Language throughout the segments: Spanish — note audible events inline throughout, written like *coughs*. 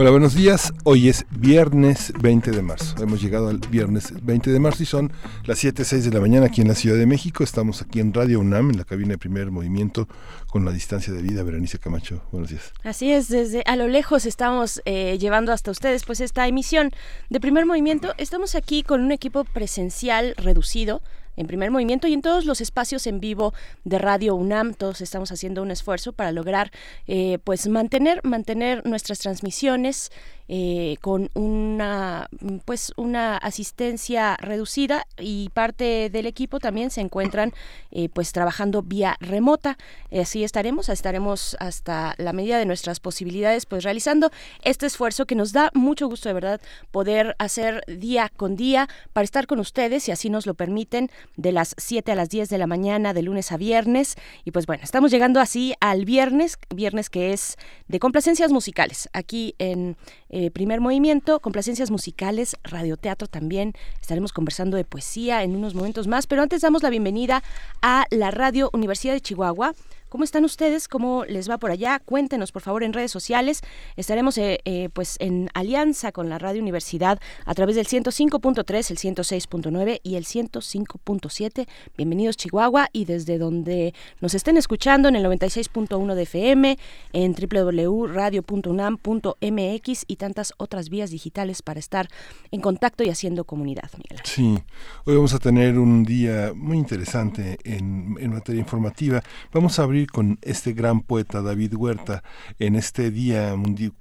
Hola, buenos días. Hoy es viernes 20 de marzo. Hemos llegado al viernes 20 de marzo y son las 7.06 de la mañana aquí en la Ciudad de México. Estamos aquí en Radio UNAM, en la cabina de primer movimiento, con la distancia de vida. Berenice Camacho, buenos días. Así es, desde a lo lejos estamos eh, llevando hasta ustedes pues esta emisión de primer movimiento. Estamos aquí con un equipo presencial reducido en primer movimiento y en todos los espacios en vivo de Radio UNAM. Todos estamos haciendo un esfuerzo para lograr eh, pues mantener, mantener nuestras transmisiones eh, con una pues una asistencia reducida y parte del equipo también se encuentran eh, pues trabajando vía remota. Así estaremos estaremos hasta la medida de nuestras posibilidades pues realizando este esfuerzo que nos da mucho gusto de verdad poder hacer día con día para estar con ustedes y así nos lo permiten de las 7 a las 10 de la mañana de lunes a viernes. Y pues bueno estamos llegando así al viernes viernes que es de complacencias musicales aquí en eh, primer movimiento, complacencias musicales, radioteatro también. Estaremos conversando de poesía en unos momentos más, pero antes damos la bienvenida a la Radio Universidad de Chihuahua. ¿Cómo están ustedes? ¿Cómo les va por allá? Cuéntenos, por favor, en redes sociales. Estaremos eh, eh, pues en alianza con la Radio Universidad a través del 105.3, el 106.9 y el 105.7. Bienvenidos, Chihuahua, y desde donde nos estén escuchando en el 96.1 de FM, en www.radio.unam.mx y tantas otras vías digitales para estar en contacto y haciendo comunidad, Miguel. Sí, hoy vamos a tener un día muy interesante en, en materia informativa. Vamos a abrir con este gran poeta David Huerta en este día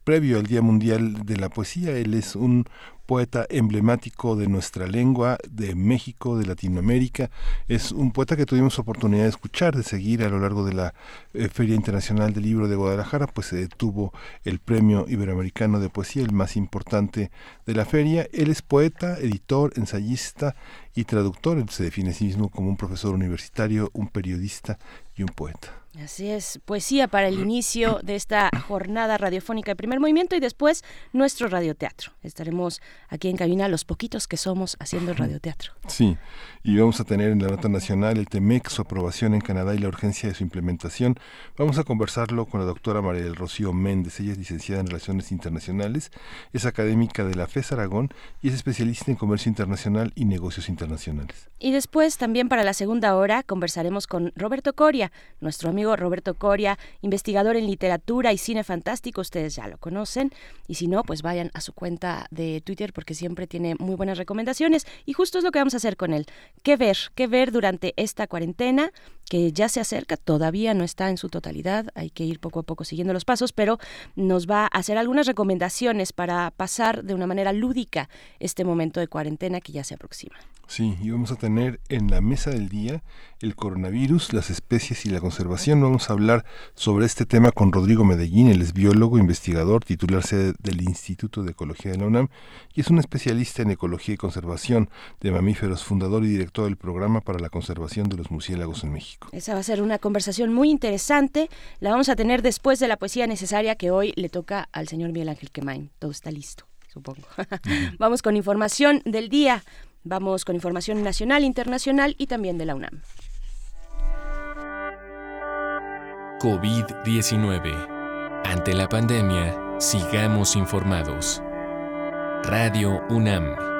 previo al Día Mundial de la Poesía. Él es un poeta emblemático de nuestra lengua, de México, de Latinoamérica. Es un poeta que tuvimos oportunidad de escuchar, de seguir a lo largo de la eh, Feria Internacional del Libro de Guadalajara, pues se tuvo el Premio Iberoamericano de Poesía, el más importante de la feria. Él es poeta, editor, ensayista y traductor. Él se define a sí mismo como un profesor universitario, un periodista y un poeta. Así es, poesía para el *clears throat* inicio de esta jornada radiofónica de primer movimiento y después nuestro radioteatro. Estaremos aquí en cabina los poquitos que somos haciendo el radioteatro. Sí, y vamos a tener en la nota nacional el TEMEC, su aprobación en Canadá y la urgencia de su implementación. Vamos a conversarlo con la doctora María del Rocío Méndez. Ella es licenciada en Relaciones Internacionales, es académica de la FES Aragón y es especialista en comercio internacional y negocios internacionales. Y después, también para la segunda hora, conversaremos con Roberto Coria, nuestro amigo Roberto Coria, investigador en literatura y cine fantástico, ustedes ya lo conocen, y si no, pues vayan a su cuenta de Twitter porque siempre tiene muy buenas recomendaciones y justo es lo que vamos a hacer con él. ¿Qué ver? ¿Qué ver durante esta cuarentena? Que ya se acerca, todavía no está en su totalidad, hay que ir poco a poco siguiendo los pasos, pero nos va a hacer algunas recomendaciones para pasar de una manera lúdica este momento de cuarentena que ya se aproxima. Sí, y vamos a tener en la mesa del día el coronavirus, las especies y la conservación. Vamos a hablar sobre este tema con Rodrigo Medellín, él es biólogo, investigador, titularse del Instituto de Ecología de la UNAM y es un especialista en ecología y conservación de mamíferos, fundador y director del programa para la conservación de los murciélagos en México. Esa va a ser una conversación muy interesante. La vamos a tener después de la poesía necesaria que hoy le toca al señor Miguel Ángel Quemain. Todo está listo supongo. *laughs* Vamos con información del día. Vamos con información nacional, internacional y también de la UNAM. COVID-19. Ante la pandemia, sigamos informados. Radio UNAM.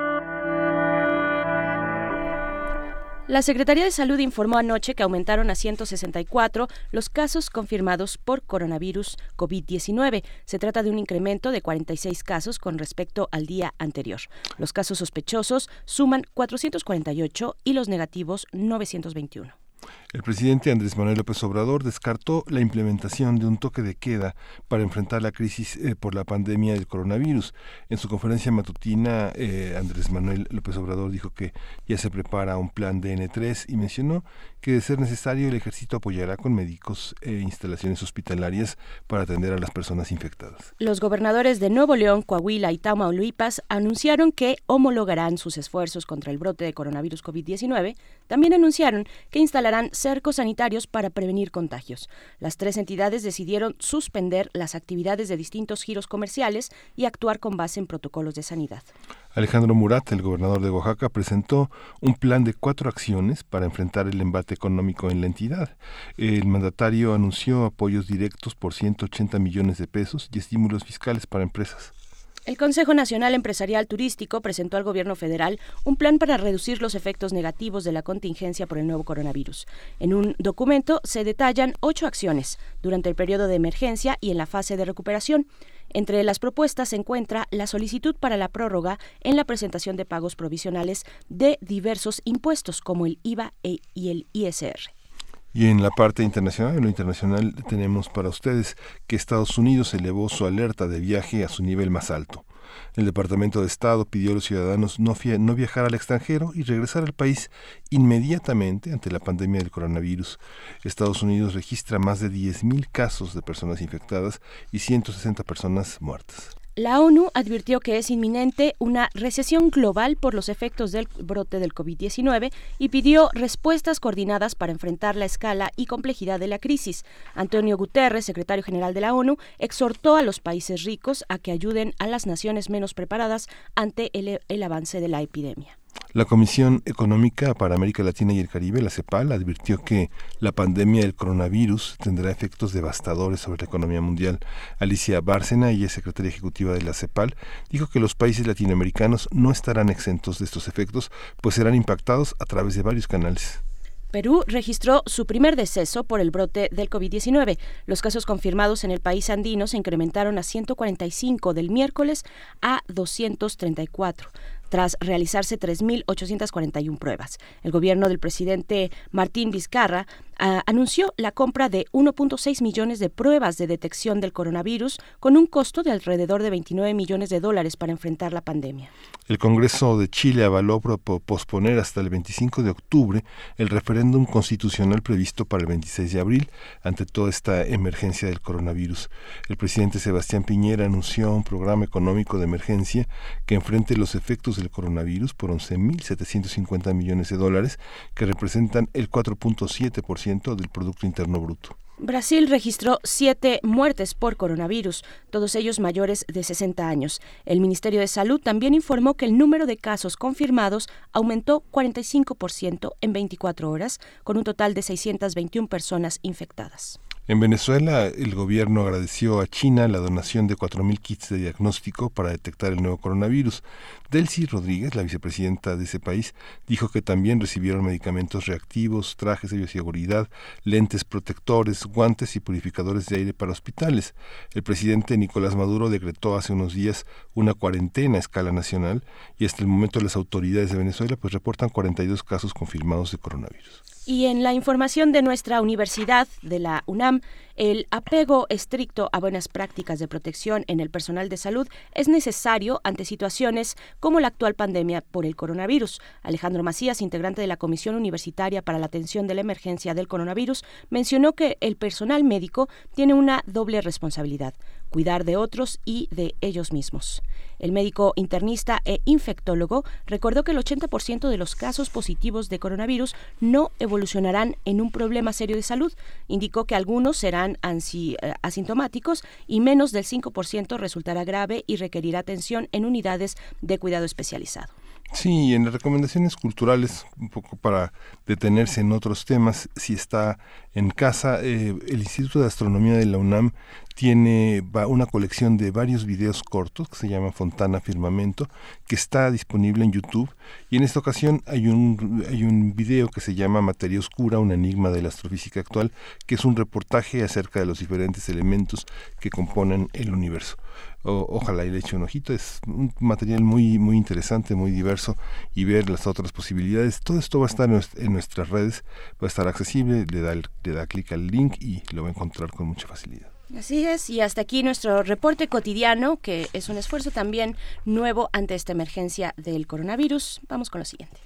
La Secretaría de Salud informó anoche que aumentaron a 164 los casos confirmados por coronavirus COVID-19. Se trata de un incremento de 46 casos con respecto al día anterior. Los casos sospechosos suman 448 y los negativos 921. El presidente Andrés Manuel López Obrador descartó la implementación de un toque de queda para enfrentar la crisis eh, por la pandemia del coronavirus. En su conferencia matutina, eh, Andrés Manuel López Obrador dijo que ya se prepara un plan de N3 y mencionó que de ser necesario el ejército apoyará con médicos e instalaciones hospitalarias para atender a las personas infectadas. Los gobernadores de Nuevo León, Coahuila y Tamaulipas anunciaron que homologarán sus esfuerzos contra el brote de coronavirus COVID-19. También anunciaron que instalarán cercos sanitarios para prevenir contagios. Las tres entidades decidieron suspender las actividades de distintos giros comerciales y actuar con base en protocolos de sanidad. Alejandro Murat, el gobernador de Oaxaca, presentó un plan de cuatro acciones para enfrentar el embate económico en la entidad. El mandatario anunció apoyos directos por 180 millones de pesos y estímulos fiscales para empresas. El Consejo Nacional Empresarial Turístico presentó al Gobierno federal un plan para reducir los efectos negativos de la contingencia por el nuevo coronavirus. En un documento se detallan ocho acciones durante el periodo de emergencia y en la fase de recuperación. Entre las propuestas se encuentra la solicitud para la prórroga en la presentación de pagos provisionales de diversos impuestos como el IVA e, y el ISR. Y en la parte internacional, en lo internacional tenemos para ustedes que Estados Unidos elevó su alerta de viaje a su nivel más alto. El Departamento de Estado pidió a los ciudadanos no, viajar al extranjero y regresar al país inmediatamente ante la pandemia del coronavirus. Estados Unidos registra más de 10.000 casos de personas infectadas y 160 personas muertas. La ONU advirtió que es inminente una recesión global por los efectos del brote del COVID-19 y pidió respuestas coordinadas para enfrentar la escala y complejidad de la crisis. Antonio Guterres, secretario general de la ONU, exhortó a los países ricos a que ayuden a las naciones menos preparadas ante el, el avance de la epidemia. La Comisión Económica para América Latina y el Caribe, la CEPAL, advirtió que la pandemia del coronavirus tendrá efectos devastadores sobre la economía mundial. Alicia Bárcena, ella es secretaria ejecutiva de la CEPAL, dijo que los países latinoamericanos no estarán exentos de estos efectos, pues serán impactados a través de varios canales. Perú registró su primer deceso por el brote del COVID-19. Los casos confirmados en el país andino se incrementaron a 145 del miércoles a 234 tras realizarse 3.841 pruebas. El gobierno del presidente Martín Vizcarra ah, anunció la compra de 1.6 millones de pruebas de detección del coronavirus con un costo de alrededor de 29 millones de dólares para enfrentar la pandemia. El Congreso de Chile avaló posponer hasta el 25 de octubre el referéndum constitucional previsto para el 26 de abril ante toda esta emergencia del coronavirus. El presidente Sebastián Piñera anunció un programa económico de emergencia que enfrente los efectos del coronavirus por 11.750 millones de dólares, que representan el 4.7% del Producto Interno Bruto. Brasil registró siete muertes por coronavirus, todos ellos mayores de 60 años. El Ministerio de Salud también informó que el número de casos confirmados aumentó 45% en 24 horas, con un total de 621 personas infectadas. En Venezuela, el gobierno agradeció a China la donación de 4.000 kits de diagnóstico para detectar el nuevo coronavirus. Delcy Rodríguez, la vicepresidenta de ese país, dijo que también recibieron medicamentos reactivos, trajes de bioseguridad, lentes protectores, guantes y purificadores de aire para hospitales. El presidente Nicolás Maduro decretó hace unos días una cuarentena a escala nacional y hasta el momento las autoridades de Venezuela pues reportan 42 casos confirmados de coronavirus. Y en la información de nuestra universidad, de la UNAM, el apego estricto a buenas prácticas de protección en el personal de salud es necesario ante situaciones como la actual pandemia por el coronavirus. Alejandro Macías, integrante de la Comisión Universitaria para la Atención de la Emergencia del Coronavirus, mencionó que el personal médico tiene una doble responsabilidad cuidar de otros y de ellos mismos. El médico internista e infectólogo recordó que el 80% de los casos positivos de coronavirus no evolucionarán en un problema serio de salud. Indicó que algunos serán eh, asintomáticos y menos del 5% resultará grave y requerirá atención en unidades de cuidado especializado. Sí, en las recomendaciones culturales, un poco para detenerse en otros temas, si está en casa, eh, el Instituto de Astronomía de la UNAM tiene una colección de varios videos cortos que se llama Fontana Firmamento, que está disponible en YouTube. Y en esta ocasión hay un, hay un video que se llama Materia Oscura, un enigma de la astrofísica actual, que es un reportaje acerca de los diferentes elementos que componen el universo. Ojalá y le eche un ojito. Es un material muy, muy interesante, muy diverso y ver las otras posibilidades. Todo esto va a estar en, nuestras redes, va a estar accesible, le da, le da clic al link y lo va a encontrar con mucha facilidad. Así es, y hasta aquí nuestro reporte cotidiano, que es un esfuerzo también nuevo ante esta emergencia del coronavirus. Vamos con lo siguiente.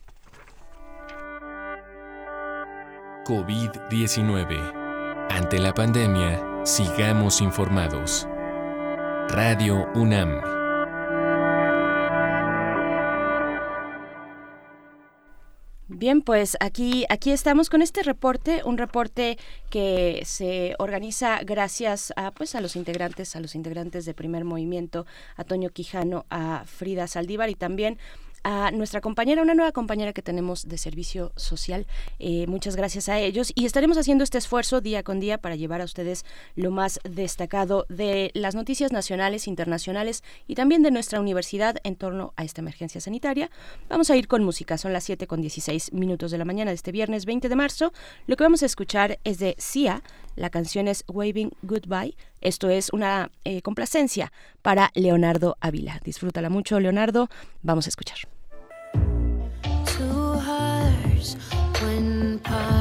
COVID-19. Ante la pandemia, sigamos informados. Radio UNAM. Bien, pues aquí, aquí estamos con este reporte, un reporte que se organiza gracias a pues a los integrantes, a los integrantes de primer movimiento, a Toño Quijano, a Frida Saldívar y también a nuestra compañera, una nueva compañera que tenemos de servicio social. Eh, muchas gracias a ellos y estaremos haciendo este esfuerzo día con día para llevar a ustedes lo más destacado de las noticias nacionales, internacionales y también de nuestra universidad en torno a esta emergencia sanitaria. Vamos a ir con música, son las 7 con 16 minutos de la mañana de este viernes 20 de marzo. Lo que vamos a escuchar es de Sia, la canción es Waving Goodbye. Esto es una eh, complacencia para Leonardo Ávila. Disfrútala mucho, Leonardo. Vamos a escuchar. Encuentra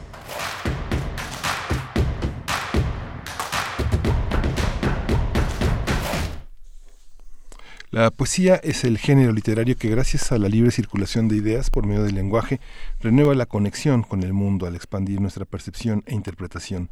La poesía es el género literario que gracias a la libre circulación de ideas por medio del lenguaje renueva la conexión con el mundo al expandir nuestra percepción e interpretación.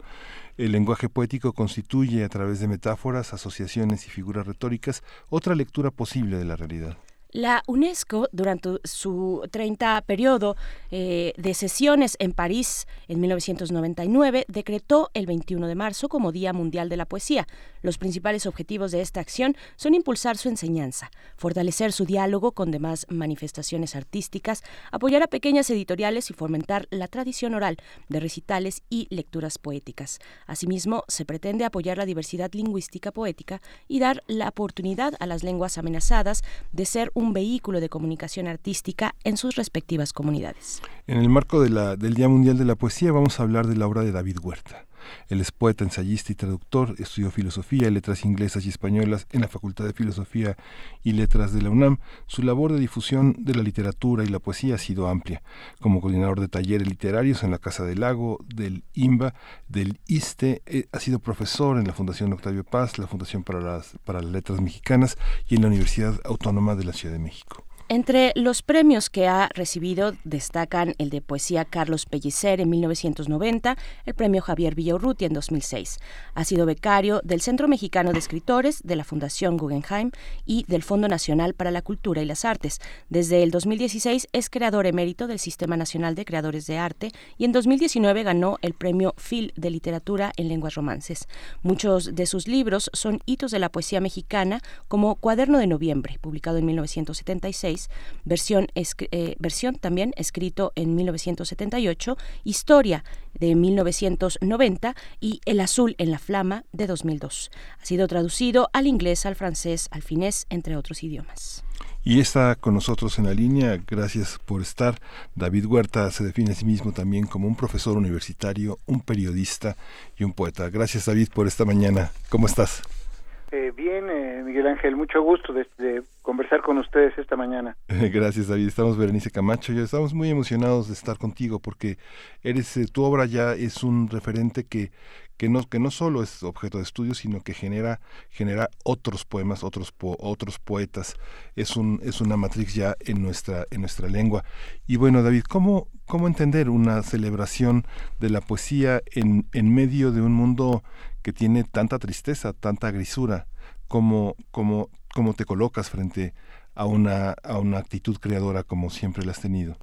El lenguaje poético constituye, a través de metáforas, asociaciones y figuras retóricas, otra lectura posible de la realidad. La UNESCO, durante su 30 periodo eh, de sesiones en París en 1999, decretó el 21 de marzo como Día Mundial de la Poesía. Los principales objetivos de esta acción son impulsar su enseñanza, fortalecer su diálogo con demás manifestaciones artísticas, apoyar a pequeñas editoriales y fomentar la tradición oral de recitales y lecturas poéticas. Asimismo, se pretende apoyar la diversidad lingüística poética y dar la oportunidad a las lenguas amenazadas de ser un vehículo de comunicación artística en sus respectivas comunidades. En el marco del Día Mundial de la Poesía vamos a hablar de la obra de David Huerta. Él es poeta, ensayista y traductor, estudió filosofía y letras inglesas y españolas en la Facultad de Filosofía y Letras de la UNAM. Su labor de difusión de la literatura y la poesía ha sido amplia, como coordinador de talleres literarios en la Casa del Lago, del IMBA, del ISTE, eh, ha sido profesor en la Fundación Octavio Paz, la Fundación para las, para las Letras Mexicanas y en la Universidad Autónoma de la Ciudad de México. Entre los premios que ha recibido destacan el de poesía Carlos Pellicer en 1990, el premio Javier Villaurruti en 2006. Ha sido becario del Centro Mexicano de Escritores, de la Fundación Guggenheim y del Fondo Nacional para la Cultura y las Artes. Desde el 2016 es creador emérito del Sistema Nacional de Creadores de Arte y en 2019 ganó el premio Phil de Literatura en Lenguas Romances. Muchos de sus libros son hitos de la poesía mexicana, como Cuaderno de Noviembre, publicado en 1976 versión, eh, versión también escrito en 1978, Historia de 1990 y El azul en la flama de 2002. Ha sido traducido al inglés, al francés, al finés, entre otros idiomas. Y está con nosotros en la línea, gracias por estar. David Huerta se define a sí mismo también como un profesor universitario, un periodista y un poeta. Gracias David por esta mañana. ¿Cómo estás? Eh, bien, eh, Miguel Ángel, mucho gusto de, conversar con ustedes esta mañana. *laughs* Gracias, David. Estamos Berenice Camacho y estamos muy emocionados de estar contigo porque eres eh, tu obra ya es un referente que que no que no solo es objeto de estudio, sino que genera genera otros poemas, otros otros poetas. Es un es una matriz ya en nuestra en nuestra lengua. Y bueno, David, ¿cómo cómo entender una celebración de la poesía en en medio de un mundo que tiene tanta tristeza, tanta grisura, como, como, como te colocas frente a una, a una actitud creadora como siempre la has tenido.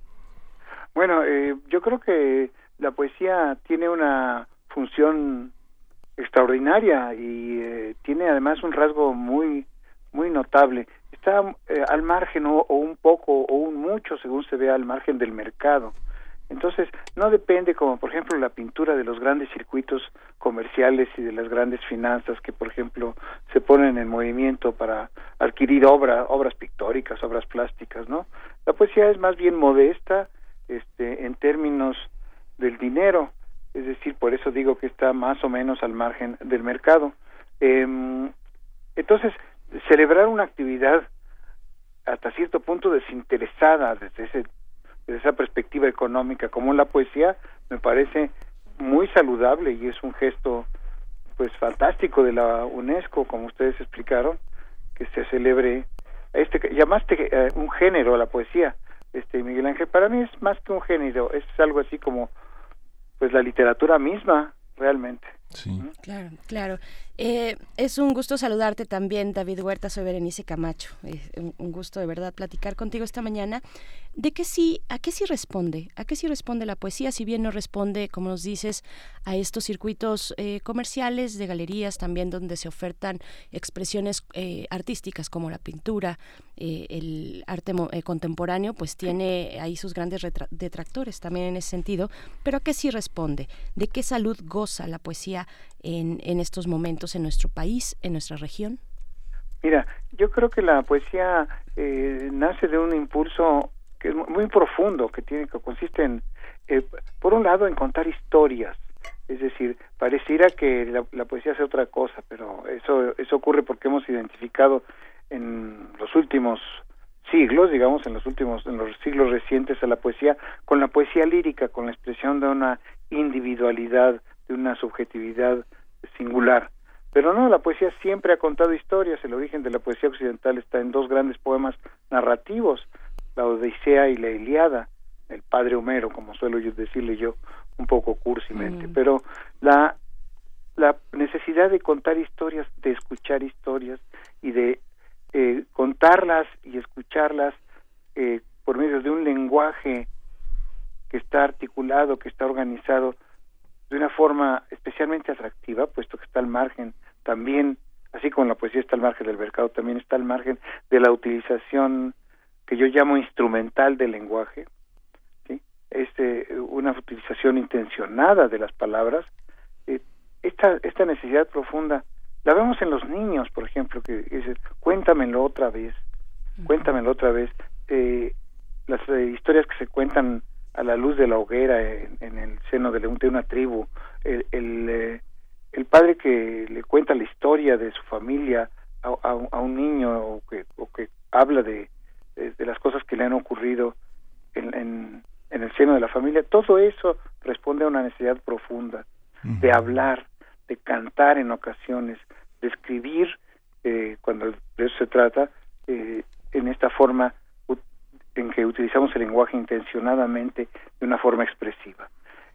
Bueno, eh, yo creo que la poesía tiene una función extraordinaria y eh, tiene además un rasgo muy muy notable. Está eh, al margen o, un poco o un mucho, según se ve, al margen del mercado. Entonces, no depende como por ejemplo la pintura de los grandes circuitos comerciales y de las grandes finanzas que por ejemplo se ponen en movimiento para adquirir obra, obras pictóricas, obras plásticas, ¿no? La poesía es más bien modesta este en términos del dinero, es decir, por eso digo que está más o menos al margen del mercado. Em, entonces, celebrar una actividad hasta cierto punto desinteresada desde ese esa perspectiva económica como la poesía me parece muy saludable y es un gesto pues fantástico de la UNESCO como ustedes explicaron que se celebre este llamaste eh, un género a la poesía este Miguel Ángel. Para mí es más que un género es algo así como pues la literatura misma realmente sí claro claro eh, es un gusto saludarte también, David Huerta, soy Berenice Camacho. un, gusto de verdad platicar contigo esta mañana. ¿De qué sí, a qué sí responde? ¿A qué sí responde la poesía? Si bien no responde, como nos dices, a estos circuitos eh, comerciales de galerías también donde se ofertan expresiones eh, artísticas como la pintura, el arte contemporáneo, pues tiene ahí sus grandes detractores también en ese sentido. Pero ¿a qué sí responde? ¿De qué salud goza la poesía en, en estos momentos en nuestro país, en nuestra región? Mira, yo creo que la poesía eh, nace de un impulso que es muy profundo, que tiene que consiste en, eh, por un lado, en contar historias. Es decir, pareciera que la, la poesía es otra cosa, pero eso eso ocurre porque hemos identificado en los últimos siglos, digamos, en los últimos, en los siglos recientes a la poesía, con la poesía lírica, con la expresión de una individualidad, de una subjetividad singular. Pero no, la poesía siempre ha contado historias. El origen de la poesía occidental está en dos grandes poemas narrativos, la Odisea y la Iliada, el padre Homero, como suelo yo decirle yo, un poco cursimente. Mm. Pero la, la necesidad de contar historias, de escuchar historias y de eh, contarlas y escucharlas eh, por medio de un lenguaje que está articulado, que está organizado, de una forma especialmente atractiva, puesto que está al margen también, así como la poesía está al margen del mercado, también está al margen de la utilización que yo llamo instrumental del lenguaje, ¿sí? este, una utilización intencionada de las palabras. Eh, esta, esta necesidad profunda la vemos en los niños, por ejemplo, que dice, cuéntamelo otra vez, cuéntamelo otra vez. Eh, las eh, historias que se cuentan a la luz de la hoguera en, el seno de, una tribu, el, eh, el, padre que le cuenta la historia de su familia a, un niño o que, o que habla de, de, las cosas que le han ocurrido en, en, el seno de la familia, todo eso responde a una necesidad profunda de hablar, de cantar en ocasiones, de escribir eh, cuando de eso se trata, eh, en esta forma en que utilizamos el lenguaje intencionadamente de una forma expresiva.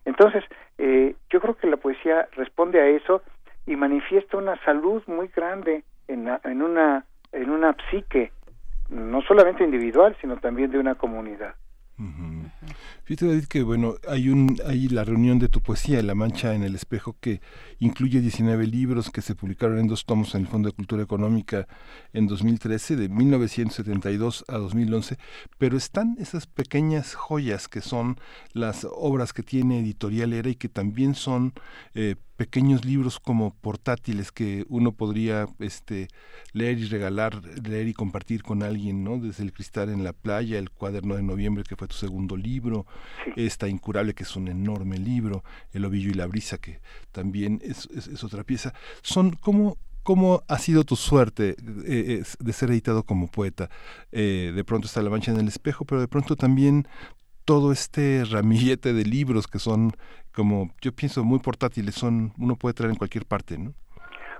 Entonces, eh, yo creo que la poesía responde a eso y manifiesta una salud muy grande en, en una en una psique no solamente individual sino también de una comunidad. Fíjate, David, que bueno, hay un hay la reunión de tu poesía, La Mancha en el Espejo, que incluye 19 libros que se publicaron en dos tomos en el Fondo de Cultura Económica en 2013, de 1972 a 2011, pero están esas pequeñas joyas que son las obras que tiene Editorial Era y que también son eh, pequeños libros como portátiles que uno podría este leer y regalar, leer y compartir con alguien, ¿no? Desde el cristal en la playa, el cuaderno de noviembre que fue tu segundo libro, esta incurable que es un enorme libro, el ovillo y la brisa que también es, es, otra pieza. Son como ¿Cómo ha sido tu suerte eh, de ser editado como poeta? Eh, de pronto está La Mancha en el Espejo, pero de pronto también todo este ramillete de libros que son como yo pienso muy portátiles son uno puede traer en cualquier parte no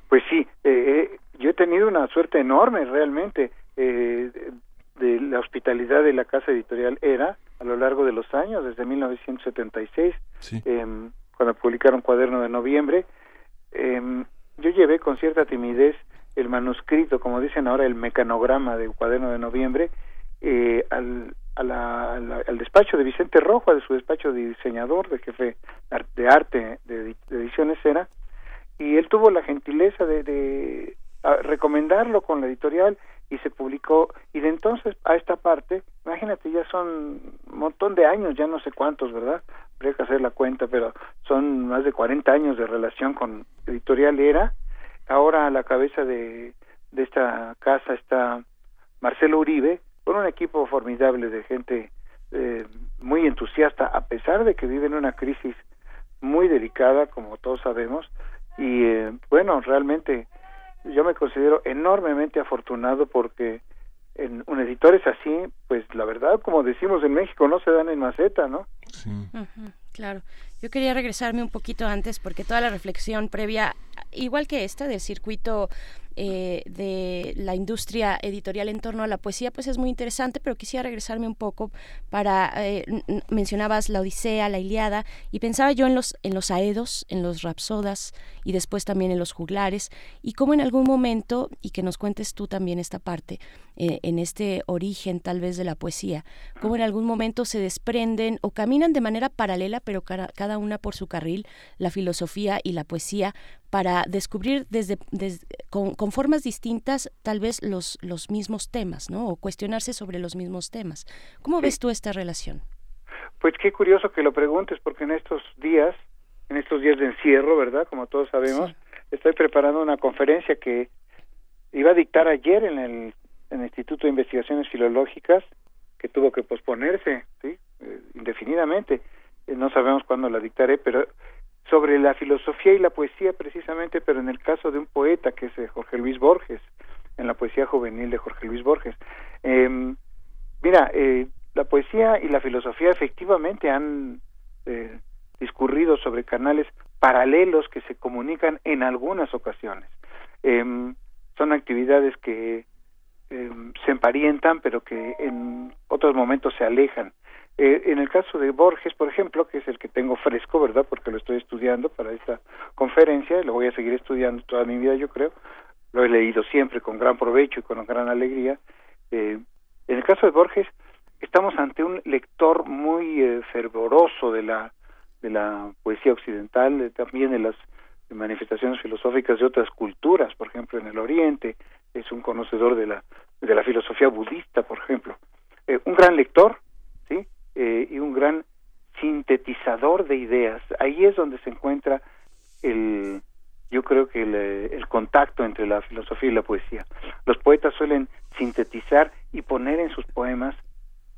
pues sí eh, eh, yo he tenido una suerte enorme realmente eh, de la hospitalidad de la casa editorial era a lo largo de los años desde 1976 em, cuando publicaron cuaderno de noviembre. Em, yo llevé con cierta timidez el manuscrito como dicen ahora el mecanograma del cuaderno de noviembre al al despacho de Vicente Rojo, de su despacho de diseñador, de jefe de arte de, ediciones era, y él tuvo la gentileza de, recomendarlo con la editorial y se publicó, y de entonces a esta parte, imagínate, ya son un montón de años, ya no sé cuántos, ¿verdad? Habría que hacer la cuenta, pero son más de 40 años de relación con editorial era, ahora a la cabeza de, de esta casa está Marcelo Uribe, con un equipo formidable de gente eh, muy entusiasta, a pesar de que viven una crisis muy delicada, como todos sabemos, y eh, bueno, realmente yo me considero enormemente afortunado porque en un editor es así, pues la verdad, como decimos en México, no se dan en maceta, ¿no? Sí. claro. Yo quería regresarme un poquito antes porque toda la reflexión previa, igual que esta del circuito eh, de la industria editorial en torno a la poesía, pues es muy interesante, pero quisiera regresarme un poco para, eh, mencionabas la Odisea, la Iliada, y pensaba yo en los, en los Aedos, en los Rapsodas y después también en los juglares, y cómo en algún momento, y que nos cuentes tú también esta parte, eh, en este origen tal vez de la poesía, cómo en algún momento se desprenden o caminan de manera paralela, pero cada una por su carril, la filosofía y la poesía, para descubrir desde, con, formas distintas tal vez los, los mismos temas, ¿no? O cuestionarse sobre los mismos temas. ¿Cómo ves tú esta relación? Pues qué curioso que lo preguntes, porque en estos días, en estos días de encierro, ¿verdad? Como todos sabemos, estoy preparando una conferencia que iba a dictar ayer en el, Instituto de Investigaciones Filológicas, que tuvo que posponerse, ¿sí? Eh, indefinidamente. Eh, no sabemos cuándo la dictaré, pero sobre la filosofía y la poesía precisamente, pero en el caso de un poeta que es eh, Jorge Luis Borges, en la poesía juvenil de Jorge Luis Borges. Eh, mira, eh, la poesía y la filosofía efectivamente han eh, discurrido sobre canales paralelos que se comunican en algunas ocasiones. Em, son actividades que em, se emparietan, pero que en otros momentos se alejan. Eh, en el caso de Borges, por ejemplo, que es el que tengo fresco, ¿verdad? Porque lo estoy estudiando para esta conferencia, y lo voy a seguir estudiando toda mi vida, yo creo. Lo he leído siempre con gran provecho y con gran alegría. Eh, en el caso de Borges, estamos ante un lector muy eh, fervoroso de la de la poesía occidental, también de las manifestaciones filosóficas de otras culturas, por ejemplo, en el Oriente, es un conocedor de la de la filosofía budista, por ejemplo. un gran lector, eh, y un gran sintetizador de ideas. Ahí es donde se encuentra el, yo creo que el, eh, el, contacto entre la filosofía y la poesía. Los poetas suelen sintetizar y poner en sus poemas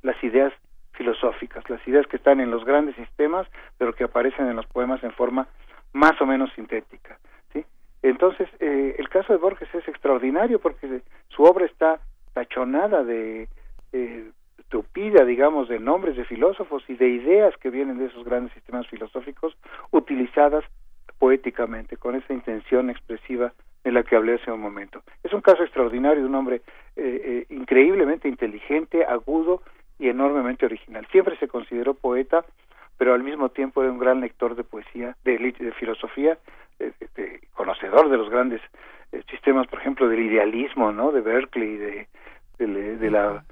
las ideas filosóficas, las ideas que están en los grandes sistemas, pero que aparecen en los poemas en forma más o menos sintética. ¿sí? Entonces, eh, el caso de Borges es extraordinario porque su obra está tachonada de eh, estupida, digamos, de nombres de filósofos y de ideas que vienen de esos grandes sistemas filosóficos utilizadas poéticamente, con esa intención expresiva de la que hablé hace un momento. Es un caso extraordinario de un hombre eh, eh, increíblemente inteligente, agudo y enormemente original. Siempre se consideró poeta, pero al mismo tiempo era un gran lector de poesía, de, filosofía, de, conocedor de los grandes eh, sistemas, por ejemplo, del idealismo, ¿no? De Berkeley, de, de, la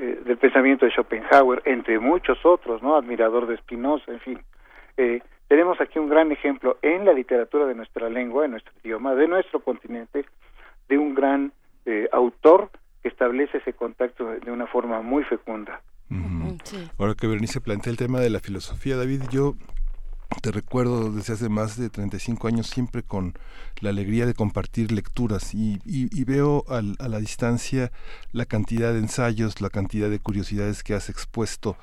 eh, del pensamiento de Schopenhauer, entre muchos otros, ¿no? Admirador de Spinoza, en fin. Eh, tenemos aquí un gran ejemplo en la literatura de nuestra lengua, de nuestro idioma, de nuestro continente, de un gran autor que establece ese contacto de una forma muy fecunda. Ahora que Bernice plantea el tema de la filosofía, David, yo te recuerdo desde hace más de 35 años siempre con la alegría de compartir lecturas y, veo a la distancia la cantidad de ensayos, la cantidad de curiosidades que has expuesto.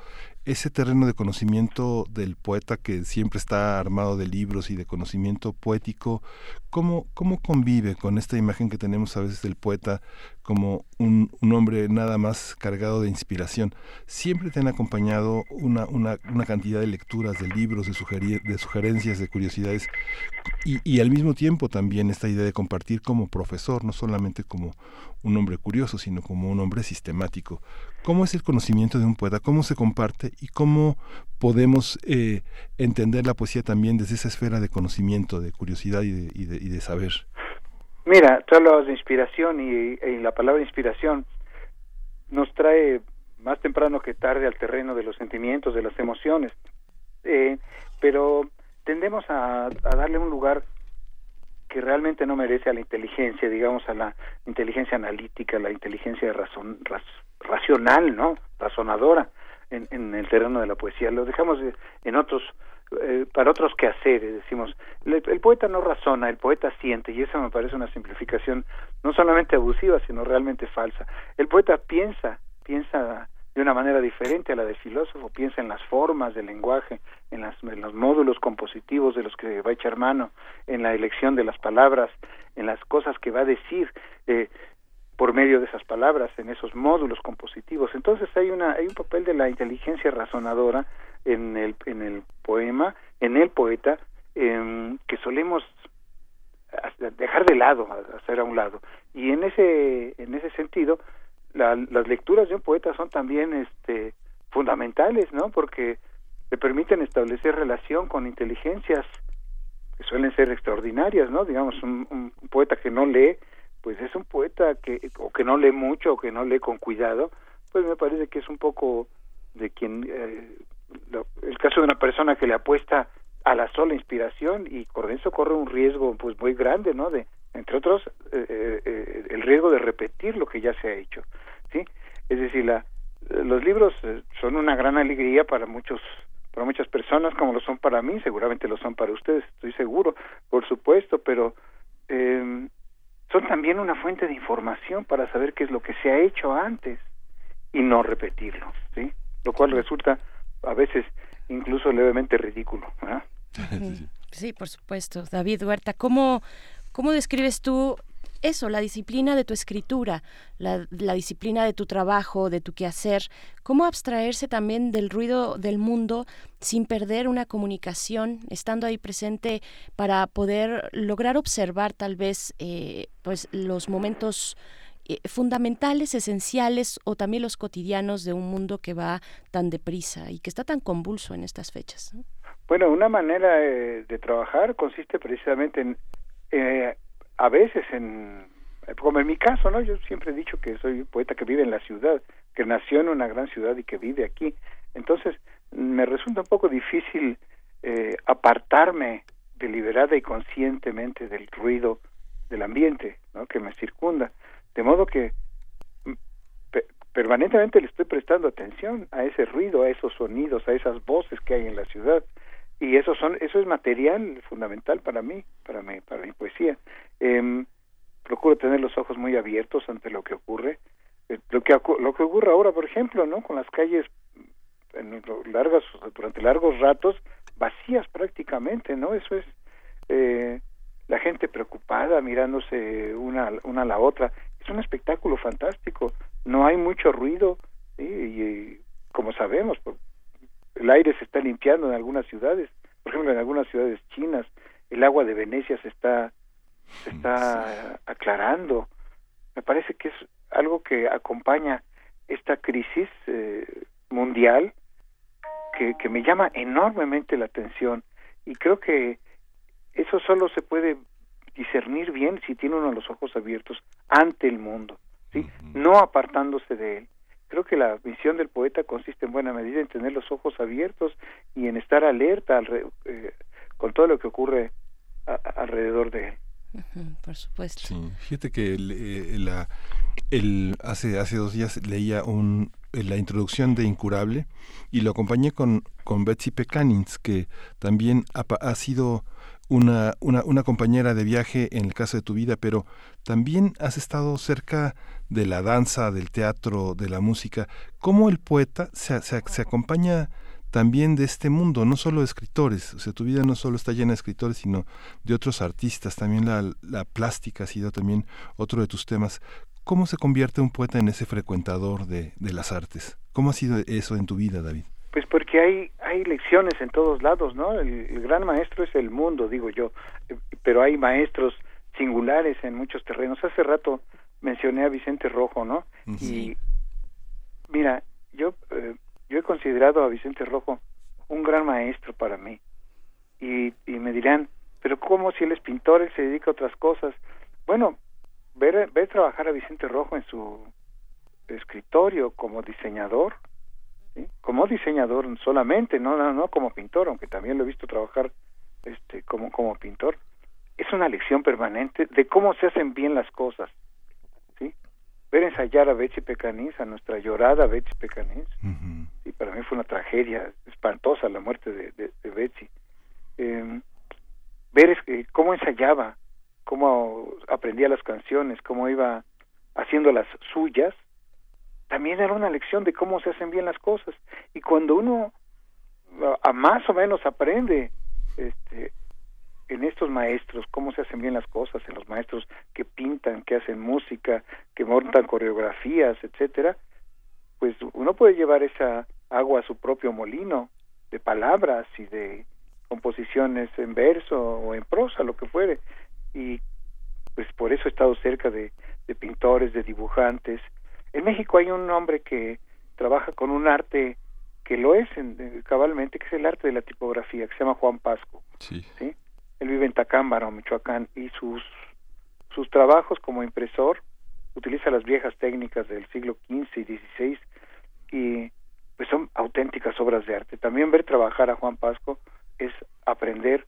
Ese terreno de conocimiento del poeta que siempre está armado de libros y de conocimiento poético, ¿cómo, cómo convive con esta imagen que tenemos a veces del poeta como un, un hombre nada más cargado de inspiración? Siempre te han acompañado una, una, una cantidad de lecturas, de libros, de, de sugerencias, de curiosidades, y, y al mismo tiempo también esta idea de compartir como profesor, no solamente como un hombre curioso, sino como un hombre sistemático. ¿Cómo es el conocimiento de un poeta? ¿Cómo se comparte? ¿Y cómo podemos eh, entender la poesía también desde esa esfera de conocimiento, de curiosidad y de, y de, saber? Mira, tú hablabas de inspiración y, la palabra inspiración nos trae más temprano que tarde al terreno de los sentimientos, de las emociones. Eh, pero tendemos a, darle un lugar que realmente no merece a la inteligencia, digamos, a la inteligencia analítica, la inteligencia racional, ¿no? Razonadora en, en el terreno de la poesía. Lo dejamos en otros eh, para otros quehaceres, decimos, el, poeta no razona, el poeta siente, y eso me parece una simplificación no solamente abusiva, sino realmente falsa. El poeta piensa, piensa de una manera diferente a la del filósofo, piensa en las formas del lenguaje, en, las, en los módulos compositivos de los que va a echar mano, en la elección de las palabras, en las cosas que va a decir. Eh, por medio de esas palabras en esos módulos compositivos. Entonces hay una hay un papel de la inteligencia razonadora en el en el poema, en el poeta em, que solemos dejar de lado, hacer a un lado. Y en ese en ese sentido las lecturas de un poeta son también este fundamentales, ¿no? Porque le permiten establecer relación con inteligencias que suelen ser extraordinarias, ¿no? Digamos un, un poeta que no lee pues es un poeta que o que no lee mucho o que no lee con cuidado, pues me parece que es un poco de quien eh, el caso de una persona que le apuesta a la sola inspiración y con eso corre un riesgo pues muy grande, ¿no? De entre otros eh, eh, el riesgo de repetir lo que ya se ha hecho, ¿sí? Es decir, la, los libros son una gran alegría para muchos para muchas personas como lo son para mí, seguramente lo son para ustedes, estoy seguro, por supuesto, pero eh, son también una fuente de información para saber qué es lo que se ha hecho antes y no repetirlo, ¿sí? Lo cual resulta a veces incluso levemente ridículo. *laughs* Sí, por supuesto. David Huerta, ¿cómo, cómo describes tú eso, la disciplina de tu escritura, la, disciplina de tu trabajo, de tu quehacer, cómo abstraerse también del ruido del mundo sin perder una comunicación, estando ahí presente para poder lograr observar tal vez eh, pues los momentos eh, fundamentales, esenciales o también los cotidianos de un mundo que va tan deprisa y que está tan convulso en estas fechas. Bueno, una manera eh, de trabajar consiste precisamente en a veces en como en mi caso, ¿no? Yo siempre he dicho que soy poeta que vive en la ciudad, que nació en una gran ciudad y que vive aquí. Entonces, me resulta un poco difícil eh, apartarme deliberada y conscientemente del ruido del ambiente, ¿no? Que me circunda. De modo que mm, permanentemente le estoy prestando atención a ese ruido, a esos sonidos, a esas voces que hay en la ciudad. Y eso son eso es material fundamental para mí para mi para mi poesía. Eh, procuro tener los ojos muy abiertos ante lo que ocurre eh, lo que lo que ocurre ahora por ejemplo no con las calles en largas durante largos ratos vacías prácticamente no eso es eh, la gente preocupada mirándose una una a la otra es un espectáculo fantástico no hay mucho ruido y, y como sabemos el aire se está limpiando en algunas ciudades, por ejemplo en algunas ciudades chinas, el agua de Venecia se está se está aclarando. Me parece que es algo que acompaña esta crisis eh, mundial que, que me llama enormemente la atención y creo que eso solo se puede discernir bien si tiene uno los ojos abiertos ante el mundo, ¿sí? no apartándose de él. Creo que la misión del poeta consiste en buena medida en tener los ojos abiertos y en estar alerta eh, con todo lo que ocurre alrededor de él. por supuesto. Sí, fíjate que eh, la, el, hace, hace dos días leía un, la introducción de Incurable y lo acompañé con, con Betsy Pecanins, que también ha, ha sido una, una, compañera de viaje en el caso de tu vida, pero también has estado cerca de la danza, del teatro, de la música. ¿Cómo el poeta se, se, se acompaña también de este mundo, no solo de escritores? O sea, tu vida no solo está llena de escritores, sino de otros artistas. También la, la plástica ha sido también otro de tus temas. ¿Cómo se convierte un poeta en ese frecuentador de, de las artes? ¿Cómo ha sido eso en tu vida, David? Pues porque hay hay lecciones en todos lados, ¿no? El, gran maestro es el mundo, digo yo, pero hay maestros singulares en muchos terrenos. Hace rato mencioné a Vicente Rojo, ¿no? Y mira, yo eh, yo he considerado a Vicente Rojo un gran maestro para mí. Y, y me dirán, pero ¿cómo si él es pintor, él se dedica a otras cosas? Bueno, ver, ver trabajar a Vicente Rojo en su escritorio como diseñador, como diseñador solamente, no, no, como pintor, aunque también lo he visto trabajar este, como, como pintor, es una lección permanente de cómo se hacen bien las cosas. ¿sí? Ver ensayar a Betsy Pecanins, a nuestra llorada Betsy Pecanins, y para mí fue una tragedia espantosa la muerte de, de, Betsy. Eh, ver es, cómo ensayaba, cómo aprendía las canciones, cómo iba haciendo las suyas, también era una lección de cómo se hacen bien las cosas. Y cuando uno a, más o menos aprende este, en estos maestros cómo se hacen bien las cosas, en los maestros que pintan, que hacen música, que montan coreografías, etcétera, pues uno puede llevar esa agua a su propio molino de palabras y de composiciones en verso o en prosa, lo que fuere. Y pues por eso he estado cerca de, de pintores, de dibujantes. En México hay un hombre que trabaja con un arte que lo es en, cabalmente, que es el arte de la tipografía, que se llama Juan Pasco. Sí. Él vive en Tacámbaro, Michoacán, y sus, sus trabajos como impresor utiliza las viejas técnicas del siglo XV y XVI y pues son auténticas obras de arte. También ver trabajar a Juan Pasco es aprender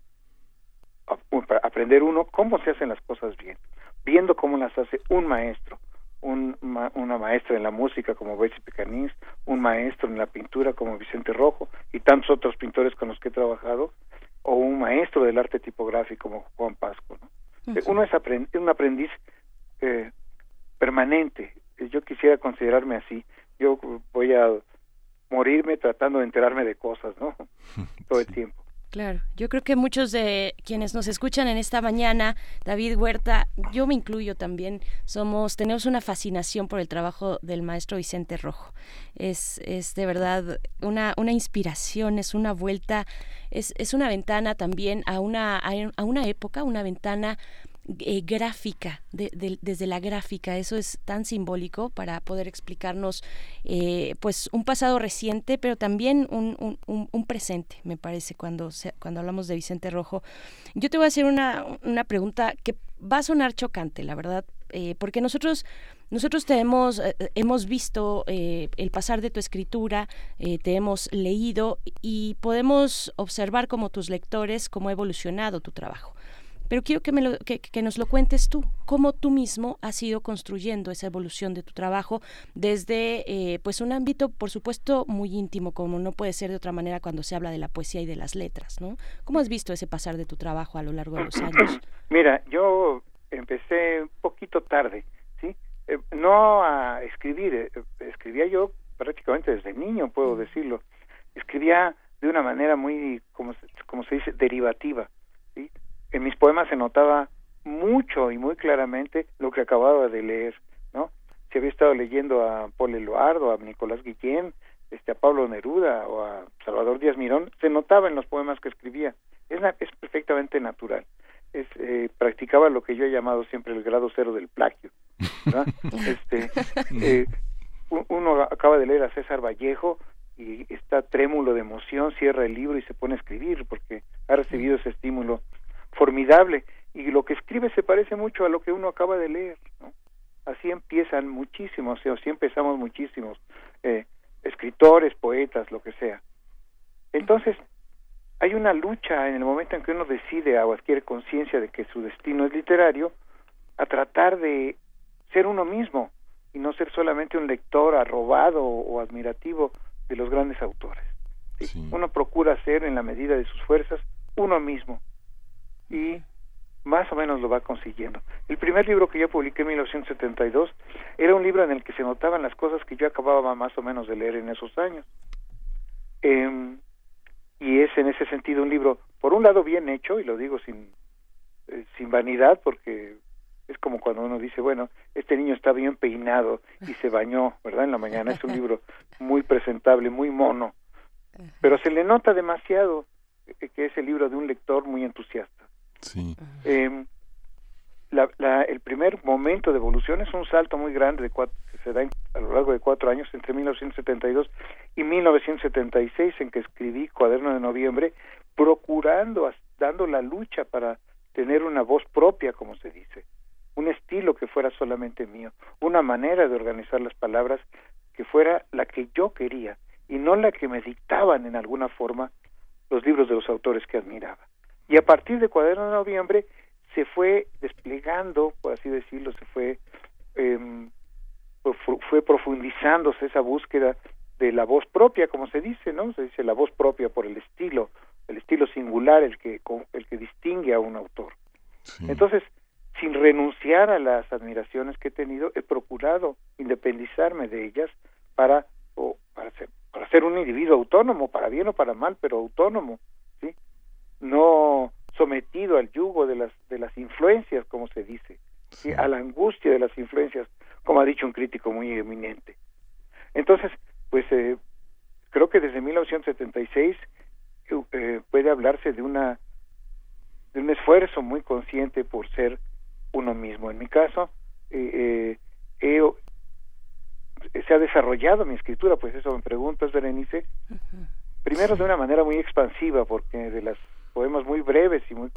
aprender uno cómo se hacen las cosas bien, viendo cómo las hace un maestro, un, una maestra en la música como Betsy Pecanins, un maestro en la pintura como Vicente Rojo y tantos otros pintores con los que he trabajado, o un maestro del arte tipográfico como Juan Pasco. Uno es un aprendiz eh, permanente. Yo quisiera considerarme así. Yo voy a morirme tratando de enterarme de cosas, ¿no? *laughs* Todo el tiempo. Claro, yo creo que muchos de quienes nos escuchan en esta mañana, David Huerta, yo me incluyo también, somos, tenemos una fascinación por el trabajo del maestro Vicente Rojo. Es, es de verdad una, una inspiración, es una vuelta, es, es una ventana también a una, a una época, una ventana eh, gráfica, desde la gráfica. Eso es tan simbólico para poder explicarnos eh, pues un pasado reciente, pero también un, presente, me parece, cuando, cuando hablamos de Vicente Rojo. Yo te voy a hacer una, una pregunta que va a sonar chocante, la verdad, eh, porque nosotros nosotros te hemos, hemos visto el pasar de tu escritura, te hemos leído y podemos observar como tus lectores cómo ha evolucionado tu trabajo. Pero quiero que, me lo, que, nos lo cuentes tú, cómo tú mismo has ido construyendo esa evolución de tu trabajo desde eh, pues un ámbito, por supuesto, muy íntimo, como no puede ser de otra manera cuando se habla de la poesía y de las letras, ¿no? ¿Cómo has visto ese pasar de tu trabajo a lo largo de los años? *clears throat* Mira, yo empecé un poquito tarde, ¿sí? Eh, no a escribir, eh, escribía yo prácticamente desde niño, puedo decirlo. Escribía de una manera muy, como, como se dice, derivativa en mis poemas se notaba mucho y muy claramente lo que acababa de leer, ¿no? Si había estado leyendo a Paul Eluardo, a Nicolás Guillén, este, a Pablo Neruda o a Salvador Díaz Mirón, se notaba en los poemas que escribía. Es, es perfectamente natural. Es, eh, practicaba lo que yo he llamado siempre el grado cero del plagio. *laughs* este, eh, uno acaba de leer a César Vallejo y está trémulo de emoción, cierra el libro y se pone a escribir porque ha recibido ese estímulo formidable y lo que escribe se parece mucho a lo que uno acaba de leer. ¿no? Así empiezan muchísimos, o así empezamos muchísimos eh, escritores, poetas, lo que sea. Entonces, hay una lucha en el momento en que uno decide o adquiere conciencia de que su destino es literario, a tratar de ser uno mismo y no ser solamente un lector arrobado o admirativo de los grandes autores. Uno procura ser en la medida de sus fuerzas uno mismo y más o menos lo va consiguiendo. El primer libro que yo publiqué en 1972 era un libro en el que se notaban las cosas que yo acababa más o menos de leer en esos años. Eh, y es en ese sentido un libro, por un lado, bien hecho, y lo digo sin, eh, sin vanidad, porque es como cuando uno dice, bueno, este niño está bien peinado y se bañó, ¿verdad? En la mañana es un libro muy presentable, muy mono, pero se le nota demasiado eh, que es el libro de un lector muy entusiasta. Sí. Eh, la, el primer momento de evolución es un salto muy grande de cuatro, que se da a lo largo de cuatro años, entre 1972 y 1976, en que escribí Cuaderno de Noviembre, procurando, dando la lucha para tener una voz propia, como se dice, un estilo que fuera solamente mío, una manera de organizar las palabras que fuera la que yo quería y no la que me dictaban en alguna forma los libros de los autores que admiraba. Y a partir de Cuaderno de Noviembre se fue desplegando, por así decirlo, se fue eh, fue profundizándose esa búsqueda de la voz propia, como se dice, ¿no? Se dice la voz propia por el estilo, el estilo singular, el que el que distingue a un autor. Entonces, sin renunciar a las admiraciones que he tenido, he procurado independizarme de ellas para o para ser para ser un individuo autónomo, para bien o para mal, pero autónomo. No sometido al yugo de las de las influencias, como se dice, a la angustia de las influencias, como ha dicho un crítico muy eminente. Entonces, pues eh, creo que desde 1976 eh, puede hablarse de una de un esfuerzo muy consciente por ser uno mismo. En mi caso, eh, se ha desarrollado mi escritura, pues eso me preguntas, Berenice. Primero de una manera muy expansiva, porque de las poemas muy breves y muy,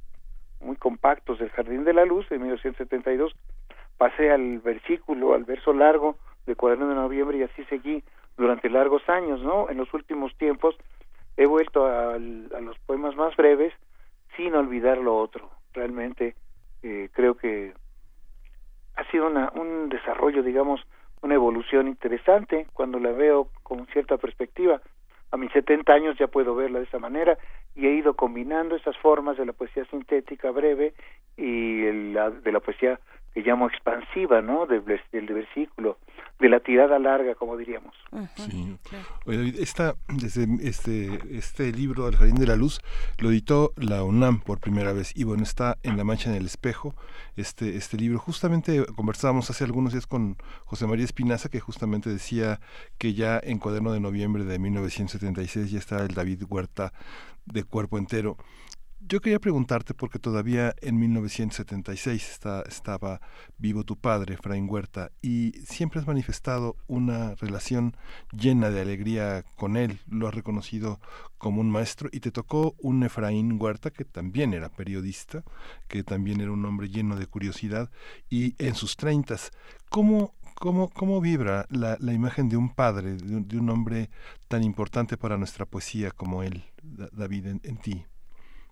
muy compactos del Jardín de la Luz de 1972, pasé al versículo, al verso largo de Cuaderno de Noviembre y así seguí durante largos años, ¿no? En los últimos tiempos he vuelto a, los poemas más breves sin olvidar lo otro. Realmente eh, creo que ha sido una, un desarrollo, digamos, una evolución interesante cuando la veo con cierta perspectiva a mis 70 años ya puedo verla de esa manera y he ido combinando esas formas de la poesía sintética breve y la, de la poesía que llamo expansiva, ¿no? Del, del versículo, de la tirada larga, como diríamos. Sí. esta, desde este, este libro, El Jardín de la Luz, lo editó la UNAM por primera vez. Y bueno, está en La Mancha en el Espejo, este, este libro. Justamente conversábamos hace algunos días con José María Espinaza, que justamente decía que ya en Cuaderno de Noviembre de 1976 ya está el David Huerta de cuerpo entero. Yo quería preguntarte, porque todavía en 1976 está, estaba vivo tu padre, Efraín Huerta, y siempre has manifestado una relación llena de alegría con él, lo has reconocido como un maestro, y te tocó un Efraín Huerta que también era periodista, que también era un hombre lleno de curiosidad, y en sus treintas, ¿cómo, cómo, cómo vibra la, la imagen de un padre, de un, hombre tan importante para nuestra poesía como él, David, en ti?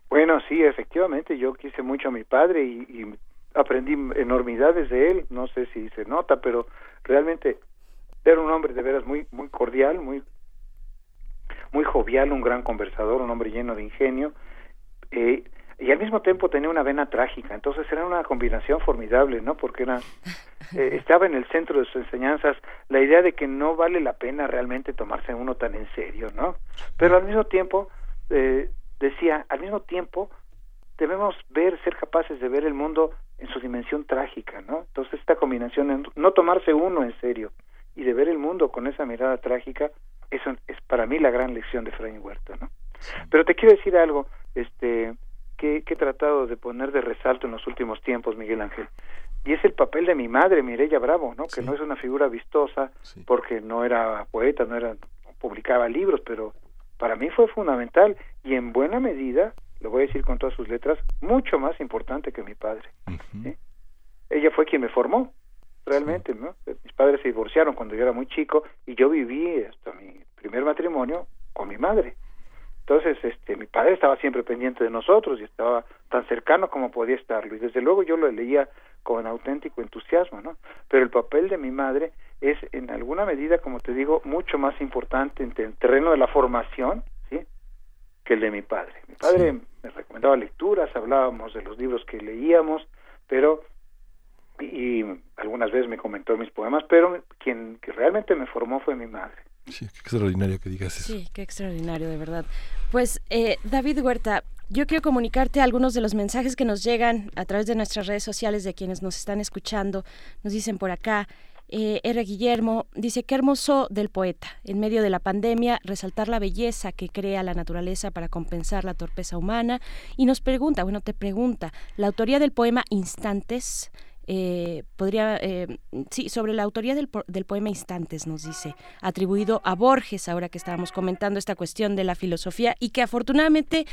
Bueno, sí, efectivamente, yo quise mucho a mi padre y, aprendí enormidades de él, no sé si se nota, pero realmente era un hombre de veras muy muy cordial, muy muy jovial, un gran conversador, un hombre lleno de ingenio, eh, y al mismo tiempo tenía una vena trágica, entonces era una combinación formidable, ¿no? Porque era *laughs* eh, estaba en el centro de sus enseñanzas la idea de que no vale la pena realmente tomarse uno tan en serio, ¿no? Pero al mismo tiempo eh, decía, al mismo tiempo debemos ver, ser capaces de ver el mundo en su dimensión trágica, ¿no? Entonces esta combinación, no tomarse uno en serio y de ver el mundo con esa mirada trágica, eso es para mí la gran lección de Efraín Huerta, ¿no? Pero te quiero decir algo, este, que, he tratado de poner de resalto en los últimos tiempos, Miguel Ángel, y es el papel de mi madre, Mireya Bravo, ¿no? Que no es una figura vistosa porque no era poeta, no era publicaba libros, pero para mí fue fundamental y en buena medida, lo voy a decir con todas sus letras, mucho más importante que mi padre. Ella fue quien me formó, realmente, ¿no? Mis padres se divorciaron cuando yo era muy chico y yo viví hasta mi primer matrimonio con mi madre. Entonces, este, mi padre estaba siempre pendiente de nosotros y estaba tan cercano como podía estarlo. Y desde luego yo lo leía con auténtico entusiasmo, ¿no? Pero el papel de mi madre es, en alguna medida, como te digo, mucho más importante en el terreno de la formación, ¿sí? Que el de mi padre. Mi padre me recomendaba lecturas, hablábamos de los libros que leíamos, pero y algunas veces me comentó mis poemas, pero quien que realmente me formó fue mi madre. Sí, qué extraordinario que digas eso. Sí, qué extraordinario, de verdad. Pues, eh, David Huerta, yo quiero comunicarte algunos de los mensajes que nos llegan a través de nuestras redes sociales de quienes nos están escuchando. Nos dicen por acá, eh, R. Guillermo dice, qué hermoso del poeta, en medio de la pandemia, resaltar la belleza que crea la naturaleza para compensar la torpeza humana. Y nos pregunta, bueno, te pregunta, la autoría del poema Instantes eh, podría, eh, sí, sobre la autoría del, del, poema Instantes, nos dice, atribuido a Borges, ahora que estábamos comentando esta cuestión de la filosofía y que afortunadamente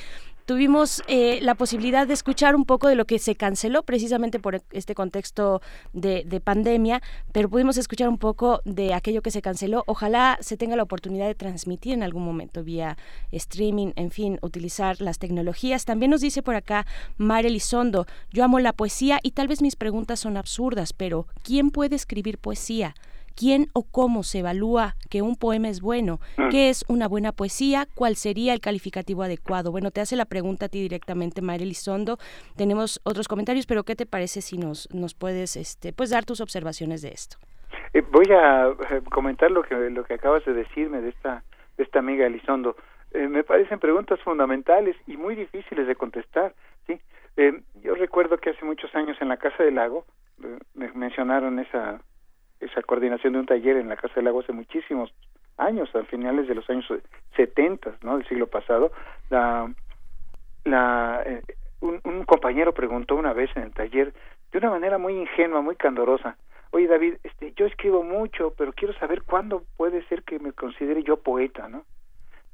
tuvimos eh, la posibilidad de escuchar un poco de lo que se canceló precisamente por este contexto de, pandemia, pero pudimos escuchar un poco de aquello que se canceló. Ojalá se tenga la oportunidad de transmitir en algún momento vía streaming, en fin, utilizar las tecnologías. También nos dice por acá Mar Elizondo, yo amo la poesía y tal vez mis preguntas son absurdas, pero ¿quién puede escribir poesía? quién o cómo se evalúa que un poema es bueno, mm. qué es una buena poesía, cuál sería el calificativo adecuado. Bueno, te hace la pregunta a ti directamente, Mayra Elizondo. Tenemos otros comentarios, pero ¿qué te parece si nos, nos puedes este, pues dar tus observaciones de esto? Eh, voy a eh, comentar lo que, lo que acabas de decirme de esta, de esta amiga Elizondo. Eh, me parecen preguntas fundamentales y muy difíciles de contestar. ¿sí? Yo recuerdo que hace muchos años en la Casa del Lago me mencionaron esa esa coordinación de un taller en la Casa del Lago hace muchísimos años, a finales de los años 70, ¿no? del siglo pasado, la, la, eh, un, un, compañero preguntó una vez en el taller, de una manera muy ingenua, muy candorosa, oye David, este, yo escribo mucho, pero quiero saber cuándo puede ser que me considere yo poeta, ¿no?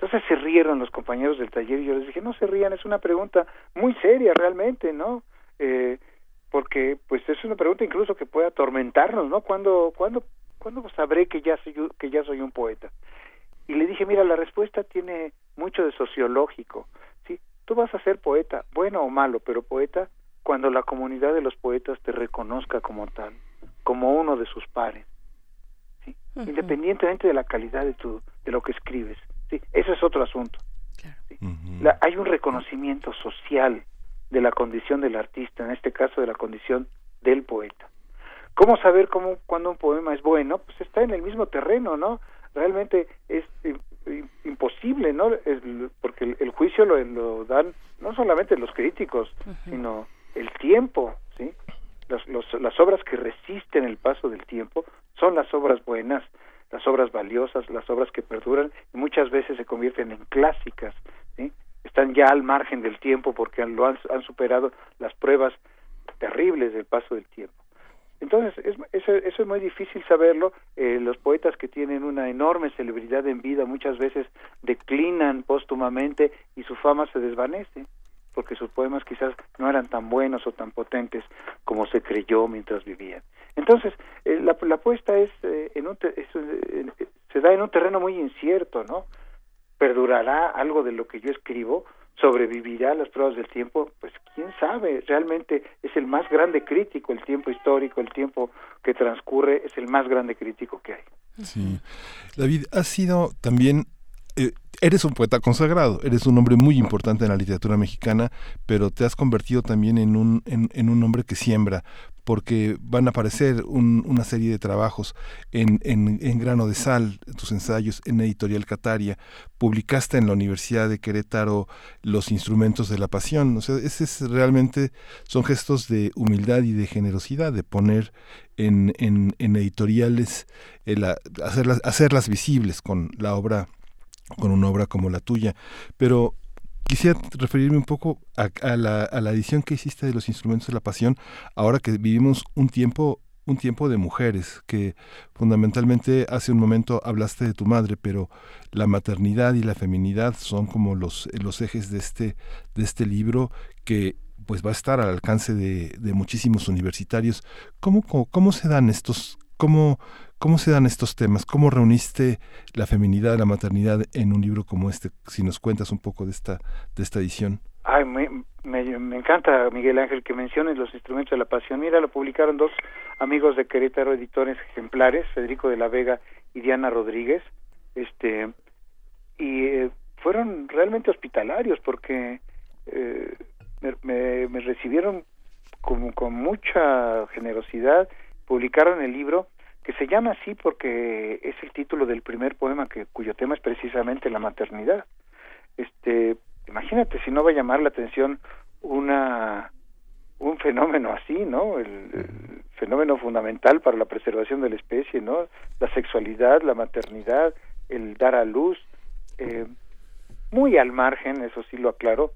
Entonces se rieron los compañeros del taller y yo les dije, no se rían, es una pregunta muy seria realmente, ¿no? Eh, porque pues es una pregunta incluso que puede atormentarnos, ¿no? ¿Cuándo, cuándo, cuándo sabré que ya soy que ya soy un poeta? Y le dije, mira, la respuesta tiene mucho de sociológico, ¿sí? Tú vas a ser poeta, bueno o malo, pero poeta cuando la comunidad de los poetas te reconozca como tal, como uno de sus pares, ¿sí? Independientemente de la calidad de tu de lo que escribes, ¿sí? Ese es otro asunto. hay un reconocimiento social de la condición del artista, en este caso de la condición del poeta. ¿Cómo saber cómo cuando un poema es bueno? Pues está en el mismo terreno, ¿no? Realmente es imposible, ¿no? porque el, juicio lo, dan no solamente los críticos, sino el tiempo, ¿sí? las obras que resisten el paso del tiempo son las obras buenas, las obras valiosas, las obras que perduran y muchas veces se convierten en clásicas, están ya al margen del tiempo porque lo han, superado las pruebas terribles del paso del tiempo. Entonces, eso, es muy difícil saberlo. Eh, los poetas que tienen una enorme celebridad en vida muchas veces declinan póstumamente y su fama se desvanece, porque sus poemas quizás no eran tan buenos o tan potentes como se creyó mientras vivían. Entonces, eh, la, la, apuesta es, eh, en un se da en un terreno muy incierto, ¿no? perdurará algo de lo que yo escribo, sobrevivirá a las pruebas del tiempo, pues quién sabe, realmente es el más grande crítico, el tiempo histórico, el tiempo que transcurre es el más grande crítico que hay. Sí. David, ha sido también eh, eres un poeta consagrado, eres un hombre muy importante en la literatura mexicana, pero te has convertido también en un, en, un hombre que siembra, porque van a aparecer una serie de trabajos en, en, grano de sal, tus ensayos en Editorial Cataria, publicaste en la Universidad de Querétaro los instrumentos de la pasión, o sea, ese es realmente, son gestos de humildad y de generosidad, de poner en, en, editoriales, el, hacerlas, hacerlas visibles con la obra con una obra como la tuya. Pero quisiera referirme un poco a, la, edición que hiciste de los instrumentos de la pasión, ahora que vivimos un tiempo un tiempo de mujeres, que fundamentalmente hace un momento hablaste de tu madre, pero la maternidad y la feminidad son como los, los ejes de este, de este libro que pues va a estar al alcance de, de muchísimos universitarios. ¿Cómo, cómo, cómo se dan estos, cómo, cómo se dan estos temas? ¿Cómo reuniste la feminidad, la maternidad en un libro como este? Si nos cuentas un poco de esta, de esta edición. Ay, me, encanta, Miguel Ángel, que menciones los instrumentos de la pasión. Mira, lo publicaron dos amigos de Querétaro, editores ejemplares, Federico de la Vega y Diana Rodríguez, este, y eh, fueron realmente hospitalarios porque eh, me, me, recibieron con, con mucha generosidad, publicaron el libro que se llama así porque es el título del primer poema que cuyo tema es precisamente la maternidad. Este, imagínate si no va a llamar la atención una un fenómeno así, ¿no? El, fenómeno fundamental para la preservación de la especie, ¿no? La sexualidad, la maternidad, el dar a luz, eh, muy al margen, eso sí lo aclaro,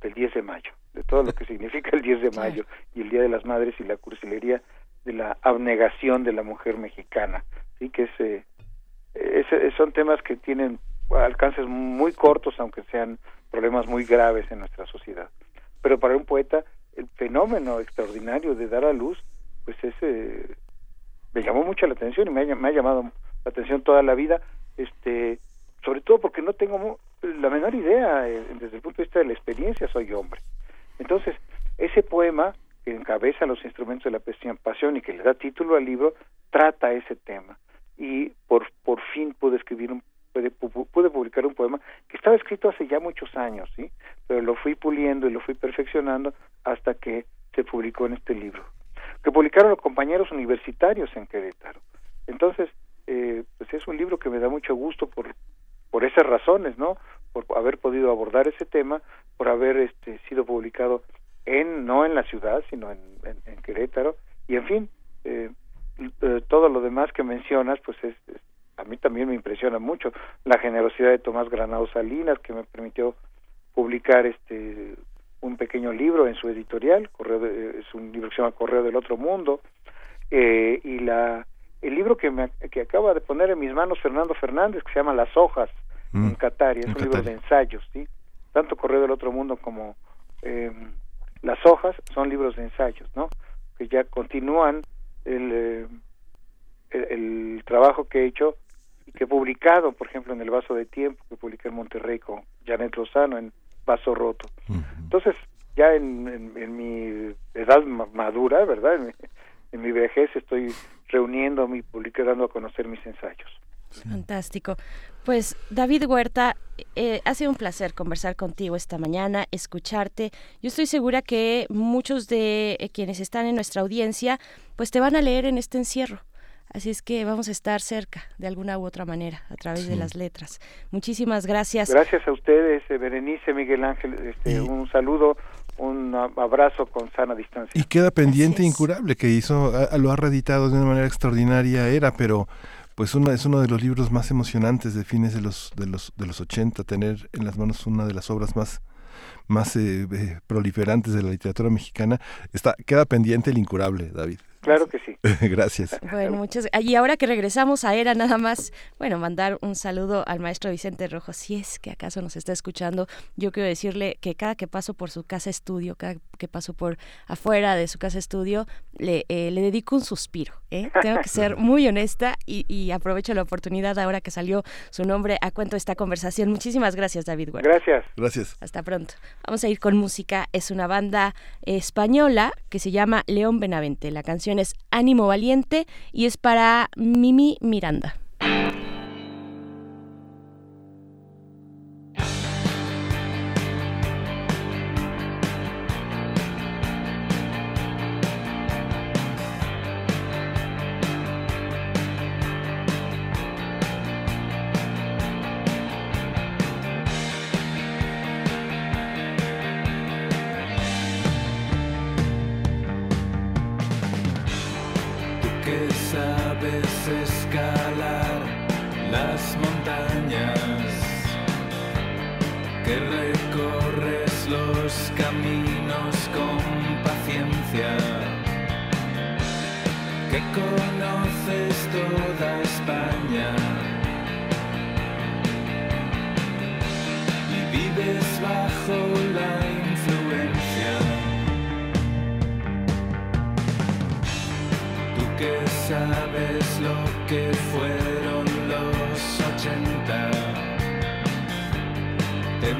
del 10 de mayo, de todo lo que *laughs* significa el 10 de mayo y el Día de las Madres y la cursilería de la abnegación de la mujer mexicana, sí que es, eh, son temas que tienen alcances muy cortos, aunque sean problemas muy graves en nuestra sociedad. Pero para un poeta, el fenómeno extraordinario de dar a luz, pues ese me llamó mucho la atención y me ha, me ha llamado la atención toda la vida, este, sobre todo porque no tengo la menor idea eh, desde el punto de vista de la experiencia, soy hombre. Entonces, ese poema que encabeza los instrumentos de la pasión y que le da título al libro, trata ese tema. Y por, por fin pude escribir un pude, publicar un poema que estaba escrito hace ya muchos años, ¿sí? Pero lo fui puliendo y lo fui perfeccionando hasta que se publicó en este libro, que publicaron los compañeros universitarios en Querétaro. Entonces, eh, pues es un libro que me da mucho gusto por, por esas razones, ¿no? Por haber podido abordar ese tema, por haber este, sido publicado en, no en la ciudad, sino en, en, Querétaro, y en fin, eh, eh, todo lo demás que mencionas, pues es, a mí también me impresiona mucho. La generosidad de Tomás Granado Salinas que me permitió publicar este un pequeño libro en su editorial Correo es un libro que se llama Correo del Otro Mundo. Eh, y la el libro que me que acaba de poner en mis manos Fernando Fernández que se llama Las hojas mm, en Qatar es un libro de ensayos sí tanto Correo del Otro Mundo como eh, Las hojas son libros de ensayos no que ya continúan el, eh, el, el trabajo que he hecho que he publicado, por ejemplo, en el Vaso de Tiempo, que publiqué en Monterrey con Janet Lozano en Vaso Roto. Entonces, ya en, mi edad madura, ¿verdad? En mi, vejez estoy reuniendo y publicando a conocer mis ensayos. Fantástico. Pues David Huerta, eh, ha sido un placer conversar contigo esta mañana, escucharte. Yo estoy segura que muchos de eh, quienes están en nuestra audiencia, pues te van a leer en este encierro. Así es que vamos a estar cerca de alguna u otra manera a través de las letras. Muchísimas gracias. Gracias a ustedes, eh, Berenice, Miguel Ángel. Este, Un saludo, un abrazo con sana distancia. Y queda pendiente incurable que hizo, lo ha reeditado de una manera extraordinaria, era, pero pues es uno de los libros más emocionantes de fines de los, de los, de los 80, tener en las manos una de las obras más más eh, eh, proliferantes de la literatura mexicana, está queda pendiente el incurable, David. Claro que sí. *laughs* Gracias. Bueno, muchas y ahora que regresamos a ERA nada más, bueno, mandar un saludo al maestro Vicente Rojo, si es que acaso nos está escuchando, yo quiero decirle que cada que paso por su casa estudio, cada que paso por afuera de su casa estudio, le, eh, le dedico un suspiro, ¿eh? Tengo que ser *laughs* muy honesta y, y, aprovecho la oportunidad ahora que salió su nombre a cuento esta conversación. Muchísimas gracias, David Huerta. Gracias. Gracias. Hasta pronto. Vamos a ir con música, es una banda española que se llama León Benavente. La canción es Ánimo Valiente y es para Mimi Miranda. Conoces toda España y vives bajo la influencia. Tú que sabes lo que fueron los ochenta, te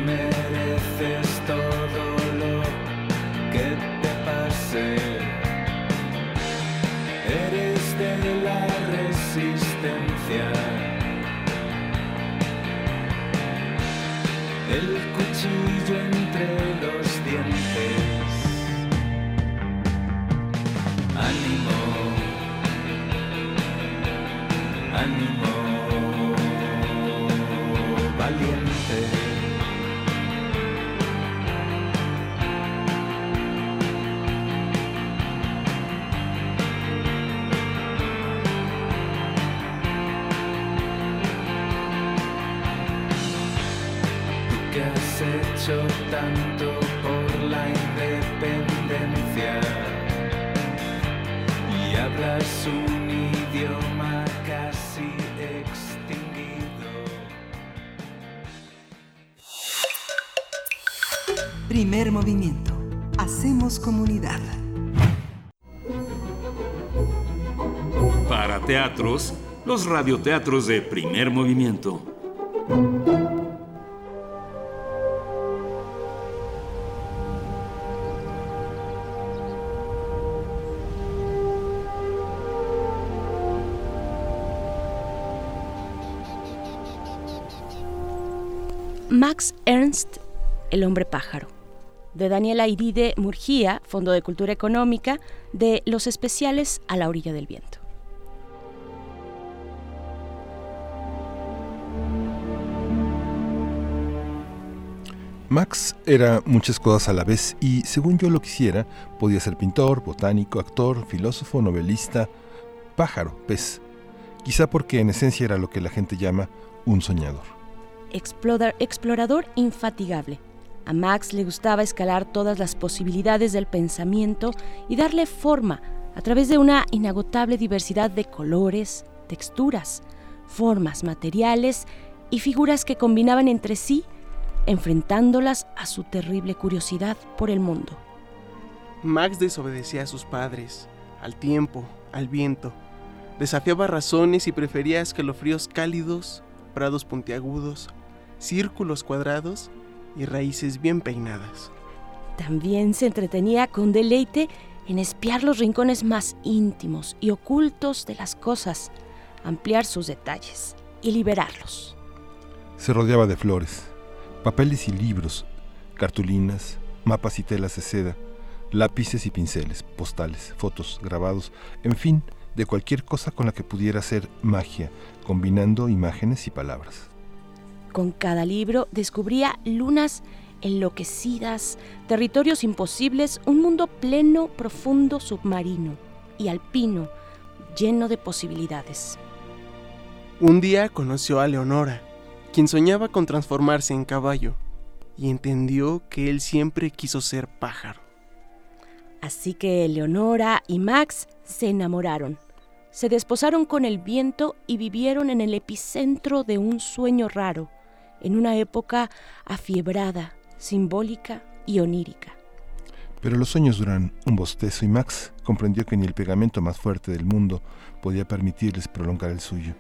tanto por la independencia y hablas un idioma casi extinguido. Primer movimiento. Hacemos comunidad. Para teatros, los radioteatros de primer movimiento. Max Ernst, El hombre pájaro. De Daniela Iride Murgía, Fondo de Cultura Económica, de Los Especiales a la Orilla del Viento. Max era muchas cosas a la vez y, según yo lo quisiera, podía ser pintor, botánico, actor, filósofo, novelista, pájaro, pez. Quizá porque en esencia era lo que la gente llama un soñador. Explorador infatigable. A Max le gustaba escalar todas las posibilidades del pensamiento y darle forma a través de una inagotable diversidad de colores, texturas, formas, materiales y figuras que combinaban entre sí, enfrentándolas a su terrible curiosidad por el mundo. Max desobedecía a sus padres, al tiempo, al viento. Desafiaba razones y prefería escalofríos cálidos, prados puntiagudos, círculos cuadrados y raíces bien peinadas. También se entretenía con deleite en espiar los rincones más íntimos y ocultos de las cosas, ampliar sus detalles y liberarlos. Se rodeaba de flores, papeles y libros, cartulinas, mapas y telas de seda, lápices y pinceles, postales, fotos, grabados, en fin, de cualquier cosa con la que pudiera hacer magia, combinando imágenes y palabras. Con cada libro descubría lunas enloquecidas, territorios imposibles, un mundo pleno, profundo, submarino y alpino, lleno de posibilidades. Un día conoció a Leonora, quien soñaba con transformarse en caballo, y entendió que él siempre quiso ser pájaro. Así que Leonora y Max se enamoraron. Se desposaron con el viento y vivieron en el epicentro de un sueño raro, en una época afiebrada, simbólica y onírica. Pero los sueños duran un bostezo y Max comprendió que ni el pegamento más fuerte del mundo podía permitirles prolongar el suyo.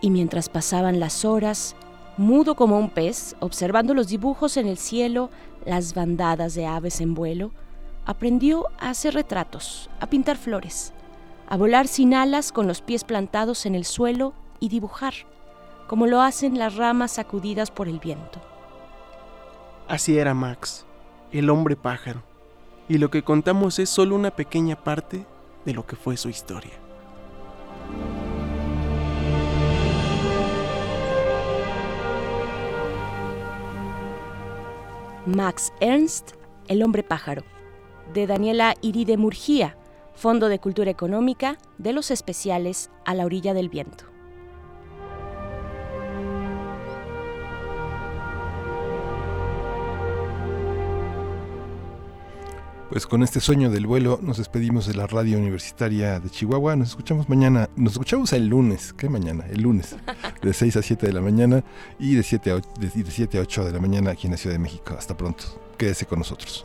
Y mientras pasaban las horas, mudo como un pez, observando los dibujos en el cielo, las bandadas de aves en vuelo, aprendió a hacer retratos, a pintar flores, a volar sin alas con los pies plantados en el suelo y dibujar, como lo hacen las ramas sacudidas por el viento. Así era Max, el hombre pájaro, y lo que contamos es solo una pequeña parte de lo que fue su historia. Max Ernst, El hombre pájaro, de Daniela Iride Murgía, Fondo de Cultura Económica, de los especiales A la orilla del viento. Pues con este sueño del vuelo nos despedimos de la radio universitaria de Chihuahua. Nos escuchamos mañana, nos escuchamos el lunes, ¿qué mañana? El lunes, de *laughs* 6 a 7 de la mañana y de 7 a 8 de, de 7 a 8 de la mañana aquí en la Ciudad de México. Hasta pronto. Quédese con nosotros.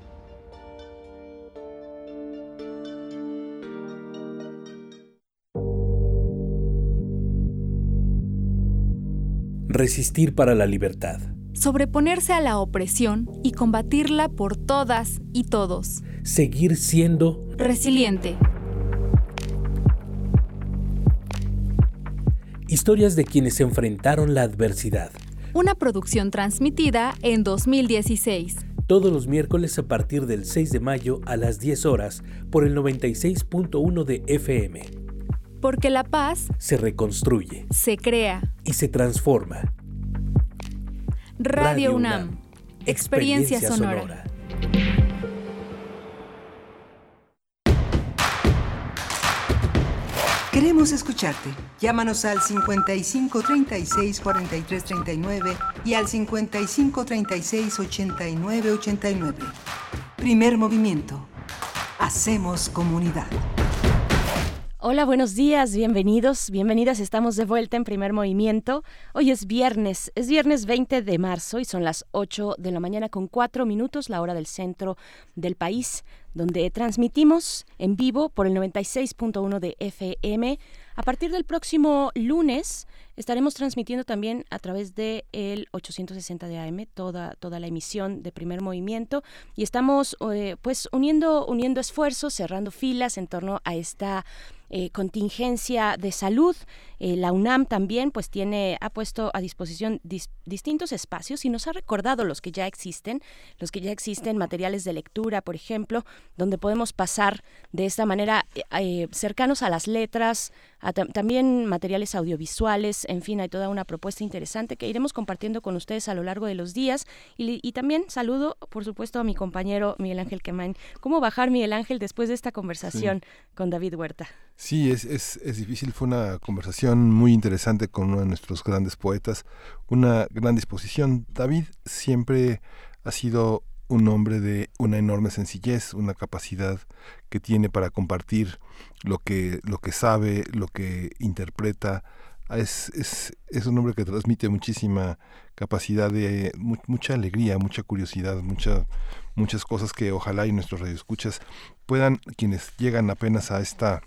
Resistir para la libertad. Sobreponerse a la opresión y combatirla por todas y todos. Seguir siendo Resiliente. historias de quienes enfrentaron la adversidad. Una producción transmitida en 2016. Todos los miércoles a partir del 6 de mayo a las 10 horas por el 96.1 de FM. Porque la paz Se reconstruye se crea. y se transforma. Radio, Radio UNAM. UNAM. Experiencia, Experiencia sonora. sonora. Queremos escucharte. Llámanos al 55 36 43 39 y al 55 36 89 89. Primer movimiento. Hacemos comunidad. Hola, buenos días, bienvenidos, bienvenidas. Estamos de vuelta en primer movimiento. Hoy es viernes, es viernes 20 de marzo y son las 8 de la mañana con 4 minutos, la hora del centro del país, donde transmitimos en vivo por el 96.1 de FM A partir del próximo lunes estaremos transmitiendo también a través de el 860 de AM toda toda la emisión de Primer Movimiento y estamos eh, pues uniendo uniendo esfuerzos, cerrando filas en torno a esta eh, contingencia de salud. Eh, la UNAM también pues tiene, ha puesto a disposición distintos espacios y nos ha recordado los que ya existen, los que ya existen, materiales de lectura, por ejemplo, donde podemos pasar de esta manera eh, cercanos a las letras, también materiales audiovisuales, en fin, hay toda una propuesta interesante que iremos compartiendo con ustedes a lo largo de los días. Y, también saludo, por supuesto, a mi compañero Miguel Ángel Quemain. ¿Cómo bajar, Miguel Ángel, después de esta conversación con David Huerta? Sí, es, es, es difícil. Fue una conversación muy interesante con uno de nuestros grandes poetas, una gran disposición. David siempre ha sido un hombre de una enorme sencillez, una capacidad que tiene para compartir lo que, lo que sabe, lo que interpreta. Es, es, es un hombre que transmite muchísima capacidad de mucha alegría, mucha curiosidad, mucha, muchas cosas que ojalá y nuestros radioescuchas puedan, quienes llegan apenas a esta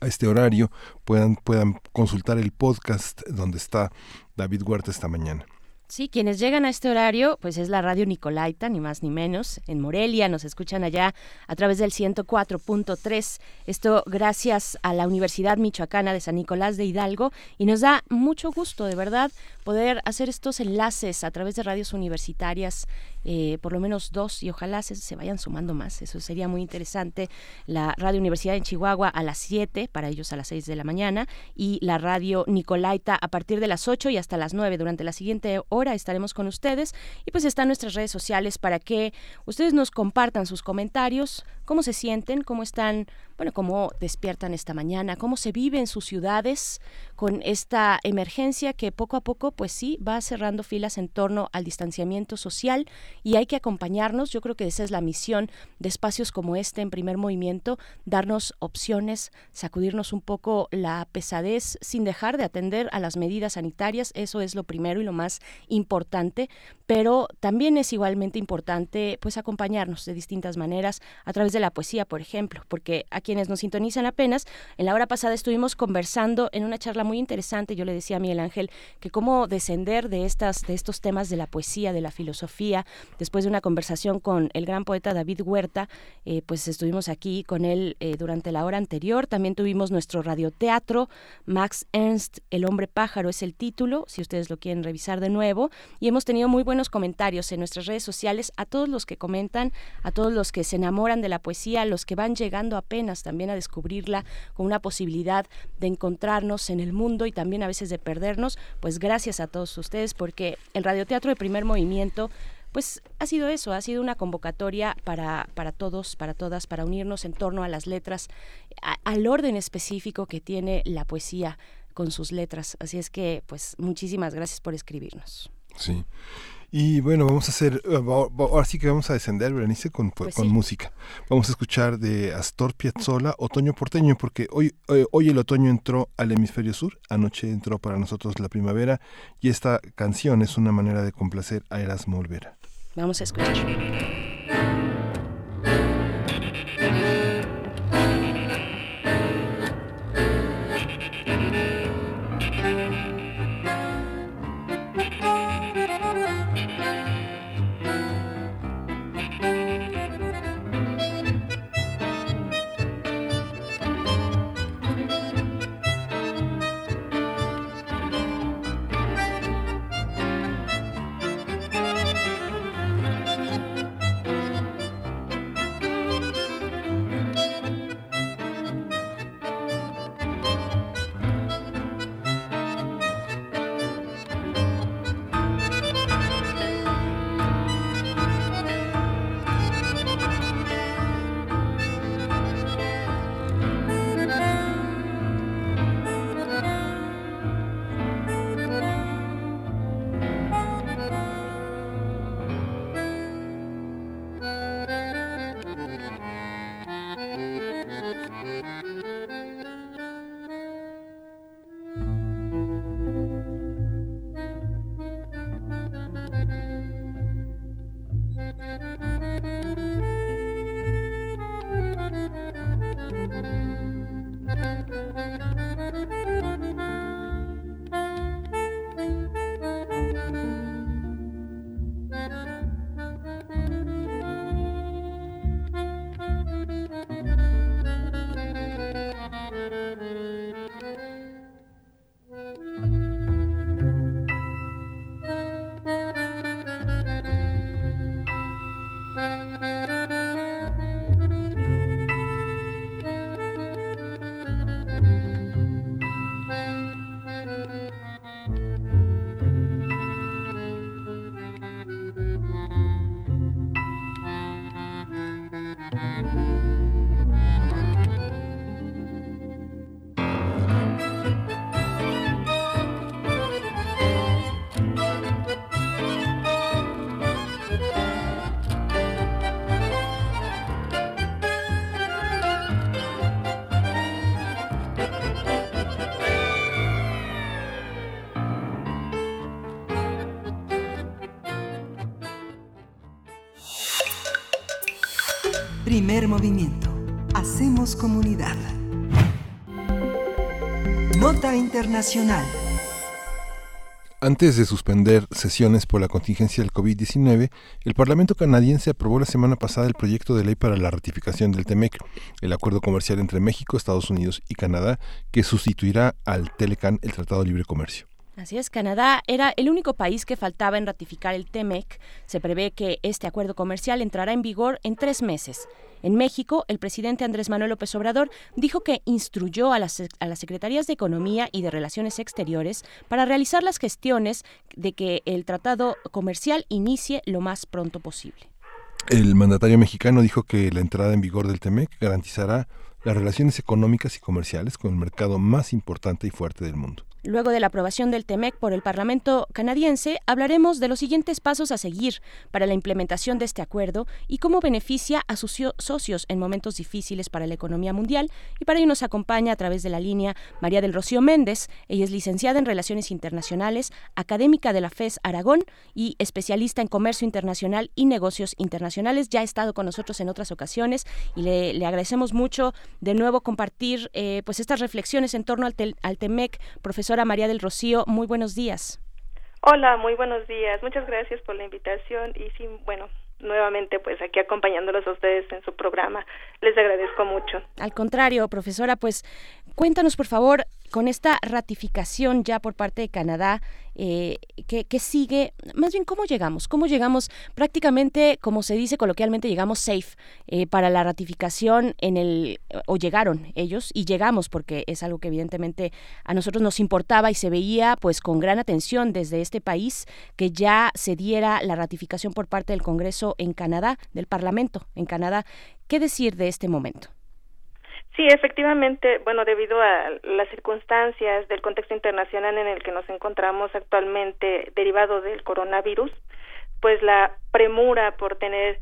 a este horario puedan, puedan consultar el podcast donde está David Huerta esta mañana. Sí, quienes llegan a este horario, pues es la radio Nicolaita, ni más ni menos, en Morelia, nos escuchan allá a través del 104.3. Esto gracias a la Universidad Michoacana de San Nicolás de Hidalgo y nos da mucho gusto, de verdad, poder hacer estos enlaces a través de radios universitarias eh, por lo menos dos y ojalá se, vayan sumando más. Eso sería muy interesante. La Radio Universidad en Chihuahua a las 7, para ellos a las 6 de la mañana, y la Radio Nicolaita a partir de las 8 y hasta las 9. Durante la siguiente hora estaremos con ustedes. Y pues están nuestras redes sociales para que ustedes nos compartan sus comentarios, cómo se sienten, cómo están bueno, cómo despiertan esta mañana, cómo se vive en sus ciudades con esta emergencia que poco a poco, pues sí, va cerrando filas en torno al distanciamiento social y hay que acompañarnos. Yo creo que esa es la misión de espacios como este en primer movimiento, darnos opciones, sacudirnos un poco la pesadez sin dejar de atender a las medidas sanitarias. Eso es lo primero y lo más importante, pero también es igualmente importante pues acompañarnos de distintas maneras a través de la poesía, por ejemplo, porque aquí quienes nos sintonizan apenas, en la hora pasada estuvimos conversando en una charla muy interesante, yo le decía a Miguel Ángel que cómo descender de estas de estos temas de la poesía, de la filosofía, después de una conversación con el gran poeta David Huerta, eh, pues estuvimos aquí con él eh, durante la hora anterior, también tuvimos nuestro radioteatro, Max Ernst, El hombre pájaro es el título, si ustedes lo quieren revisar de nuevo, y hemos tenido muy buenos comentarios en nuestras redes sociales a todos los que comentan, a todos los que se enamoran de la poesía, a los que van llegando apenas también a descubrirla con una posibilidad de encontrarnos en el mundo y también a veces de perdernos, pues gracias a todos ustedes porque el radioteatro de primer movimiento pues ha sido eso, ha sido una convocatoria para, para todos, para todas, para unirnos en torno a las letras, al orden específico que tiene la poesía con sus letras. Así es que, pues, muchísimas gracias por escribirnos. Sí. Y bueno, vamos a hacer, eh, ahora sí que vamos a descender, Berenice, con, pues con música. Vamos a escuchar de Astor Piazzolla, Otoño Porteño, porque hoy, hoy, eh, hoy, el otoño entró al hemisferio sur, anoche entró para nosotros la primavera, y esta canción es una manera de complacer a Erasmo Olvera. Vamos a escuchar. Movimiento. Hacemos comunidad. Nota Internacional. Antes de suspender sesiones por la contingencia del COVID-19, el Parlamento canadiense aprobó la semana pasada el proyecto de ley para la ratificación del TEMEC, el acuerdo comercial entre México, Estados Unidos y Canadá, que sustituirá al TELECAN, el Tratado de Libre Comercio. Así es, Canadá era el único país que faltaba en ratificar el TEMEC. Se prevé que este acuerdo comercial entrará en vigor en tres meses. En México, el presidente Andrés Manuel López Obrador dijo que instruyó a las, Secretarías de Economía y de Relaciones Exteriores para realizar las gestiones de que el tratado comercial inicie lo más pronto posible. El mandatario mexicano dijo que la entrada en vigor del TEMEC garantizará las relaciones económicas y comerciales con el mercado más importante y fuerte del mundo. Luego de la aprobación del TEMEC por el Parlamento canadiense, hablaremos de los siguientes pasos a seguir para la implementación de este acuerdo y cómo beneficia a sus socios en momentos difíciles para la economía mundial. Y para ello nos acompaña a través de la línea María del Rocío Méndez. Ella es licenciada en Relaciones Internacionales, académica de la FES Aragón y especialista en Comercio Internacional y Negocios Internacionales. Ya ha estado con nosotros en otras ocasiones y le, le agradecemos mucho de nuevo compartir eh, pues estas reflexiones en torno al, al TEMEC. Profesor María del Rocío, muy buenos días. Hola, muy buenos días. Muchas gracias por la invitación y sí, bueno, nuevamente pues aquí acompañándolos a ustedes en su programa. Les agradezco mucho. Al contrario, profesora, pues cuéntanos por favor con esta ratificación ya por parte de Canadá, eh, ¿qué, sigue? Más bien, ¿cómo llegamos? ¿Cómo llegamos? Prácticamente, como se dice coloquialmente, llegamos safe eh, para la ratificación en el, o llegaron ellos, y llegamos porque es algo que evidentemente a nosotros nos importaba y se veía pues con gran atención desde este país que ya se diera la ratificación por parte del Congreso en Canadá, del Parlamento en Canadá. ¿Qué decir de este momento? Sí, efectivamente, bueno, debido a las circunstancias del contexto internacional en el que nos encontramos actualmente derivado del coronavirus, pues la premura por tener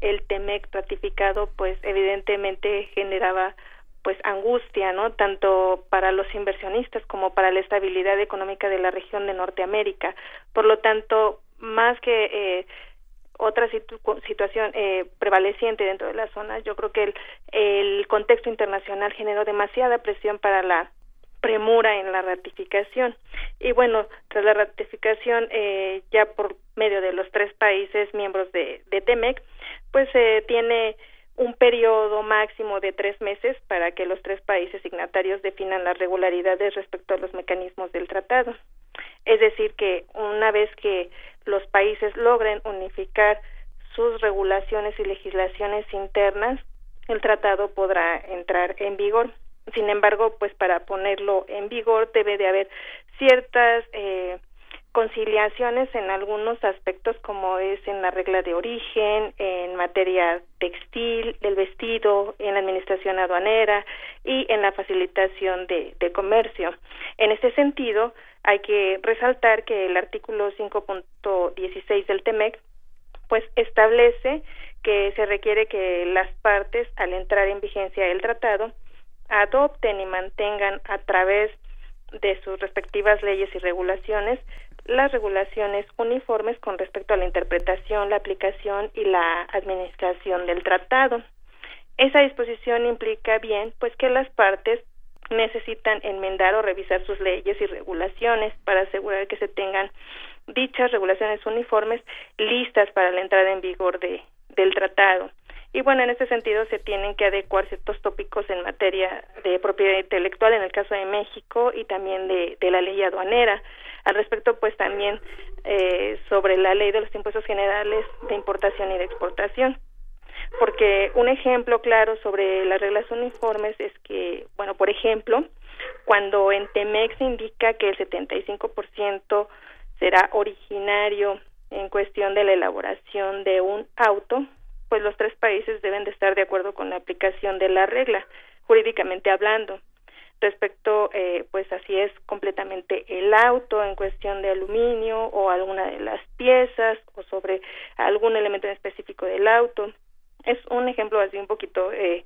el TEMEC ratificado, pues evidentemente generaba pues angustia, ¿no? Tanto para los inversionistas como para la estabilidad económica de la región de Norteamérica. Por lo tanto, más que eh, otra situación eh, prevaleciente dentro de la zona. Yo creo que el, contexto internacional generó demasiada presión para la premura en la ratificación. Y bueno, tras la ratificación eh, ya por medio de los tres países miembros de, de TEMEC, pues se tiene un periodo máximo de tres meses para que los tres países signatarios definan las regularidades respecto a los mecanismos del tratado. Es decir, que una vez que los países logren unificar sus regulaciones y legislaciones internas, el tratado podrá entrar en vigor. Sin embargo, pues para ponerlo en vigor debe de haber ciertas eh, conciliaciones en algunos aspectos como es en la regla de origen, en materia textil, del vestido, en la administración aduanera y en la facilitación de, de comercio. En este sentido, hay que resaltar que el artículo 5.16 del TEMEC pues establece que se requiere que las partes al entrar en vigencia el tratado adopten y mantengan a través de sus respectivas leyes y regulaciones las regulaciones uniformes con respecto a la interpretación, la aplicación y la administración del tratado. Esa disposición implica bien pues que las partes necesitan enmendar o revisar sus leyes y regulaciones para asegurar que se tengan dichas regulaciones uniformes listas para la entrada en vigor de, del tratado. Y bueno, en este sentido se tienen que adecuar ciertos tópicos en materia de propiedad intelectual en el caso de México y también de, de la ley aduanera. Al respecto, pues también eh, sobre la ley de los impuestos generales de importación y de exportación porque un ejemplo claro sobre las reglas uniformes es que, bueno, por ejemplo, cuando en Temex indica que el 75% será originario en cuestión de la elaboración de un auto, pues los tres países deben de estar de acuerdo con la aplicación de la regla, jurídicamente hablando. Respecto, eh, pues así es completamente el auto en cuestión de aluminio o alguna de las piezas o sobre algún elemento en específico del auto es un ejemplo así un poquito eh,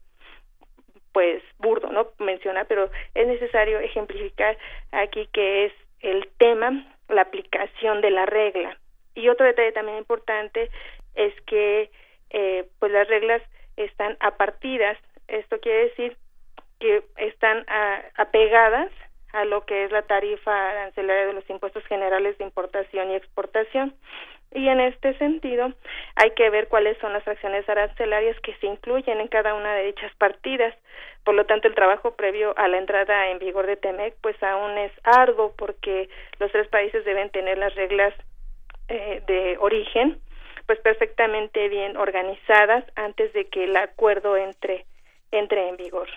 pues burdo, ¿no? Menciona, pero es necesario ejemplificar aquí que es el tema, la aplicación de la regla. Y otro detalle también importante es que eh, pues las reglas están apartidas. Esto quiere decir que están apegadas a lo que es la tarifa arancelaria de los impuestos generales de importación y exportación. Y en este sentido, hay que ver cuáles son las fracciones arancelarias que se incluyen en cada una de dichas partidas. Por lo tanto, el trabajo previo a la entrada en vigor de TEMEC, pues aún es arduo porque los tres países deben tener las reglas eh, de origen, pues perfectamente bien organizadas antes de que el acuerdo entre entre en vigor.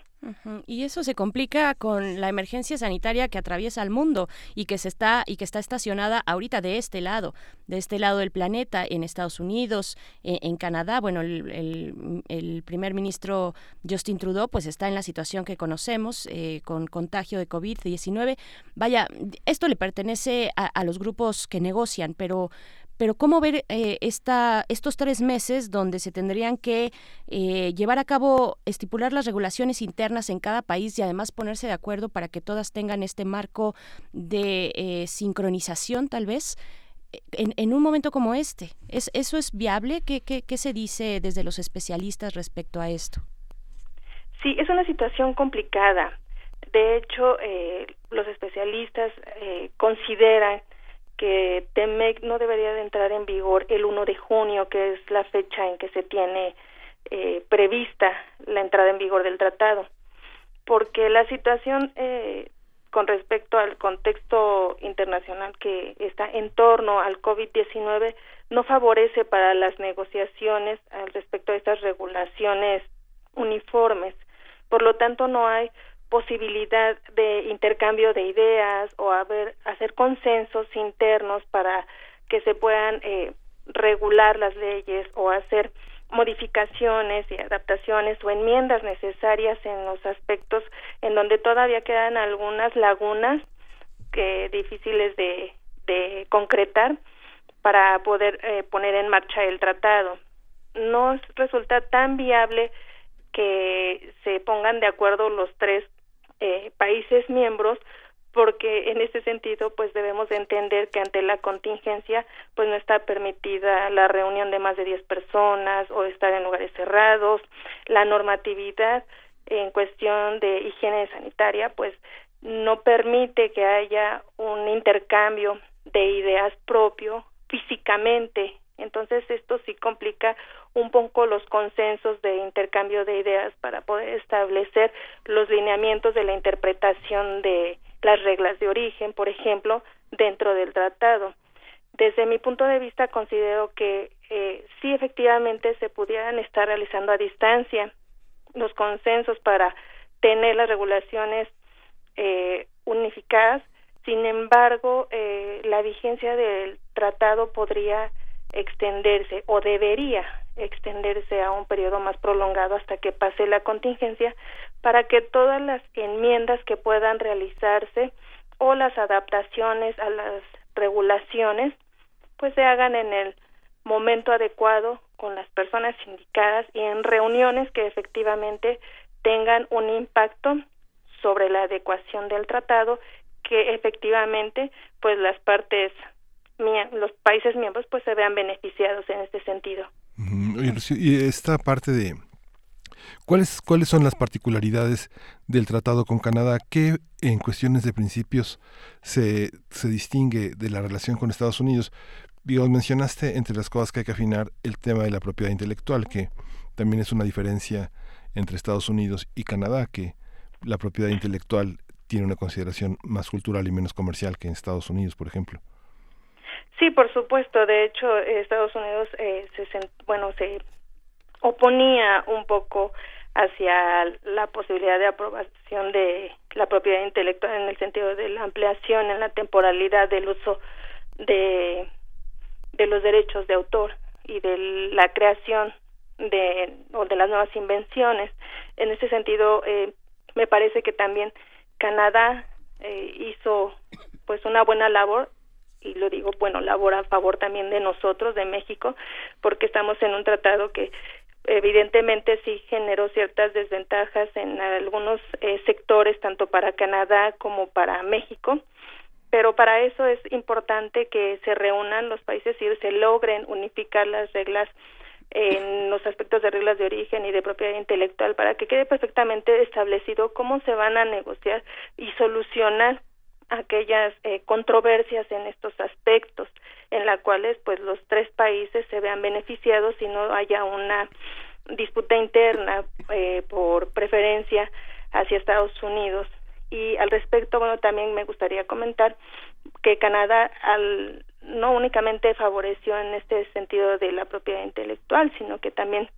Y eso se complica con la emergencia sanitaria que atraviesa el mundo y que se está y que está estacionada ahorita de este lado, de este lado del planeta, en Estados Unidos, e, en, Canadá. Bueno, el, primer ministro Justin Trudeau, pues está en la situación que conocemos eh, con contagio de COVID-19. Vaya, esto le pertenece a, a los grupos que negocian, pero pero ¿cómo ver eh, esta, estos tres meses donde se tendrían que eh, llevar a cabo, estipular las regulaciones internas en cada país y además ponerse de acuerdo para que todas tengan este marco de eh, sincronización tal vez? En, en, un momento como este. ¿Es, ¿Eso es viable? ¿Qué, ¿Qué, qué, se dice desde los especialistas respecto a esto? Sí, es una situación complicada. De hecho, los especialistas consideran que TEMEC no debería de entrar en vigor el 1 de junio, que es la fecha en que se tiene eh, prevista la entrada en vigor del tratado, porque la situación eh, con respecto al contexto internacional que está en torno al COVID-19 no favorece para las negociaciones al respecto de estas regulaciones uniformes. Por lo tanto, no hay posibilidad de intercambio de ideas o haber, hacer consensos internos para que se puedan eh, regular las leyes o hacer modificaciones y adaptaciones o enmiendas necesarias en los aspectos en donde todavía quedan algunas lagunas que difíciles de, de concretar para poder eh, poner en marcha el tratado. No resulta tan viable que se pongan de acuerdo los tres eh, países miembros porque en ese sentido pues debemos de entender que ante la contingencia pues no está permitida la reunión de más de 10 personas o estar en lugares cerrados. La normatividad en cuestión de higiene sanitaria pues no permite que haya un intercambio de ideas propio físicamente. Entonces esto sí complica un poco los consensos de intercambio de ideas para poder establecer los lineamientos de la interpretación de las reglas de origen, por ejemplo, dentro del tratado. Desde mi punto de vista considero que eh, sí efectivamente se pudieran estar realizando a distancia los consensos para tener las regulaciones eh, unificadas. Sin embargo, eh, la vigencia del tratado podría extenderse o debería extenderse a un periodo más prolongado hasta que pase la contingencia para que todas las enmiendas que puedan realizarse o las adaptaciones a las regulaciones pues se hagan en el momento adecuado con las personas indicadas y en reuniones que efectivamente tengan un impacto sobre la adecuación del tratado que efectivamente pues las partes los países miembros pues se vean beneficiados en este sentido. Y esta parte de ¿Cuáles, ¿Cuáles son las particularidades del tratado con Canadá? ¿Qué en cuestiones de principios se, se distingue de la relación con Estados Unidos? Digo, mencionaste entre las cosas que hay que afinar el tema de la propiedad intelectual, que también es una diferencia entre Estados Unidos y Canadá, que la propiedad intelectual tiene una consideración más cultural y menos comercial que en Estados Unidos, por ejemplo. Sí, por supuesto. De hecho, Estados Unidos eh, se, bueno, se oponía un poco hacia la posibilidad de aprobación de la propiedad intelectual en el sentido de la ampliación en la temporalidad del uso de, de los derechos de autor y de la creación de o de las nuevas invenciones. En ese sentido, eh, me parece que también Canadá eh, hizo pues una buena labor y lo digo, bueno, labora a favor también de nosotros, de México, porque estamos en un tratado que evidentemente sí generó ciertas desventajas en algunos eh, sectores, tanto para Canadá como para México, pero para eso es importante que se reúnan los países y se logren unificar las reglas en los aspectos de reglas de origen y de propiedad intelectual para que quede perfectamente establecido cómo se van a negociar y solucionar aquellas eh, controversias en estos aspectos en las cuales pues los tres países se vean beneficiados y no haya una disputa interna eh, por preferencia hacia Estados Unidos. Y al respecto bueno también me gustaría comentar que Canadá al no únicamente favoreció en este sentido de la propiedad intelectual sino que también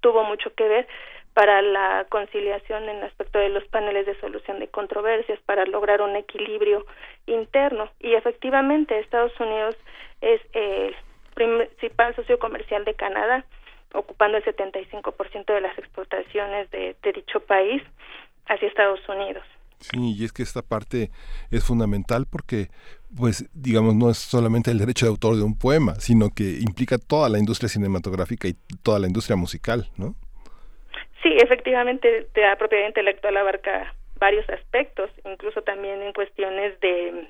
tuvo mucho que ver para la conciliación en el aspecto de los paneles de solución de controversias para lograr un equilibrio interno y efectivamente Estados Unidos es el principal socio comercial de Canadá ocupando el 75% de las exportaciones de, de dicho país hacia Estados Unidos. Sí, y es que esta parte es fundamental porque, pues, digamos, no es solamente el derecho de autor de un poema, sino que implica toda la industria cinematográfica y toda la industria musical, ¿no? Sí, efectivamente, la propiedad intelectual abarca varios aspectos, incluso también en cuestiones de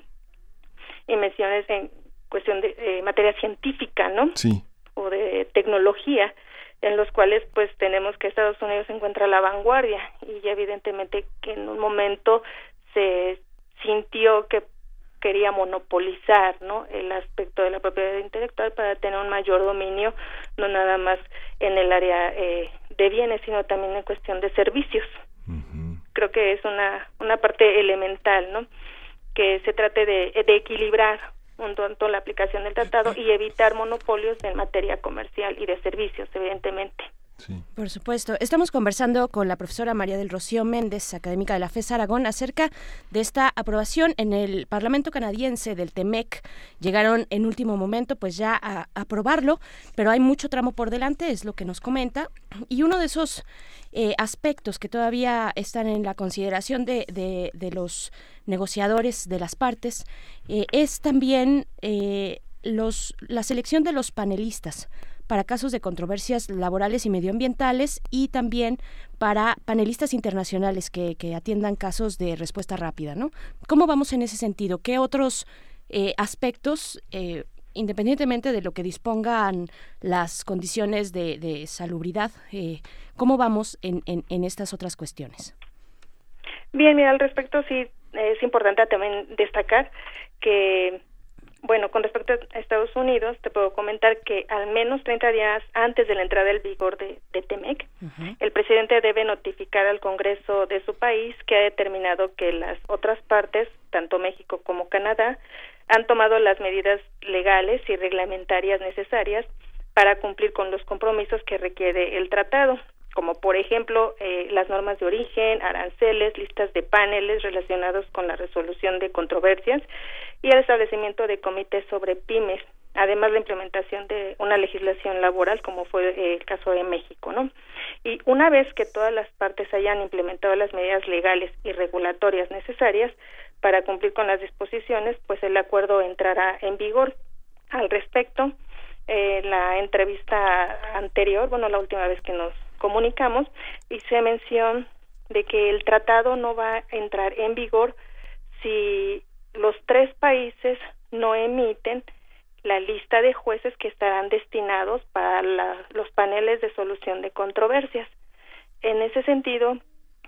invenciones en cuestión de eh, materia científica, ¿no? Sí. O de tecnología, en los cuales pues tenemos que Estados Unidos se encuentra a la vanguardia y evidentemente que en un momento se sintió que quería monopolizar no el aspecto de la propiedad intelectual para tener un mayor dominio no nada más en el área eh, de bienes sino también en cuestión de servicios. Creo que es una una parte elemental no que se trate de, de equilibrar un tanto la aplicación del tratado y evitar monopolios en materia comercial y de servicios evidentemente por supuesto. Estamos conversando con la profesora María del Rocío Méndez, académica de la FES Aragón, acerca de esta aprobación en el Parlamento canadiense del TEMEC. Llegaron en último momento pues ya a, aprobarlo, pero hay mucho tramo por delante, es lo que nos comenta. Y uno de esos eh, aspectos que todavía están en la consideración de, los negociadores de las partes eh, es también eh, los, la selección de los panelistas para casos de controversias laborales y medioambientales y también para panelistas internacionales que, atiendan casos de respuesta rápida, ¿no? ¿Cómo vamos en ese sentido? ¿Qué otros eh, aspectos, eh, independientemente de lo que dispongan las condiciones de, salubridad, eh, cómo vamos en, en estas otras cuestiones? Bien, mira, al respecto sí es importante también destacar que bueno, con respecto a Estados Unidos, te puedo comentar que al menos 30 días antes de la entrada en vigor de, de TEMEC, el presidente debe notificar al Congreso de su país que ha determinado que las otras partes, tanto México como Canadá, han tomado las medidas legales y reglamentarias necesarias para cumplir con los compromisos que requiere el tratado, como por ejemplo eh, las normas de origen, aranceles, listas de paneles relacionados con la resolución de controversias y el establecimiento de comités sobre pymes, además la implementación de una legislación laboral como fue eh, el caso de México, ¿no? Y una vez que todas las partes hayan implementado las medidas legales y regulatorias necesarias para cumplir con las disposiciones, pues el acuerdo entrará en vigor. Al respecto, eh, la entrevista anterior, bueno, la última vez que nos comunicamos, hice mención de que el tratado no va a entrar en vigor si los tres países no emiten la lista de jueces que estarán destinados para los paneles de solución de controversias. En ese sentido,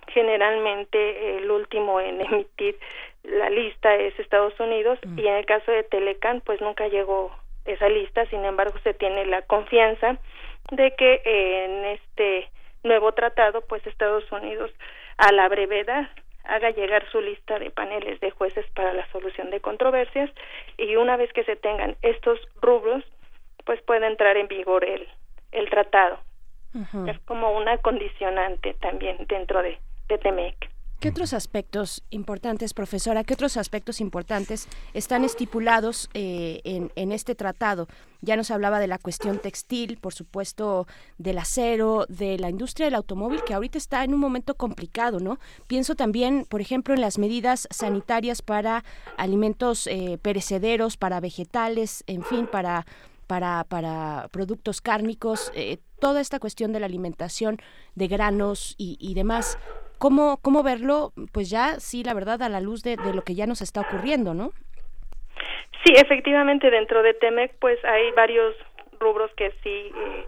generalmente el último en emitir la lista es Estados Unidos mm. y en el caso de Telecan pues nunca llegó esa lista, sin embargo se tiene la confianza de que en este nuevo tratado pues Estados Unidos a la brevedad haga llegar su lista de paneles de jueces para la solución de controversias y una vez que se tengan estos rubros, pues puede entrar en vigor el, el tratado. Es como una condicionante también dentro de, de TEMEC. ¿Qué otros aspectos importantes, profesora, qué otros aspectos importantes están estipulados eh, en, este tratado? Ya nos hablaba de la cuestión textil, por supuesto, del acero, de la industria del automóvil, que ahorita está en un momento complicado, ¿no? Pienso también, por ejemplo, en las medidas sanitarias para alimentos eh, perecederos, para vegetales, en fin, para productos cárnicos, eh, toda esta cuestión de la alimentación de granos y demás. ¿Cómo, cómo verlo? Pues ya, sí, la verdad, a la luz de, lo que ya nos está ocurriendo, ¿no? Sí, efectivamente, dentro de TEMEC, pues hay varios rubros que sí eh,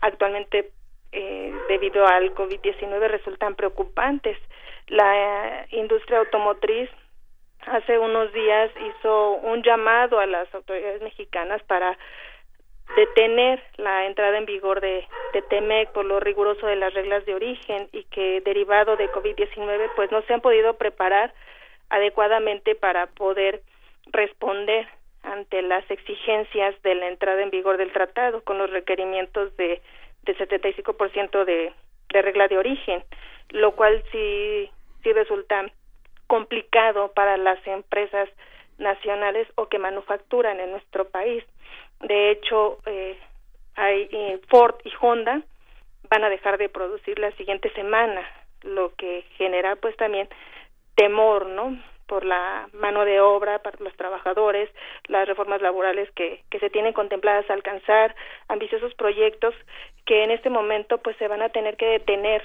actualmente eh, debido al COVID-19 resultan preocupantes. La industria automotriz hace unos días hizo un llamado a las autoridades mexicanas para detener la entrada en vigor de, de TEMEC por lo riguroso de las reglas de origen y que derivado de COVID-19 pues no se han podido preparar adecuadamente para poder responder ante las exigencias de la entrada en vigor del tratado con los requerimientos de del 75% de, de regla de origen, lo cual sí sí resulta complicado para las empresas nacionales o que manufacturan en nuestro país. De hecho, eh, hay eh, Ford y Honda van a dejar de producir la siguiente semana, lo que genera pues también temor, ¿no? por la mano de obra para los trabajadores, las reformas laborales que, que se tienen contempladas a alcanzar, ambiciosos proyectos que en este momento pues se van a tener que detener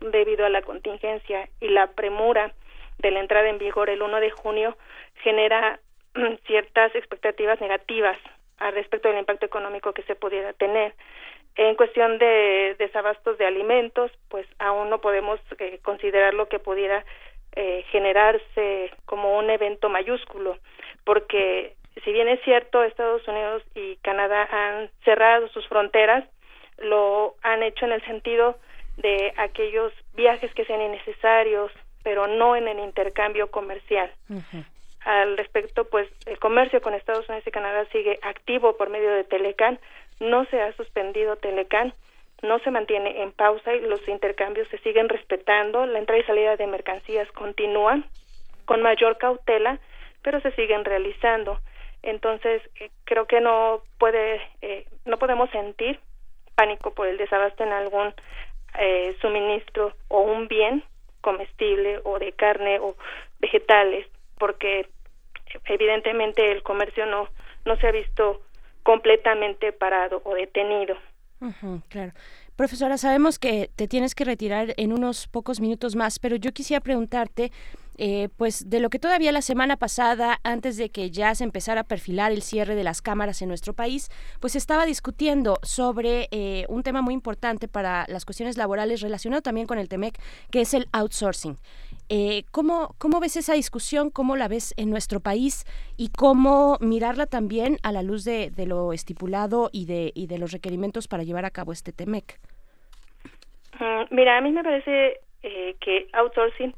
debido a la contingencia y la premura de la entrada en vigor el 1 de junio genera ciertas expectativas negativas al respecto del impacto económico que se pudiera tener. En cuestión de desabastos de alimentos, pues aún no podemos eh, considerar lo que pudiera eh, generarse como un evento mayúsculo, porque si bien es cierto, Estados Unidos y Canadá han cerrado sus fronteras, lo han hecho en el sentido de aquellos viajes que sean innecesarios, pero no en el intercambio comercial. Al respecto, pues el comercio con Estados Unidos y Canadá sigue activo por medio de Telecan, no se ha suspendido Telecan, no se mantiene en pausa y los intercambios se siguen respetando, la entrada y salida de mercancías continúan con mayor cautela, pero se siguen realizando. Entonces, eh, creo que no puede eh, no podemos sentir pánico por el desabasto en algún eh, suministro o un bien comestible o de carne o vegetales, porque evidentemente el comercio no no se ha visto completamente parado o detenido claro. Profesora, sabemos que te tienes que retirar en unos pocos minutos más, pero yo quisiera preguntarte, eh, pues de lo que todavía la semana pasada, antes de que ya se empezara a perfilar el cierre de las cámaras en nuestro país, pues estaba discutiendo sobre eh, un tema muy importante para las cuestiones laborales relacionado también con el TEMEC, que es el outsourcing. Eh, ¿cómo, ¿Cómo ves esa discusión? ¿Cómo la ves en nuestro país? ¿Y cómo mirarla también a la luz de, lo estipulado y de, y de los requerimientos para llevar a cabo este TEMEC? Mm, mira, a mí me parece eh, que outsourcing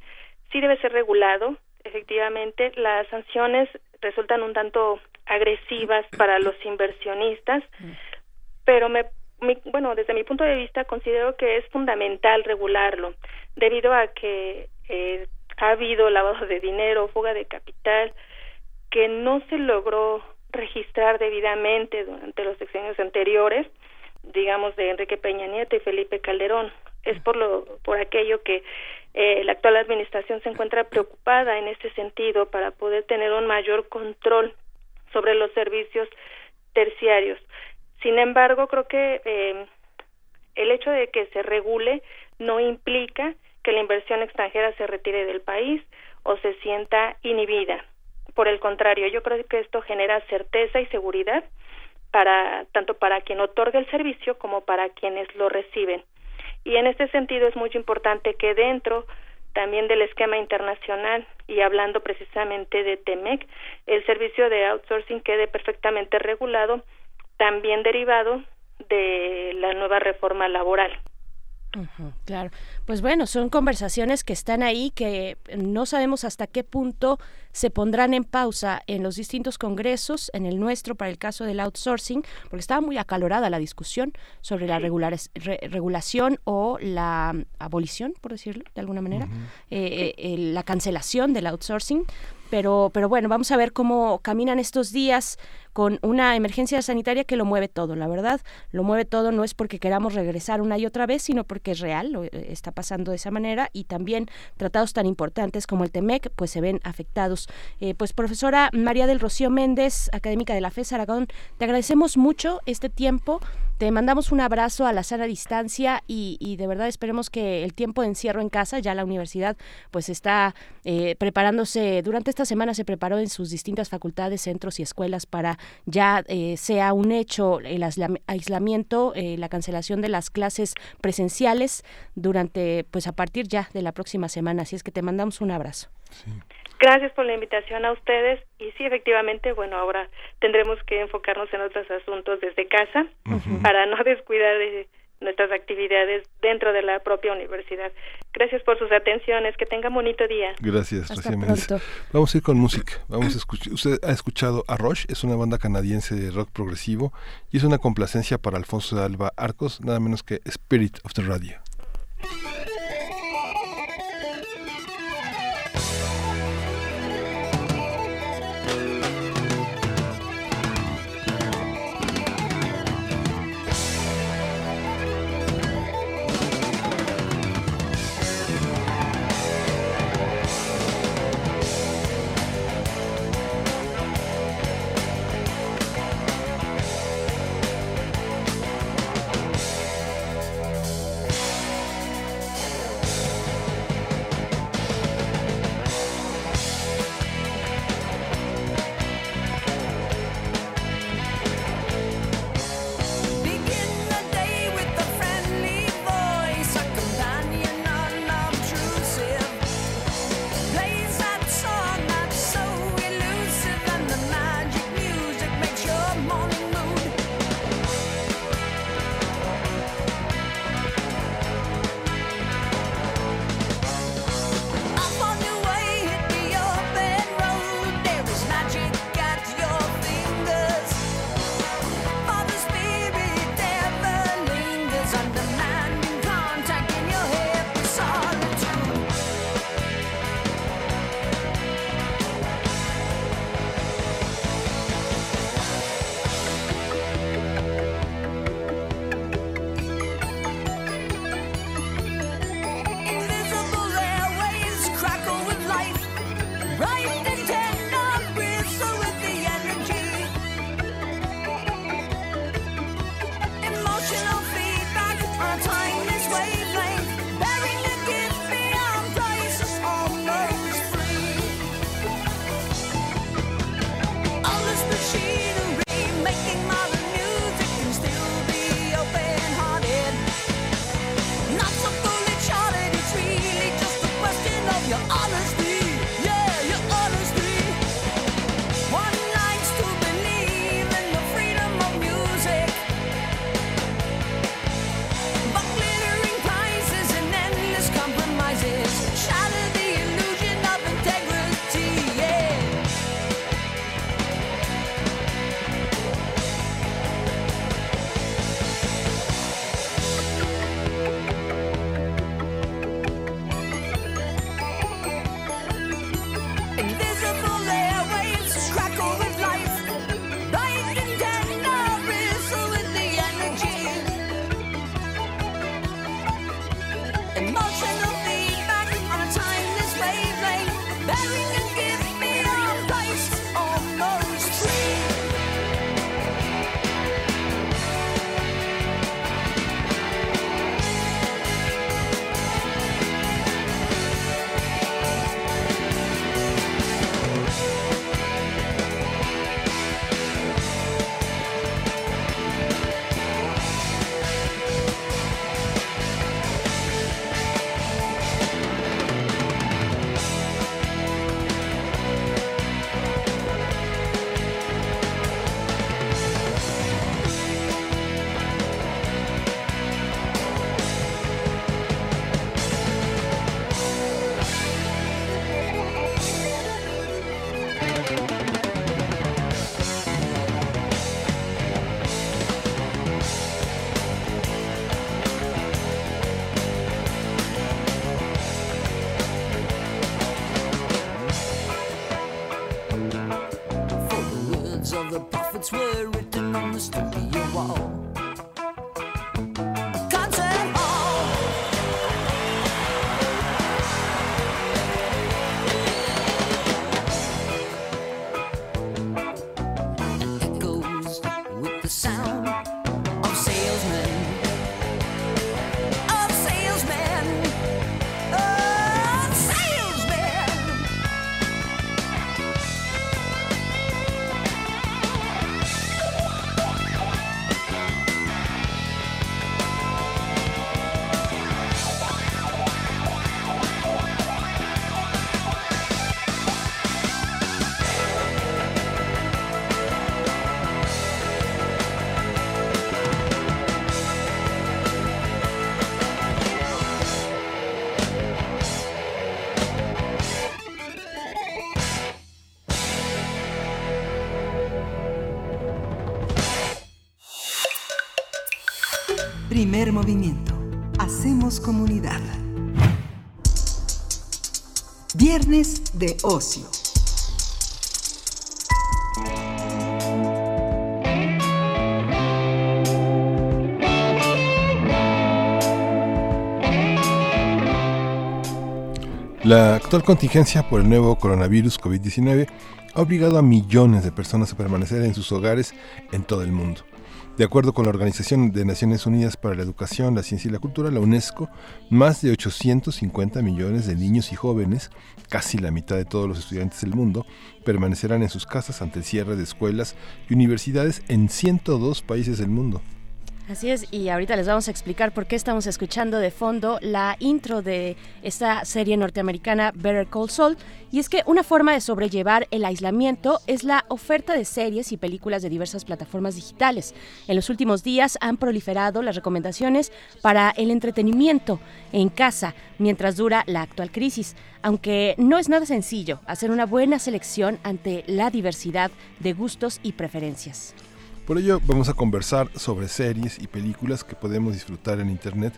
sí debe ser regulado. Efectivamente, las sanciones resultan un tanto agresivas *clears throat* para los inversionistas, pero me, bueno, desde mi punto de vista considero que es fundamental regularlo, debido a que eh, ha habido lavado de dinero, fuga de capital, que no se logró registrar debidamente durante los sexenios anteriores, digamos de Enrique Peña Nieto y Felipe Calderón. Es por lo por aquello que eh, la actual administración se encuentra preocupada en este sentido para poder tener un mayor control sobre los servicios terciarios. Sin embargo, creo que eh, el hecho de que se regule no implica que la inversión extranjera se retire del país o se sienta inhibida. Por el contrario, yo creo que esto genera certeza y seguridad para tanto para quien otorga el servicio como para quienes lo reciben. Y en este sentido es muy importante que dentro también del esquema internacional y hablando precisamente de TEMEC, el servicio de outsourcing quede perfectamente regulado, también derivado de la nueva reforma laboral claro. Pues bueno, son conversaciones que están ahí, que no sabemos hasta qué punto se pondrán en pausa en los distintos congresos, en el nuestro para el caso del outsourcing, porque estaba muy acalorada la discusión sobre la regulación o la abolición, por decirlo de alguna manera, eh, eh, la cancelación del outsourcing. Pero, pero bueno, vamos a ver cómo caminan estos días con una emergencia sanitaria que lo mueve todo, la verdad, lo mueve todo no es porque queramos regresar una y otra vez, sino porque es real, lo, eh, está pasando de esa manera y también tratados tan importantes como el TEMEC pues se ven afectados. Eh, pues profesora María del Rocío Méndez, académica de la FES Aragón, te agradecemos mucho este tiempo Te mandamos un abrazo a la sana distancia y, y de verdad esperemos que el tiempo de encierro en casa, ya la universidad pues está eh, preparándose, durante esta semana se preparó en sus distintas facultades, centros y escuelas para ya eh, sea un hecho el aislamiento, eh, la cancelación de las clases presenciales durante, pues a partir ya de la próxima semana. Así es que te mandamos un abrazo. Gracias por la invitación a ustedes y sí, efectivamente, bueno, ahora tendremos que enfocarnos en otros asuntos desde casa para no *laughs* descuidar de nuestras actividades dentro de la propia universidad. Gracias por sus atenciones, que tengan bonito día. Gracias, Vamos a ir con música. Vamos a escuchar. Usted ha escuchado a Roche, es una banda canadiense de rock progresivo y es una complacencia para Alfonso de Alba Arcos, nada menos que Spirit of the Radio. Primer movimiento. Hacemos comunidad. Viernes de ocio. La actual contingencia por el nuevo coronavirus COVID-19 ha obligado a millones de personas a permanecer en sus hogares en todo el mundo. De acuerdo con la Organización de Naciones Unidas para la Educación, la Ciencia y la Cultura, la UNESCO, más de 850 millones de niños y jóvenes, casi la mitad de todos los estudiantes del mundo, permanecerán en sus casas ante el cierre de escuelas y universidades en 102 países del mundo. Así es, y ahorita les vamos a explicar por qué estamos escuchando de fondo la intro de esta serie norteamericana Better Call Saul. Y es que una forma de sobrellevar el aislamiento es la oferta de series y películas de diversas plataformas digitales. En los últimos días han proliferado las recomendaciones para el entretenimiento en casa mientras dura la actual crisis, aunque no es nada sencillo hacer una buena selección ante la diversidad de gustos y preferencias. Por ello vamos a conversar sobre series y películas que podemos disfrutar en Internet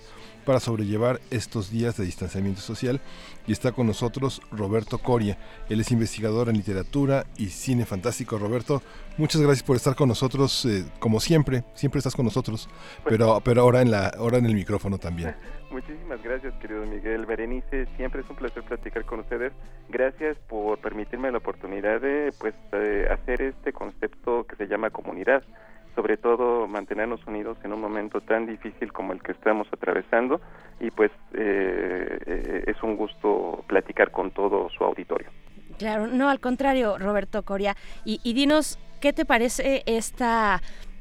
para sobrellevar estos días de distanciamiento social y está con nosotros Roberto Coria. Él es investigador en literatura y cine fantástico. Roberto, muchas gracias por estar con nosotros, eh, como siempre, siempre estás con nosotros, pero, pero ahora, en la, ahora en el micrófono también. *laughs* Muchísimas gracias, querido Miguel Berenice. Siempre es un placer platicar con ustedes. Gracias por permitirme la oportunidad de pues eh, hacer este concepto que se llama comunidad. Sobre todo mantenernos unidos en un momento tan difícil como el que estamos atravesando. Y pues eh, eh, es un gusto platicar con todo su auditorio. Claro, no, al contrario, Roberto Coria. Y, y dinos, ¿qué te parece esta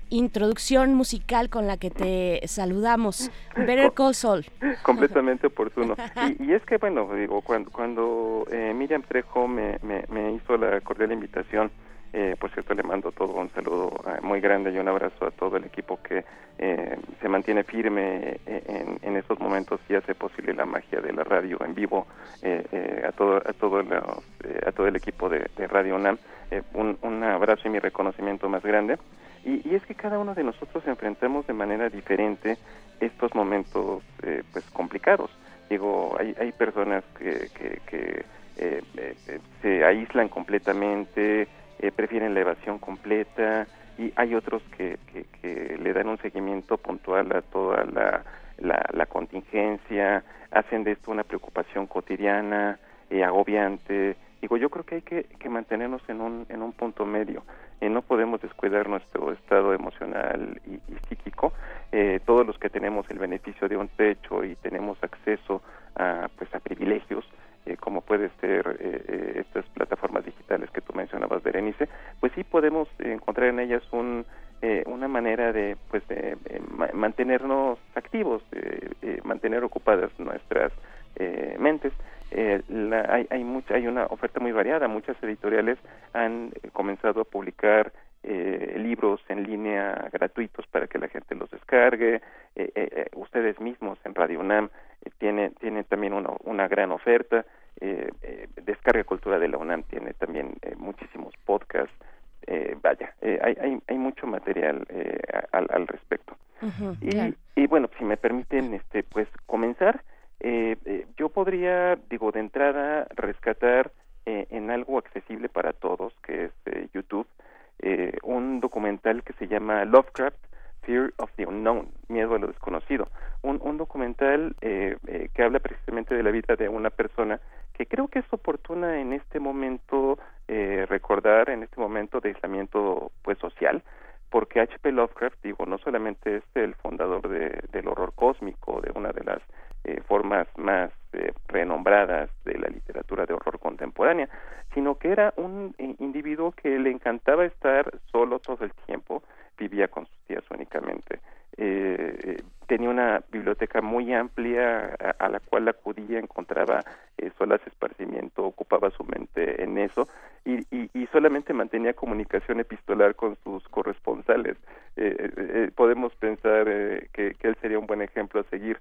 introducción musical con la que te saludamos. Better Call Saul. Completamente oportuno. *laughs* Y, y, es que, bueno, digo, cuando, cuando eh, Miriam Trejo me, me, me, hizo la cordial invitación, eh, por cierto, le mando todo un saludo eh, muy grande y un abrazo a todo el equipo que eh, se mantiene firme eh, en, estos momentos y hace posible la magia de la radio en vivo eh, a todo a todo los, a todo el equipo de, Radio UNAM. Un, abrazo y mi reconocimiento más grande. Y, es que cada uno de nosotros enfrentamos de manera diferente estos momentos pues complicados. Digo, hay, hay personas que, que, que se aíslan completamente, prefieren la evasión completa y hay otros que, que, le dan un seguimiento puntual a toda la, la, contingencia, hacen de esto una preocupación cotidiana, agobiante. Digo, yo creo que hay que, que mantenernos en un, en un punto medio eh, no podemos descuidar nuestro estado emocional y, y psíquico. Eh, todos los que tenemos el beneficio de un techo y tenemos acceso a, pues, a privilegios, eh, como puede ser estas plataformas digitales que tú mencionabas, Berenice, pues sí podemos encontrar en ellas un, una manera de, pues, de, mantenernos activos, mantener ocupadas nuestras mentes. Eh, la, hay, hay, mucha, hay una oferta muy variada. Muchas editoriales han eh, comenzado a publicar eh, libros en línea gratuitos para que la gente los descargue. Eh, eh, ustedes mismos en Radio UNAM tienen, tienen también una, una gran oferta. Descarga Cultura de la UNAM tiene también muchísimos podcasts. vaya, hay, hay, hay mucho material al, al respecto. Uh -huh, y, claro. y bueno, si me permiten, este, pues comenzar. Eh, eh, yo podría, digo, de entrada, rescatar eh, en algo accesible para todos, que es eh, un documental que se llama Lovecraft, Fear of the Unknown, Miedo a lo Desconocido. Un, un documental que habla precisamente de la vida de una persona que creo que es oportuna en este momento recordar, en este momento de aislamiento pues social, porque H.P. Lovecraft, digo, no solamente es el fundador de, del horror cósmico, de una de las eh, formas más eh, renombradas de la literatura de horror contemporánea, sino que era un eh, individuo que le encantaba estar solo todo el tiempo, vivía con sus tías únicamente, eh, tenía una biblioteca muy amplia a, a la cual acudía, encontraba eh, solas esparcimiento, ocupaba su mente en eso y, y, y, solamente mantenía comunicación epistolar con sus corresponsales. Eh, eh, podemos pensar que, que, él sería un buen ejemplo a seguir.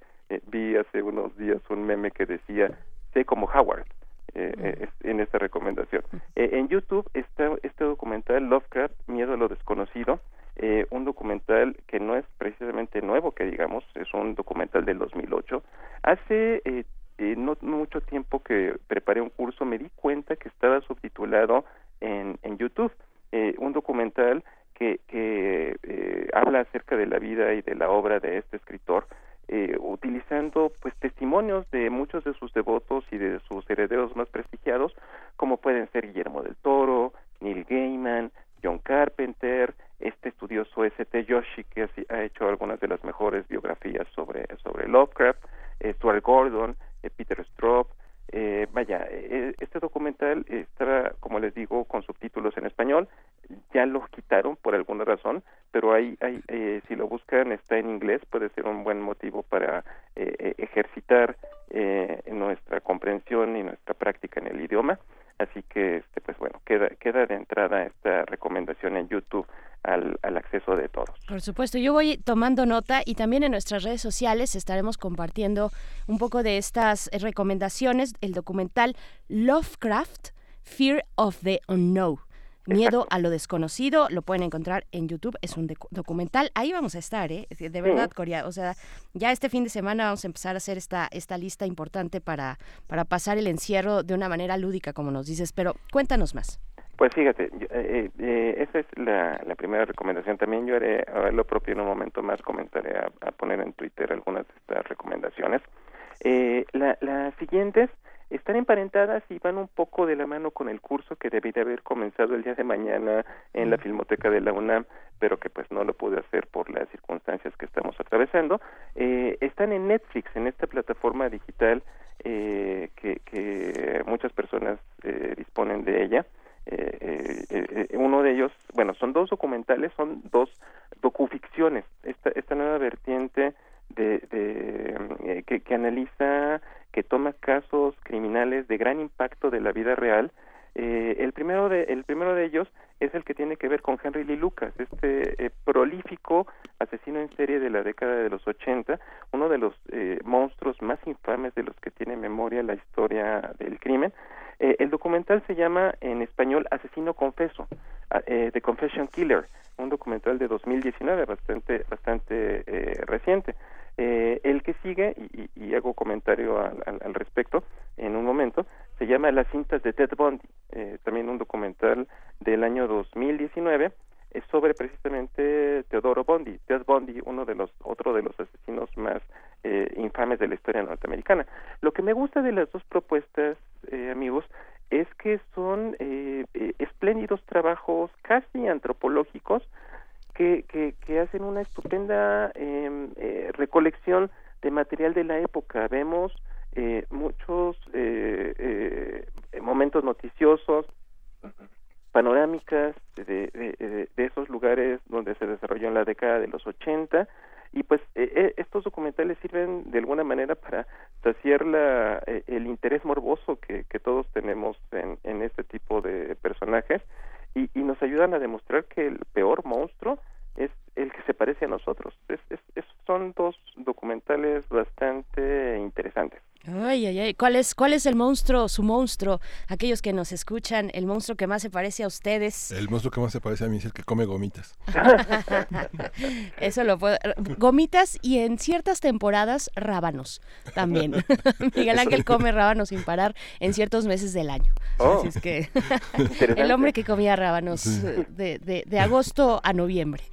vi hace unos días un meme que decía, sé como Howard. en esta recomendación. en YouTube está este documental Lovecraft, Miedo a lo desconocido, eh, un documental que no es precisamente nuevo, que digamos, es un documental del 2008. Hace eh, eh, no mucho tiempo que preparé un curso, me di cuenta que estaba subtitulado en, en YouTube, eh, un documental que, que eh, habla acerca de la vida y de la obra de este escritor, eh, utilizando pues testimonios de muchos de sus devotos y de sus herederos más prestigiados, como pueden ser Guillermo del Toro, Neil Gaiman, John Carpenter, este estudioso S.T. Yoshi que ha, hecho algunas de las mejores biografías sobre, sobre Lovecraft, eh, Stuart Gordon, eh, Peter Straub, eh, vaya, eh, este documental está, como les digo, con subtítulos en español. Ya los quitaron por alguna razón, pero hay, hay si lo buscan está en inglés, puede ser un buen motivo para ejercitar nuestra comprensión y nuestra práctica en el idioma. Así que, este, pues bueno, queda, queda de entrada esta recomendación en YouTube al, al acceso de todos. Por supuesto, yo voy tomando nota y también en nuestras redes sociales estaremos compartiendo un poco de estas recomendaciones, el documental Lovecraft, Fear of the Unknown. Miedo a lo desconocido, lo pueden encontrar en YouTube, es un docu- documental. Ahí vamos a estar, ¿eh? De verdad, Corea. O sea, ya este fin de semana vamos a empezar a hacer esta, esta lista importante para, para pasar el encierro de una manera lúdica, como nos dices. Pero cuéntanos más. Pues fíjate, yo- eh, eh, esa es la, la primera recomendación. También yo haré, lo propio en un momento más, comenzaré a, a poner en Twitter algunas de estas recomendaciones. Eh, la, las siguientes están emparentadas y van un poco de la mano con el curso que debería haber comenzado el día de mañana en la Filmoteca de la UNAM, pero que pues no lo pude hacer por las circunstancias que estamos atravesando. Eh, están en Netflix, en esta plataforma digital eh, que, que muchas personas eh, disponen de ella. Eh, eh, eh, uno de ellos, bueno, son dos documentales, son dos docuficciones. Esta, esta nueva vertiente de, de, eh, que, analiza, que toma casos criminales de gran impacto de la vida real. Eh, el primero de el primero de ellos es el que tiene que ver con Henry Lee Lucas, este eh, prolífico asesino en serie de la década de los 80, uno de los eh, monstruos más infames de los que tiene memoria la historia del crimen. Eh, el documental se llama en español Asesino Confeso, ah, eh, The Confession Killer, un documental de 2019 bastante bastante reciente. Eh, el que sigue, y, y- hago comentario al, al- al respecto en un momento, se llama Las cintas de Ted Bundy, eh, también un documental del año 2019 es sobre precisamente Teodoro Bundy, Ted Bundy, uno de los otro de los asesinos más eh, infames de la historia norteamericana. Lo que me gusta de las dos propuestas, eh, amigos, es que son eh, eh, espléndidos trabajos casi antropológicos que, que, hacen una estupenda eh, eh, recolección de material de la época. Vemos eh, muchos eh, eh, momentos noticiosos, panorámicas de, de, esos lugares donde se desarrolló en la década de los 80 y pues eh, estos documentales sirven de alguna manera para saciar la, el interés morboso que, que todos tenemos en, en este tipo de personajes y, y nos ayudan a demostrar que el peor monstruo es el que se parece a nosotros. Es, es- son dos documentales bastante interesantes. Ay, ay, ay. ¿Cuál es, ¿Cuál es el monstruo, su monstruo? Aquellos que nos escuchan, el monstruo que más se parece a ustedes. El monstruo que más se parece a mí es el que come gomitas. *laughs* Eso lo puedo. Gomitas y en ciertas temporadas rábanos también. *laughs* *laughs* Miguel Ángel come rábanos sin parar en ciertos meses del año. Oh. Así es que el hombre que comía rábanos Sí. de, de, de agosto a noviembre.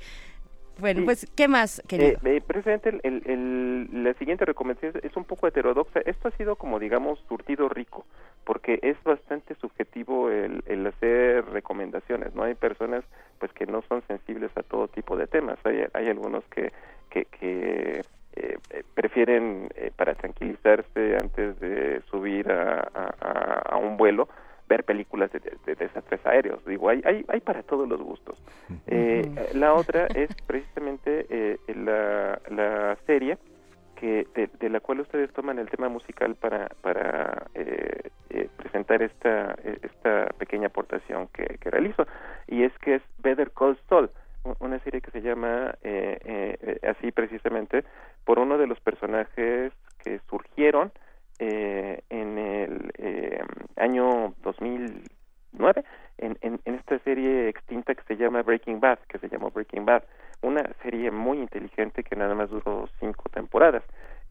Bueno, pues, ¿qué más, querido? Eh, eh, precisamente el, el- el- la siguiente recomendación es un poco heterodoxa. Esto ha sido como digamos surtido rico, porque es bastante subjetivo el, el hacer recomendaciones. No hay personas pues que no son sensibles a todo tipo de temas. Hay, hay algunos que que, que eh, eh, prefieren para tranquilizarse antes de subir a, a- a- a un vuelo ver películas de, de- de desastres aéreos. Digo, hay, hay, hay para todos los gustos. Eh, la otra es precisamente eh, la, la serie que de, de la cual ustedes toman el tema musical para, para eh, eh, presentar esta, eh, esta pequeña aportación que, que realizo. Y es que es Better Call Saul, una serie que se llama eh, eh, eh, así precisamente por uno de los personajes que surgieron eh, en el eh, año 2009 en, en, en esta serie extinta que se llama Breaking Bad, que se llamó Breaking Bad, una serie muy inteligente que nada más duró cinco temporadas.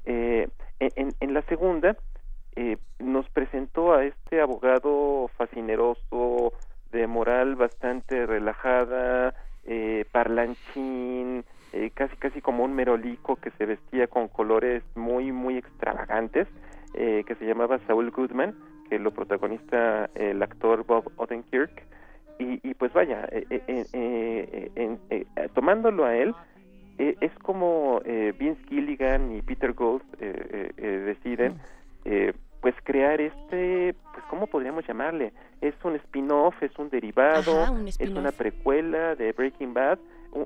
Eh, en, en la segunda eh, nos presentó a este abogado fascineroso, de moral bastante relajada, eh, parlanchín, eh, casi casi como un merolico que se vestía con colores muy muy extravagantes, eh, que se llamaba Saul Goodman, que lo protagoniza el actor Bob Odenkirk. Y, y pues vaya, eh, eh, eh, tomándolo a él, es como eh, Vince Gilligan y Peter eh, eh, eh, deciden eh, pues crear este, pues cómo podríamos llamarle, es un spin-off, es un derivado, Ajá, un es una precuela de Breaking Bad,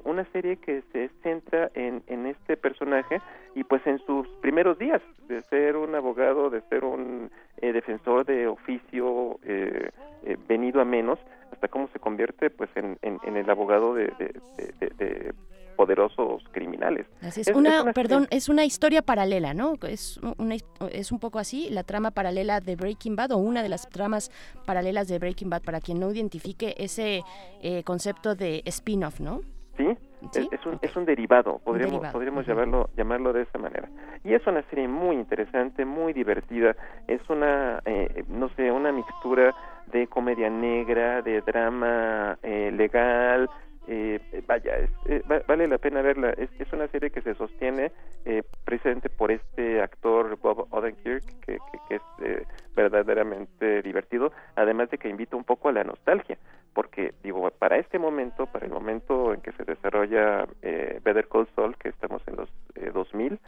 una serie que se centra en, en este personaje y pues en sus primeros días de ser un abogado, de ser un eh, defensor de oficio eh, eh, venido a menos, hasta cómo se convierte pues en, en, en el abogado de, de, de- de- de poderosos criminales. Así es. Es- una, es una perdón, es una historia paralela, ¿no? Es una, es un poco así, la trama paralela de Breaking Bad o una de las tramas paralelas de Breaking Bad para quien no identifique ese eh, concepto de spin-off, ¿no? ¿Sí? Es, es un, es un derivado, podríamos, derivado, podríamos llamarlo, llamarlo de esa manera. Y es una serie muy interesante, muy divertida, es una, eh, no sé, una mixtura de comedia negra, de drama eh, legal, eh, vaya, es- eh, va- vale la pena verla, es, es una serie que se sostiene eh, precisamente por este actor Bob Odenkirk, que, que, que es eh, verdaderamente divertido, además de que invita un poco a la nostalgia, porque digo, para este momento, para el momento en que se desarrolla eh, Better Call Saul, que estamos en los eh, 2000,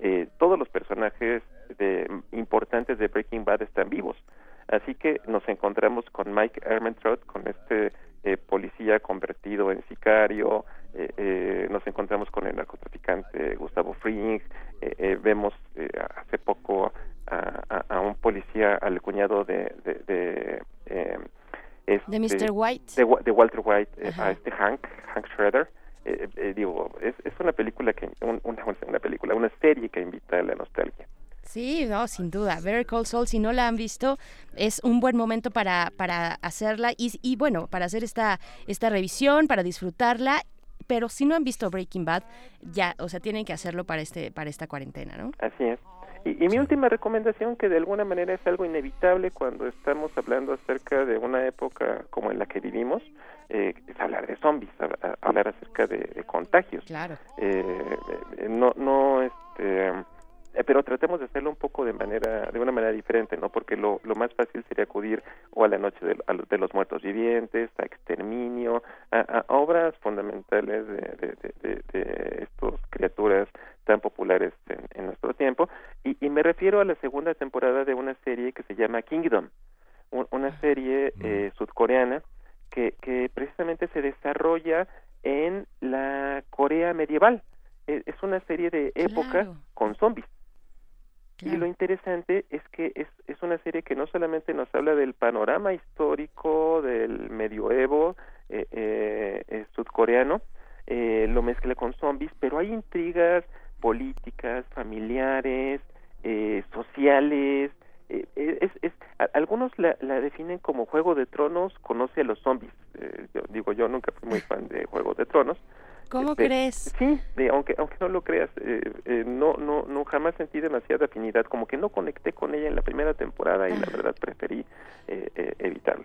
eh, todos los personajes de, importantes de Breaking Bad están vivos. Así que nos encontramos con Mike Ehrmantraut, con este eh, policía convertido en sicario, eh, eh, nos encontramos con el narcotraficante Gustavo Fring, vemos hace poco a, a- a un policía, al cuñado de... de, de, eh, De Mr. White. De, Wa- de Walter White, eh, a este Hank, Hank Schrader. Eh, eh, digo, es, es una película que, un- una, una película, una serie que invita a la nostalgia. Sí, no, sin duda. Better Call Saul, si no la han visto, es un buen momento para, para hacerla y, y bueno, para hacer esta, esta revisión, para disfrutarla. Pero si no han visto Breaking Bad, ya, o sea, tienen que hacerlo para este, para esta cuarentena, ¿no? Así es. Y, y mi última recomendación, que de alguna manera es algo inevitable cuando estamos hablando acerca de una época como en la que vivimos, eh, es hablar de zombies, hablar acerca de, de contagios. Claro. Eh, eh, no, no, este, pero tratemos de hacerlo un poco de manera, de una manera diferente, ¿no? Porque lo, lo más fácil sería acudir o a la noche de, a lo- de los muertos vivientes, a exterminio, a, a obras fundamentales de, de, de, de, de estas criaturas tan populares en, en nuestro tiempo. Y, y me refiero a la segunda temporada de una serie que se llama Kingdom, un- una serie eh, sudcoreana que, que precisamente se desarrolla en la Corea medieval. Eh, Es una serie de época Claro. con zombies. Y lo interesante es que es, es una serie que no solamente nos habla del panorama histórico del medioevo eh, eh, eh, sudcoreano, eh, lo mezcla con zombies, pero hay intrigas políticas, familiares, eh, sociales. eh, es, es, a- algunos la, la definen como Juego de Tronos, conoce a los zombies. Eh, yo, digo, yo nunca fui muy fan de Juego de Tronos, ¿Cómo este, crees? Sí, de- aunque aunque no lo creas, eh, eh, no no no jamás sentí demasiada afinidad, como que no conecté con ella en la primera temporada y la verdad preferí eh, eh, evitarlo.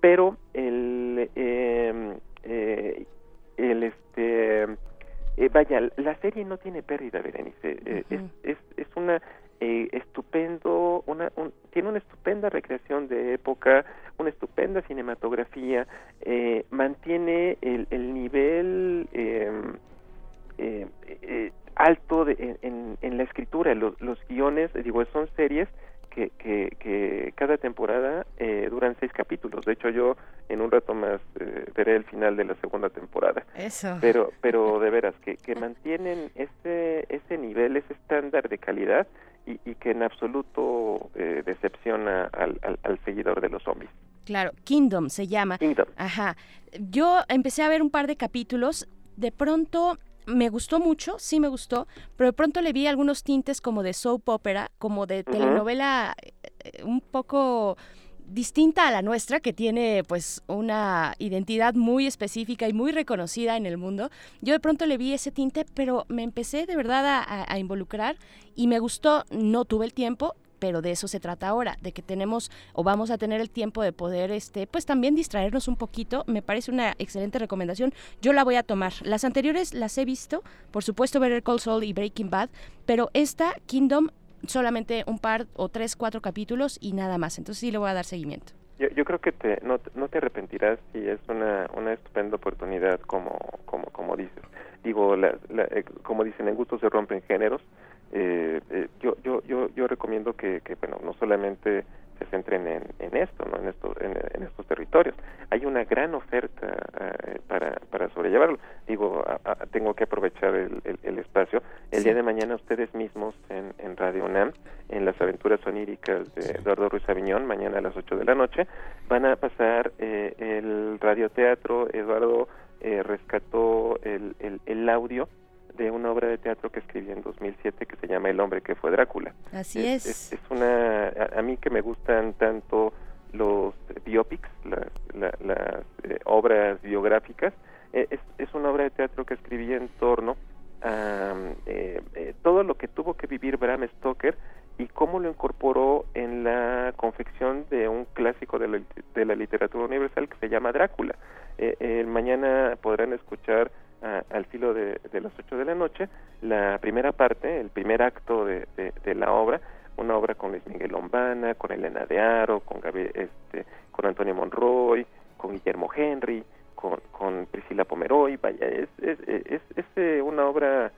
Pero el eh, eh, el este eh, vaya, la serie no tiene pérdida, Berenice. Es, es es una eh, estupendo, una un- tiene una estupenda recreación de época, una estupenda cinematografía, eh, mantiene el, el nivel eh, eh, eh, alto de- en, la escritura, los, los guiones, digo, son series que, que, que cada temporada eh, duran seis capítulos. De hecho, yo en un rato más eh, veré el final de la segunda temporada. Eso. Pero, pero *laughs* de veras, que, que mantienen ese, ese nivel, ese estándar de calidad y, y que en absoluto eh, decepciona al, al, al seguidor de los zombies. Claro, Kingdom se llama. Kingdom. Ajá. Yo empecé a ver un par de capítulos, de pronto me gustó mucho, sí me gustó, pero de pronto le vi algunos tintes como de soap opera, como de telenovela eh, un poco distinta a la nuestra, que tiene pues una identidad muy específica y muy reconocida en el mundo. Yo de pronto le vi ese tinte, pero me empecé de verdad a, involucrar y me gustó, no tuve el tiempo, pero de eso se trata ahora, de que tenemos o vamos a tener el tiempo de poder, este, pues también distraernos un poquito. Me parece una excelente recomendación. Yo la voy a tomar. Las anteriores las he visto, por supuesto, ver el Cold Soul y Breaking Bad, pero esta Kingdom solamente un par o tres, cuatro capítulos y nada más. Entonces sí le voy a dar seguimiento. Yo, yo creo que te, no, no te arrepentirás si es una, una estupenda oportunidad como, como, como dices. Digo, la, la, eh, como dicen, en gusto se rompen géneros. Eh, eh, yo, yo, yo, yo recomiendo que, que, bueno, no solamente se centren en, en esto, ¿no? en, esto, en, en estos territorios. Hay una gran oferta eh, para, para sobrellevarlo. Digo, a, a, tengo que aprovechar el, el, el espacio. El Sí. día de mañana ustedes mismos en, en Radio UNAM, en las aventuras oníricas de Eduardo Ruiz Aviñón, mañana a las 8 de la noche, van a pasar eh, el radioteatro. Eduardo eh, rescató el, el, el audio de una obra de teatro que escribí en 2007 que se llama El hombre que fue Drácula. Así es. Es, es una a, a mí que me gustan tanto los biopics, las, la- las eh, obras biográficas, eh, es, es una obra de teatro que escribí en torno a eh, eh, todo lo que tuvo que vivir Bram Stoker y cómo lo incorporó en la confección de un clásico de la, de la literatura universal que se llama Drácula. Eh, mañana podrán escuchar a- al filo de, de las 8 de la noche la primera parte, el primer acto de, de- la obra, una obra con Luis Miguel Lombana, con Elena de Aro, con, Gabi- este, con Antonio Monroy, con Guillermo Henry, con, con Priscila Pomeroy, vaya, es, es, es, es, eh, una obra,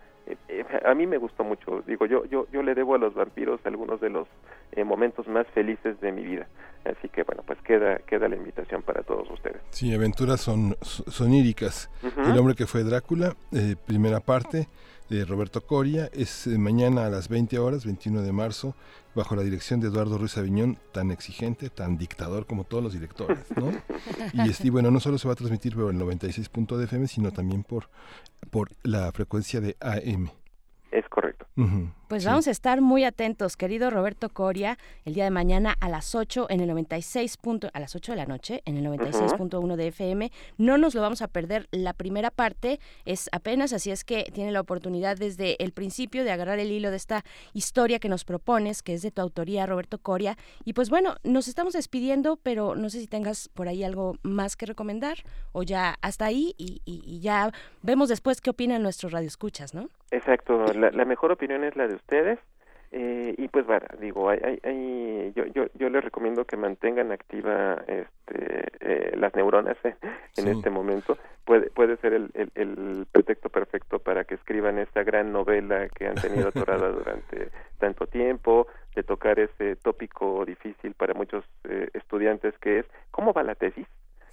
a mí me gustó mucho, digo, yo, yo, yo le debo a los vampiros algunos de los eh, momentos más felices de mi vida, así que bueno, pues queda, queda la invitación para todos ustedes. Sí, aventuras son, soníricas. Ujú. El hombre que fue Drácula, eh, primera parte de Roberto Coria, es eh, mañana a las 20 horas, 21 de marzo, bajo la dirección de Eduardo Ruiz Aviñón, tan exigente, tan dictador como todos los directores, ¿no? *laughs* y, este, y bueno, no solo se va a transmitir por el 96.fm, sino también por, por la frecuencia de AM. Es correcto. Pues sí. vamos a estar muy atentos, querido Roberto Coria, el día de mañana a las 8 en el 96. punto- a las 8 de la noche en el 96.1 de FM. No nos lo vamos a perder. La primera parte es apenas, así es que tiene la oportunidad desde el principio de agarrar el hilo de esta historia que nos propones, que es de tu autoría, Roberto Coria. Y pues bueno, nos estamos despidiendo, pero no sé si tengas por ahí algo más que recomendar o ya hasta ahí y, y- y ya vemos después qué opinan nuestros radioescuchas, ¿no? Exacto, la, la mejor opinión es la de ustedes. eh, y pues bueno, digo, hay, hay, hay- yo, yo, yo les recomiendo que mantengan activa este, eh, las neuronas *laughs* en Sí. este momento. Puede, puede ser el, el, el pretexto perfecto para que escriban esta gran novela que han tenido atorada *laughs* durante tanto tiempo, de tocar ese tópico difícil para muchos eh, estudiantes que es, ¿cómo va la tesis?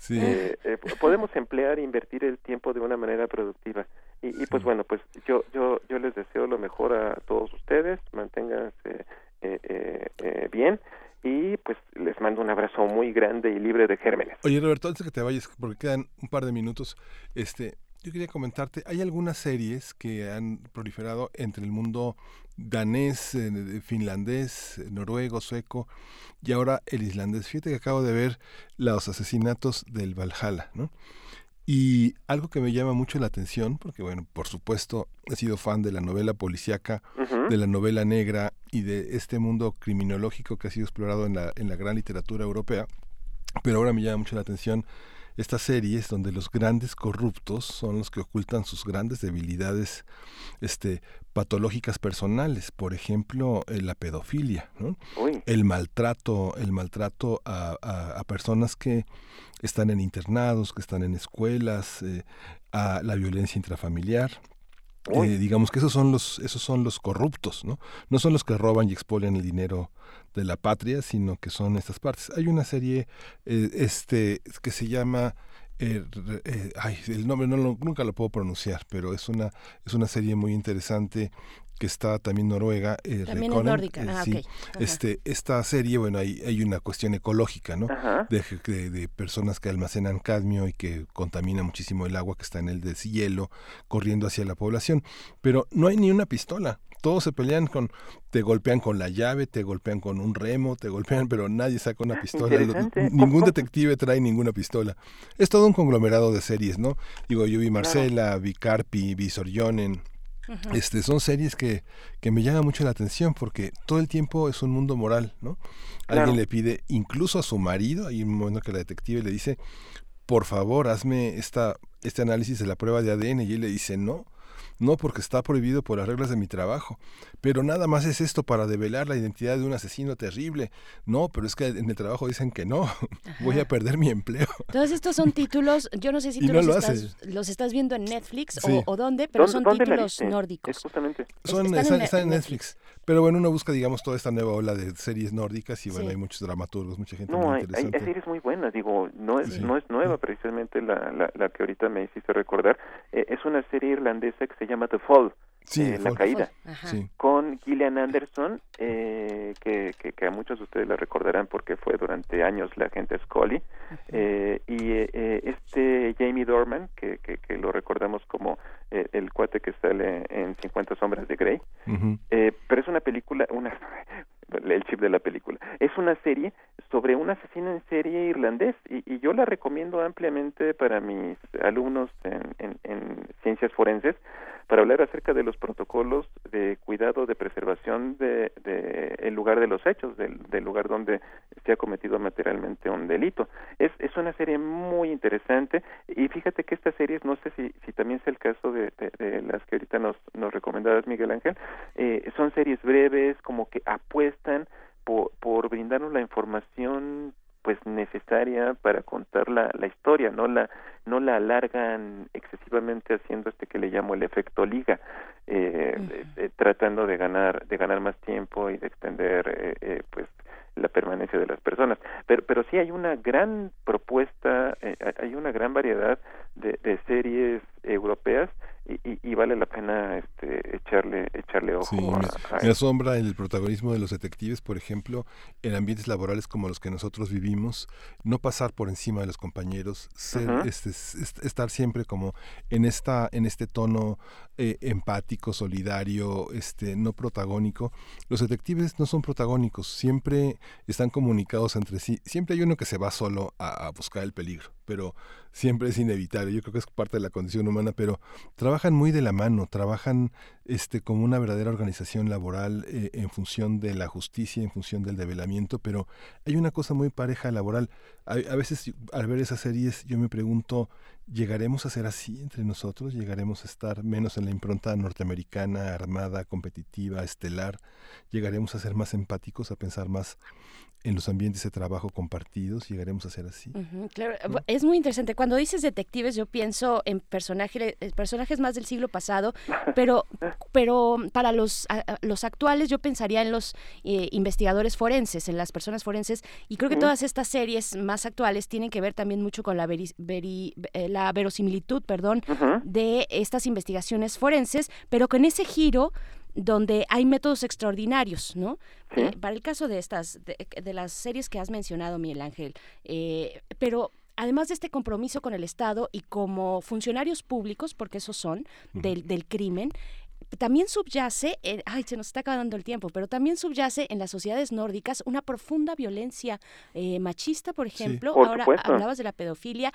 Sí. Eh, eh, podemos emplear e invertir el tiempo de una manera productiva. Y, y, pues bueno pues yo yo yo les deseo lo mejor a todos ustedes. Manténganse eh, eh, eh, bien. Y pues les mando un abrazo muy grande y libre de gérmenes. Oye, Roberto, antes que te vayas, porque quedan un par de minutos, este, yo quería comentarte, hay algunas series que han proliferado entre el mundo danés, eh, finlandés, eh, noruego, sueco y ahora el islandés. Fíjate que acabo de ver los asesinatos del Valhalla, ¿no? Y algo que me llama mucho la atención, porque bueno, por supuesto he sido fan de la novela policíaca, de la novela negra y de este mundo criminológico que ha sido explorado en la, en la gran literatura europea, pero ahora me llama mucho la atención estas series donde los grandes corruptos son los que ocultan sus grandes debilidades este, patológicas personales, por ejemplo, eh, la pedofilia, ¿no? El maltrato, el maltrato a, a- a personas que están en internados, que están en escuelas, eh, a la violencia intrafamiliar. Eh, digamos que esos son los esos son los corruptos, ¿no? No son los que roban y expolian el dinero de la patria, sino que son estas partes. Hay una serie eh, este que se llama eh, eh, ay, el nombre no lo- nunca lo puedo pronunciar, pero es una es una serie muy interesante que está también Noruega. eh, También es Reconen, nórdica. eh, Ah, sí. Este, esta serie, bueno, hay, hay una cuestión ecológica, ¿no? De, de- de personas que almacenan cadmio y que contamina muchísimo el agua que está en el deshielo corriendo hacia la población. Pero no hay ni una pistola. Todos se pelean con, te golpean con la llave, te golpean con un remo, te golpean, pero nadie saca una pistola. Ningún detective trae ninguna pistola. Es todo un conglomerado de series, ¿no? Digo, yo vi Marcela, vi Carpi, vi Sorjonen. Este, son series que, que me llaman mucho la atención porque todo el tiempo es un mundo moral, ¿no? Alguien le pide, incluso a su marido, hay un momento que la detective le dice, por favor, hazme esta, este análisis de la prueba de ADN, y él le dice, no, no, porque está prohibido por las reglas de mi trabajo. Pero nada más es esto para develar la identidad de un asesino terrible. No, pero es que en el trabajo dicen que no, *laughs* voy a perder mi empleo. Todos estos son *laughs* títulos, yo no sé si tú no los, lo estás, hace. los estás viendo en Netflix Sí. o, o dónde, pero ¿Dónde- son dónde títulos viste? nórdicos. Es justamente. Son, están están, en están en Net- Netflix. Pero bueno, uno busca, digamos, toda esta nueva ola de series nórdicas y bueno, Sí. hay muchos dramaturgos, mucha gente No, muy hay, hay, interesante. hay series muy buenas, digo, no es, Sí. no es nueva precisamente la, la, la que ahorita me hiciste recordar, Eh, es una serie irlandesa que se llama The Fall, Sí, eh, La. Caída. Sí. con Gillian Anderson, eh, que, que, que a muchos de ustedes la recordarán porque fue durante años la agente Scully, eh, y eh, este Jamie Dorman, que, que, que lo recordamos como eh, el cuate que sale en 50 sombras de Grey, eh, pero es una película, una *laughs* el chip de la película. Es una serie sobre un asesino en serie irlandés y, y yo la recomiendo ampliamente para mis alumnos en, en, en ciencias forenses para hablar acerca de los protocolos de cuidado de preservación de, de el lugar de los hechos, del, del lugar donde se ha cometido materialmente un delito. Es, una serie muy interesante y fíjate que estas series, no sé si, si también es el caso de, las que ahorita nos, nos recomendabas, Miguel Ángel, eh, son series breves, como que apuestan por brindarnos la información pues necesaria para contar la, la historia, no la no la alargan excesivamente haciendo este que le llamo el efecto liga, eh, eh, eh, tratando de ganar de ganar más tiempo y de extender eh, eh, pues la permanencia de las personas. Pero pero sí hay una gran propuesta, hay una gran variedad de, de series europeas y, y, y vale la pena este, echarle echarle ojo Sí, a, a me asombra el protagonismo de los detectives, por ejemplo, en ambientes laborales como los que nosotros vivimos, no pasar por encima de los compañeros, ser, este, es- es- estar siempre como en esta, en este tono eh, empático, solidario, este, no protagónico. Los detectives no son protagónicos, siempre están comunicados entre sí. Siempre hay uno que se va solo a, a buscar el peligro, pero siempre es inevitable. Yo creo que es parte de la condición humana, pero trabajan muy de la mano, trabajan este como una verdadera organización laboral eh, en función de la justicia, en función del develamiento, pero hay una cosa muy pareja laboral. A, a veces al ver esas series yo me pregunto, ¿llegaremos a ser así entre nosotros? ¿Llegaremos a estar menos en la impronta norteamericana, armada, competitiva, estelar? ¿Llegaremos a ser más empáticos, a pensar más en los ambientes de trabajo compartidos? ¿Llegaremos a ser así? Claro, es muy interesante. Cuando dices detectives, yo pienso en personajes, personajes más del siglo pasado, *laughs* pero, pero para los, a- los actuales yo pensaría en los eh, investigadores forenses, en las personas forenses, y creo que todas estas series más actuales tienen que ver también mucho con la, veri- veri- eh, la verosimilitud, perdón, de estas investigaciones forenses, pero con ese giro donde hay métodos extraordinarios, ¿no? Sí. Eh, para el caso de estas, de, de las series que has mencionado, Miguel Ángel, eh, pero además de este compromiso con el Estado y como funcionarios públicos, porque esos son, del, del crimen, también subyace, eh, ay, se nos está acabando el tiempo, pero también subyace en las sociedades nórdicas una profunda violencia eh, machista, por ejemplo. por Ahora supuesto. hablabas de la pedofilia.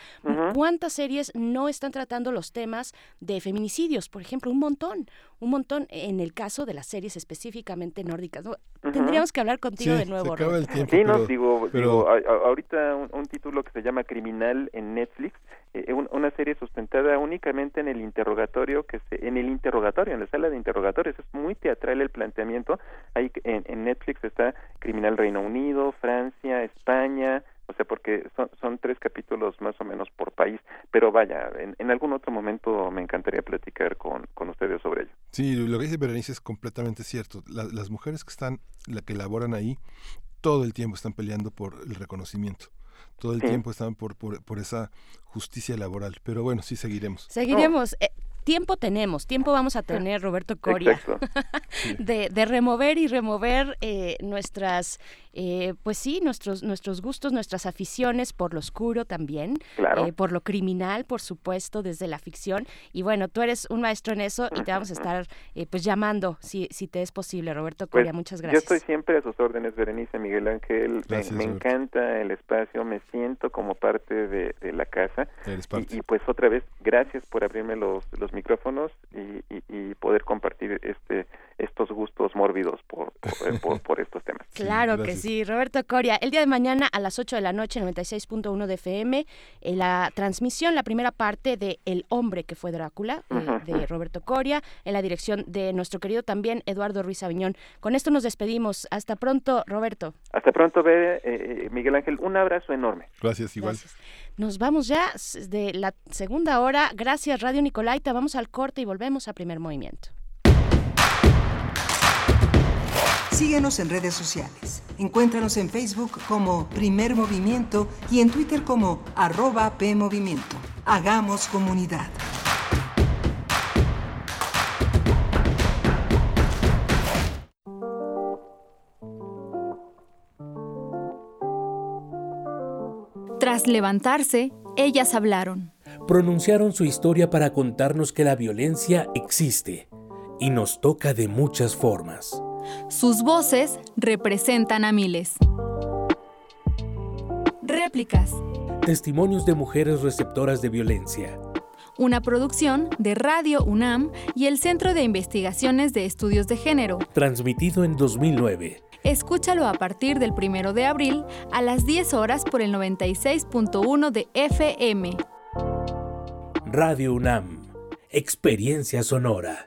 ¿Cuántas series no están tratando los temas de feminicidios? Por ejemplo, un montón, un montón en el caso de las series específicamente nórdicas. Tendríamos que hablar contigo Sí, de nuevo. se acaba el tiempo, Sí, no, digo, pero- digo, a- a- ahorita un, un título que se llama Criminal en Netflix, eh, un- una serie sustentada únicamente en el interrogatorio, que se, en el interrogatorio, en la sala de interrogatorios, es muy teatral el planteamiento. Ahí en, Netflix está Criminal Reino Unido, Francia, España, o sea, porque son, tres capítulos más o menos por país, pero vaya, en, en algún otro momento me encantaría platicar con, con ustedes sobre ello. Sí, lo que dice Berenice es completamente cierto. La- las mujeres que están, la que laboran ahí, todo el tiempo están peleando por el reconocimiento. Todo el Sí. tiempo están por, por, por esa justicia laboral. Pero bueno, sí seguiremos. Seguiremos. Eh, tiempo tenemos, tiempo vamos a tener, Roberto Coria, *laughs* de, de, remover y remover eh, nuestras, eh, pues sí, nuestros, nuestros gustos, nuestras aficiones por lo oscuro también, eh, por lo criminal, por supuesto, desde la ficción. Y bueno, tú eres un maestro en eso y te vamos a estar pues llamando, si, si te es posible, Roberto pues, Coria. muchas gracias. Yo estoy siempre a sus órdenes, Berenice, Miguel Ángel. me, encanta el espacio, me siento como parte de, la casa. Y, pues otra vez, gracias por abrirme los, los micrófonos y, y, poder compartir este estos gustos mórbidos por, por, *laughs* estos temas. Claro que sí. Roberto Coria, el día de mañana a las 8 de la noche, 96.1 de FM, en la transmisión, la primera parte de El hombre que fue Drácula, eh, de Roberto Coria, en la dirección de nuestro querido también Eduardo Ruiz Aviñón. Con esto nos despedimos. Hasta pronto, Roberto. Hasta pronto, eh, Miguel Ángel. Un abrazo enorme. Gracias, igual. Nos vamos ya de la segunda hora. Gracias, Radio Nicolaita. Vamos al corte y volvemos a primer movimiento. Síguenos en redes sociales. Encuéntranos en Facebook como Primer Movimiento y en Twitter como arroba PMovimiento. Hagamos comunidad. Tras levantarse, ellas hablaron. Pronunciaron su historia para contarnos que la violencia existe y nos toca de muchas formas. Sus voces representan a miles. Réplicas. Testimonios de mujeres receptoras de violencia. Una producción de Radio UNAM y el Centro de Investigaciones de Estudios de Género. Transmitido en 2009. Escúchalo a partir del 1 de abril a las 10 horas por el 96.1 de FM. Radio UNAM. Experiencia sonora.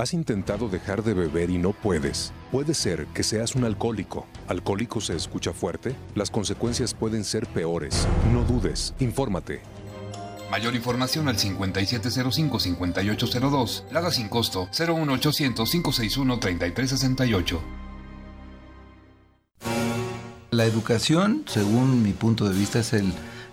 ¿Has intentado dejar de beber y no puedes? Puede ser que seas un alcohólico. ¿Alcohólico se escucha fuerte? Las consecuencias pueden ser peores. No dudes, infórmate. Mayor información al 5705-5802. Lada sin costo 01800-561-3368. La educación, según mi punto de vista, es el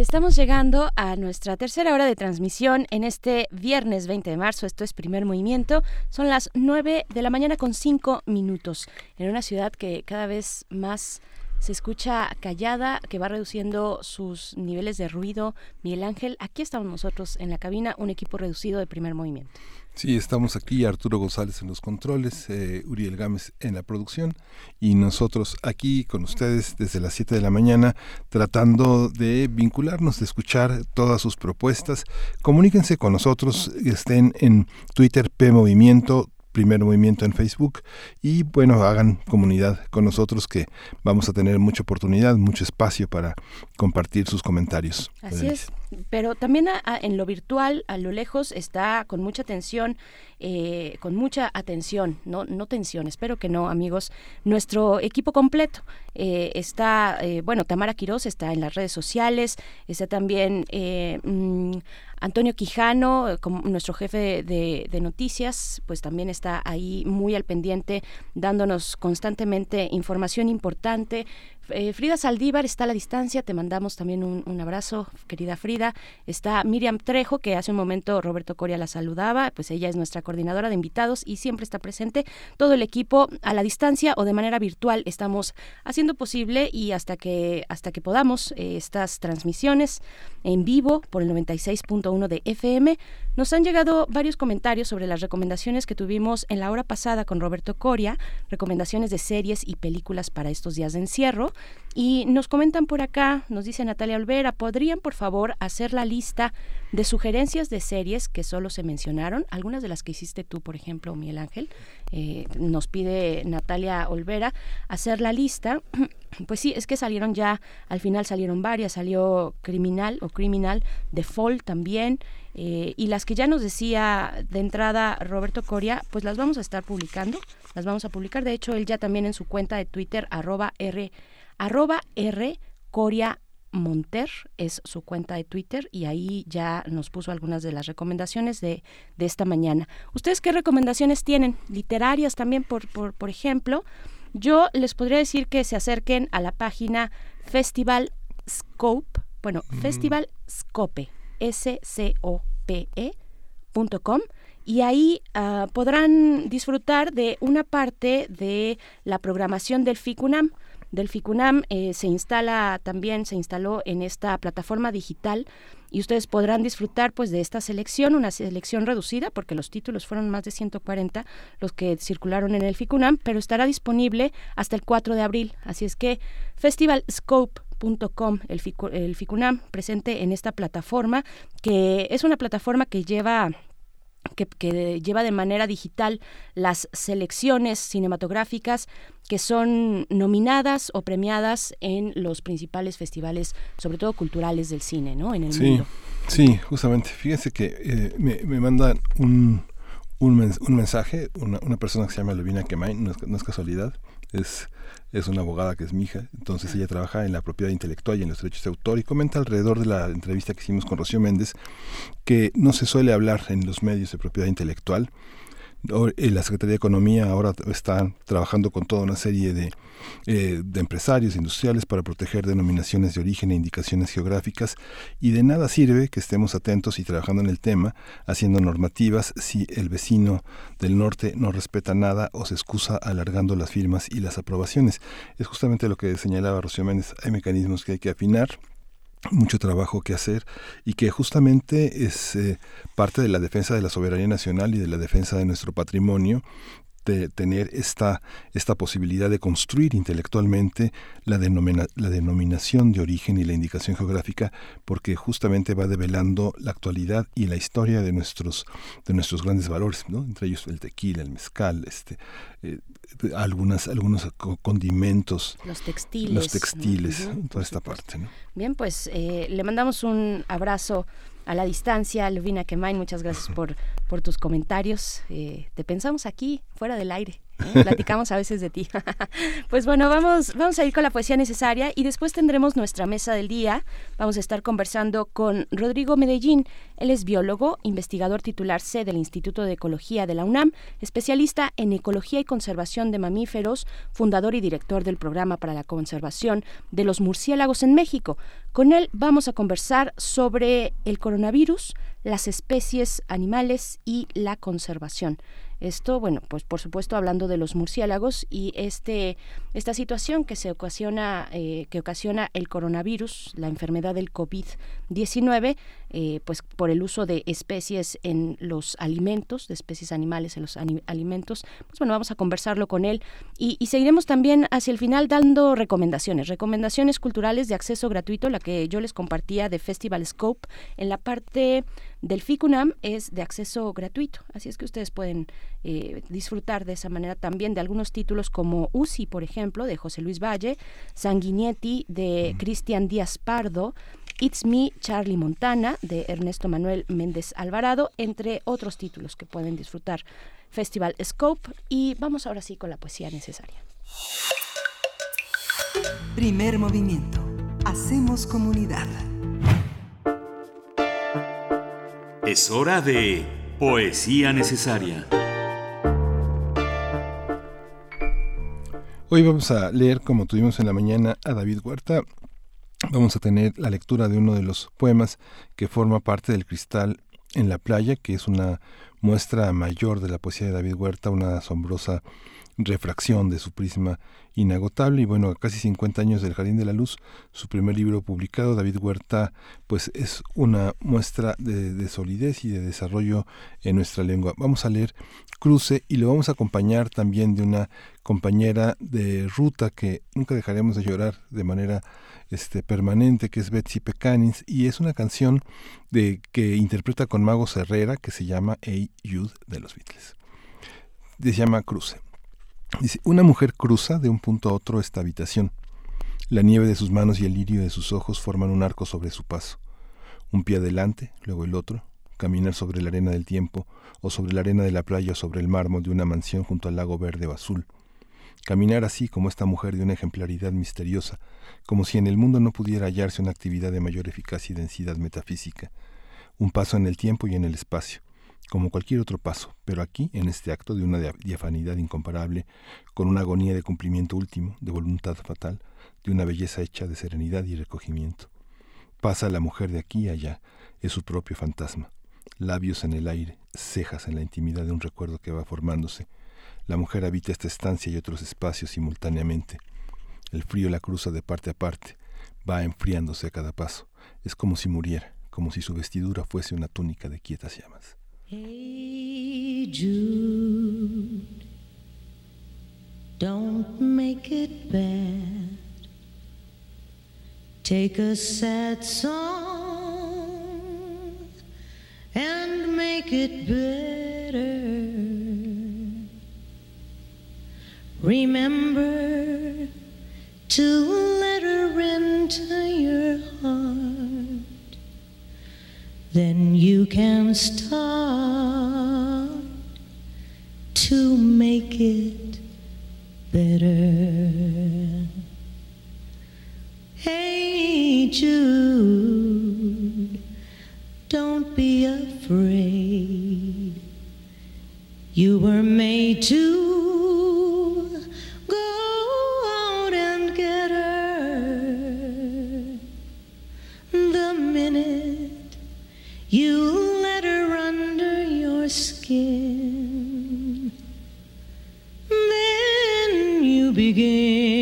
Estamos llegando a nuestra tercera hora de transmisión en este viernes 20 de marzo. Esto es primer movimiento. Son las 9 de la mañana con 5 minutos en una ciudad que cada vez más se escucha callada, que va reduciendo sus niveles de ruido. Miguel Ángel, aquí estamos nosotros en la cabina, un equipo reducido de primer movimiento. Sí, estamos aquí, Arturo González en los controles, eh, Uriel Gámez en la producción y nosotros aquí con ustedes desde las 7 de la mañana tratando de vincularnos, de escuchar todas sus propuestas. Comuníquense con nosotros, estén en Twitter P Movimiento, primer movimiento en Facebook y bueno, hagan comunidad con nosotros que vamos a tener mucha oportunidad, mucho espacio para compartir sus comentarios. Así es, pero también en lo virtual, a lo lejos, está con mucha atención, eh, con mucha atención, no, no tensión, espero que no, amigos, nuestro equipo completo. Eh, está, eh, bueno, Tamara Quiroz está en las redes sociales, está también... Mm, Antonio Quijano, como nuestro jefe de, noticias, pues también está ahí muy al pendiente, dándonos constantemente información importante. Eh, Frida Saldívar está a la distancia, te mandamos también un, abrazo, querida Frida. Está Miriam Trejo, que hace un momento Roberto Coria la saludaba, pues ella es nuestra coordinadora de invitados y siempre está presente. Todo el equipo a la distancia o de manera virtual estamos haciendo posible y hasta que, hasta que podamos eh, estas transmisiones en vivo por el 96.1 de FM. Nos han llegado varios comentarios sobre las recomendaciones que tuvimos en la hora pasada con Roberto Coria, recomendaciones de series y películas para estos días de encierro. Y nos comentan por acá, nos dice Natalia Olvera, ¿podrían por favor hacer la lista de sugerencias de series que solo se mencionaron? Algunas de las que hiciste tú, por ejemplo, Miguel Ángel. Eh, nos pide Natalia Olvera hacer la lista. *clears throat* Pues sí, es que salieron ya, al final salieron varias, salió Criminal o Criminal, Fall también, eh, y las que ya nos decía de entrada Roberto Coria, pues las vamos a estar publicando, las vamos a publicar. De hecho, él ya también en su cuenta de Twitter, arroba R arroba R Coria Monter es su cuenta de Twitter y ahí ya nos puso algunas de las recomendaciones de, de esta mañana. ¿Ustedes qué recomendaciones tienen? Literarias también, por, por, por ejemplo. Yo les podría decir que se acerquen a la página Festival Scope, bueno, Festival Scope, S-C-O-P-E.com y ahí ah, podrán disfrutar de una parte de la programación del FICUNAM del FICUNAM eh, se instala también, se instaló en esta plataforma digital y ustedes podrán disfrutar pues de esta selección, una selección reducida porque los títulos fueron más de 140 los que circularon en el FICUNAM, pero estará disponible hasta el 4 de abril. Así es que festivalscope.com, el, el FICUNAM presente en esta plataforma, que es una plataforma que lleva que, lleva de manera digital las selecciones cinematográficas que son nominadas o premiadas en los principales festivales, sobre todo culturales del cine, ¿no? En el sí, mundo. Sí, justamente. Fíjense que eh, me, me, mandan un, un, un mensaje, una, una, persona que se llama Levina Kemain, no es, no es casualidad, es es una abogada que es mi hija, entonces ella trabaja en la propiedad intelectual y en los derechos de autor y comenta alrededor de la entrevista que hicimos con Rocío Méndez que no se suele hablar en los medios de propiedad intelectual la Secretaría de Economía ahora está trabajando con toda una serie de, eh, de, empresarios industriales para proteger denominaciones de origen e indicaciones geográficas. Y de nada sirve que estemos atentos y trabajando en el tema, haciendo normativas si el vecino del norte no respeta nada o se excusa alargando las firmas y las aprobaciones. Es justamente lo que señalaba Rocío Méndez, hay mecanismos que hay que afinar mucho trabajo que hacer y que justamente es eh, parte de la defensa de la soberanía nacional y de la defensa de nuestro patrimonio de tener esta, esta posibilidad de construir intelectualmente la, la denominación de origen y la indicación geográfica, porque justamente va develando la actualidad y la historia de nuestros, de nuestros grandes valores, ¿no? entre ellos el tequila, el mezcal, este, eh, algunas, algunos condimentos. Los textiles. Los textiles, toda esta parte. ¿no? Bien, pues eh, le mandamos un abrazo a la distancia. Lubina Kemain, muchas gracias por, por tus comentarios. Eh, te pensamos aquí, fuera del aire. ¿Eh? Platicamos a veces de ti. *laughs* pues bueno, vamos, vamos a ir con la poesía necesaria y después tendremos nuestra mesa del día. Vamos a estar conversando con Rodrigo Medellín. Él es biólogo, investigador titular C del Instituto de Ecología de la UNAM, especialista en ecología y conservación de mamíferos, fundador y director del programa para la conservación de los murciélagos en México. Con él vamos a conversar sobre el coronavirus, las especies animales y la conservación. Esto, bueno, pues por supuesto hablando de los murciélagos y este esta situación que se ocasiona eh, que ocasiona el coronavirus, la enfermedad del COVID-19, eh, pues por el uso de especies en los alimentos, de especies animales en los alimentos. Pues bueno, vamos a conversarlo con él y, y seguiremos también hacia el final dando recomendaciones, recomendaciones culturales de acceso gratuito, la que yo les compartía de Festival Scope en la parte del FICUNAM es de acceso gratuito, así es que ustedes pueden eh, disfrutar de esa manera también de algunos títulos como UCI, por ejemplo, de José Luis Valle, Sanguinetti de Cristian Díaz Pardo, It's Me, Charlie Montana, de Ernesto Manuel Méndez Alvarado, entre otros títulos que pueden disfrutar. Festival Scope y vamos ahora sí con la poesía necesaria. Primer movimiento. Hacemos comunidad. Es hora de poesía necesaria. Hoy vamos a leer, como tuvimos en la mañana, a David Huerta. Vamos a tener la lectura de uno de los poemas que forma parte del Cristal en la playa, que es una muestra mayor de la poesía de David Huerta, una asombrosa refracción de su prisma inagotable y bueno, a casi 50 años del Jardín de la Luz, su primer libro publicado, David Huerta, pues es una muestra de, solidez y de desarrollo en nuestra lengua. Vamos a leer Cruce y lo vamos a acompañar también de una compañera de ruta que nunca dejaremos de llorar de manera este, permanente, que es Betsy Pecanins, y es una canción de, que interpreta con Mago Herrera que se llama Hey Jude de los Beatles. Se llama Cruce. Una mujer cruza de un punto a otro esta habitación. La nieve de sus manos y el lirio de sus ojos forman un arco sobre su paso. Un pie adelante, luego el otro, caminar sobre la arena del tiempo, o sobre la arena de la playa o sobre el mármol de una mansión junto al lago verde o azul. Caminar así como esta mujer de una ejemplaridad misteriosa, como si en el mundo no pudiera hallarse una actividad de mayor eficacia y densidad metafísica. Un paso en el tiempo y en el espacio, como cualquier otro paso, pero aquí, en este acto de una diafanidad incomparable, con una agonía de cumplimiento último, de voluntad fatal, de una belleza hecha de serenidad y recogimiento. Pasa la mujer de aquí a allá, es su propio fantasma, labios en el aire, cejas en la intimidad de un recuerdo que va formándose. La mujer habita esta estancia y otros espacios simultáneamente. El frío la cruza de parte a parte, va enfriándose a cada paso. Es como si muriera, como si su vestidura fuese una túnica de quietas llamas. Hey Jude, don't make it bad. Take a sad song and make it better. Remember to let her into your heart then you can start to make it better. Hey, Jude, don't be afraid. You were made to you let her under your skin. Then you begin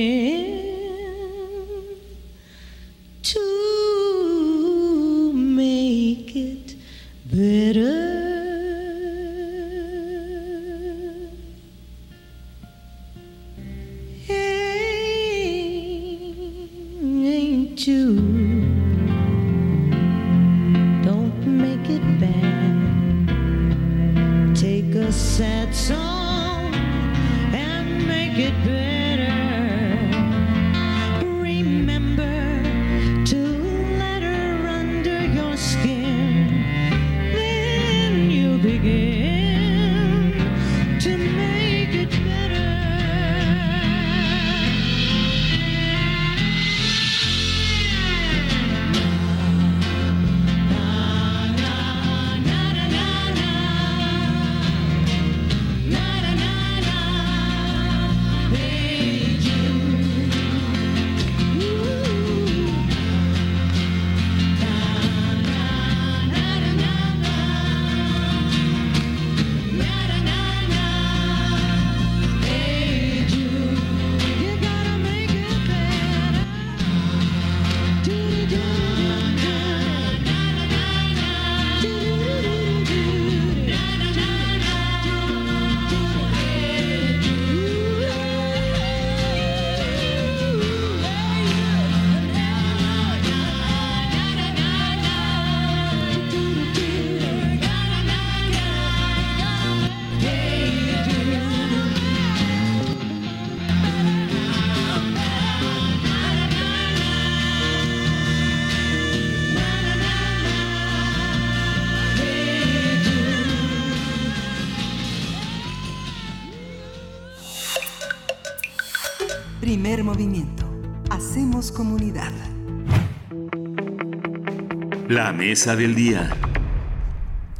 mesa del día.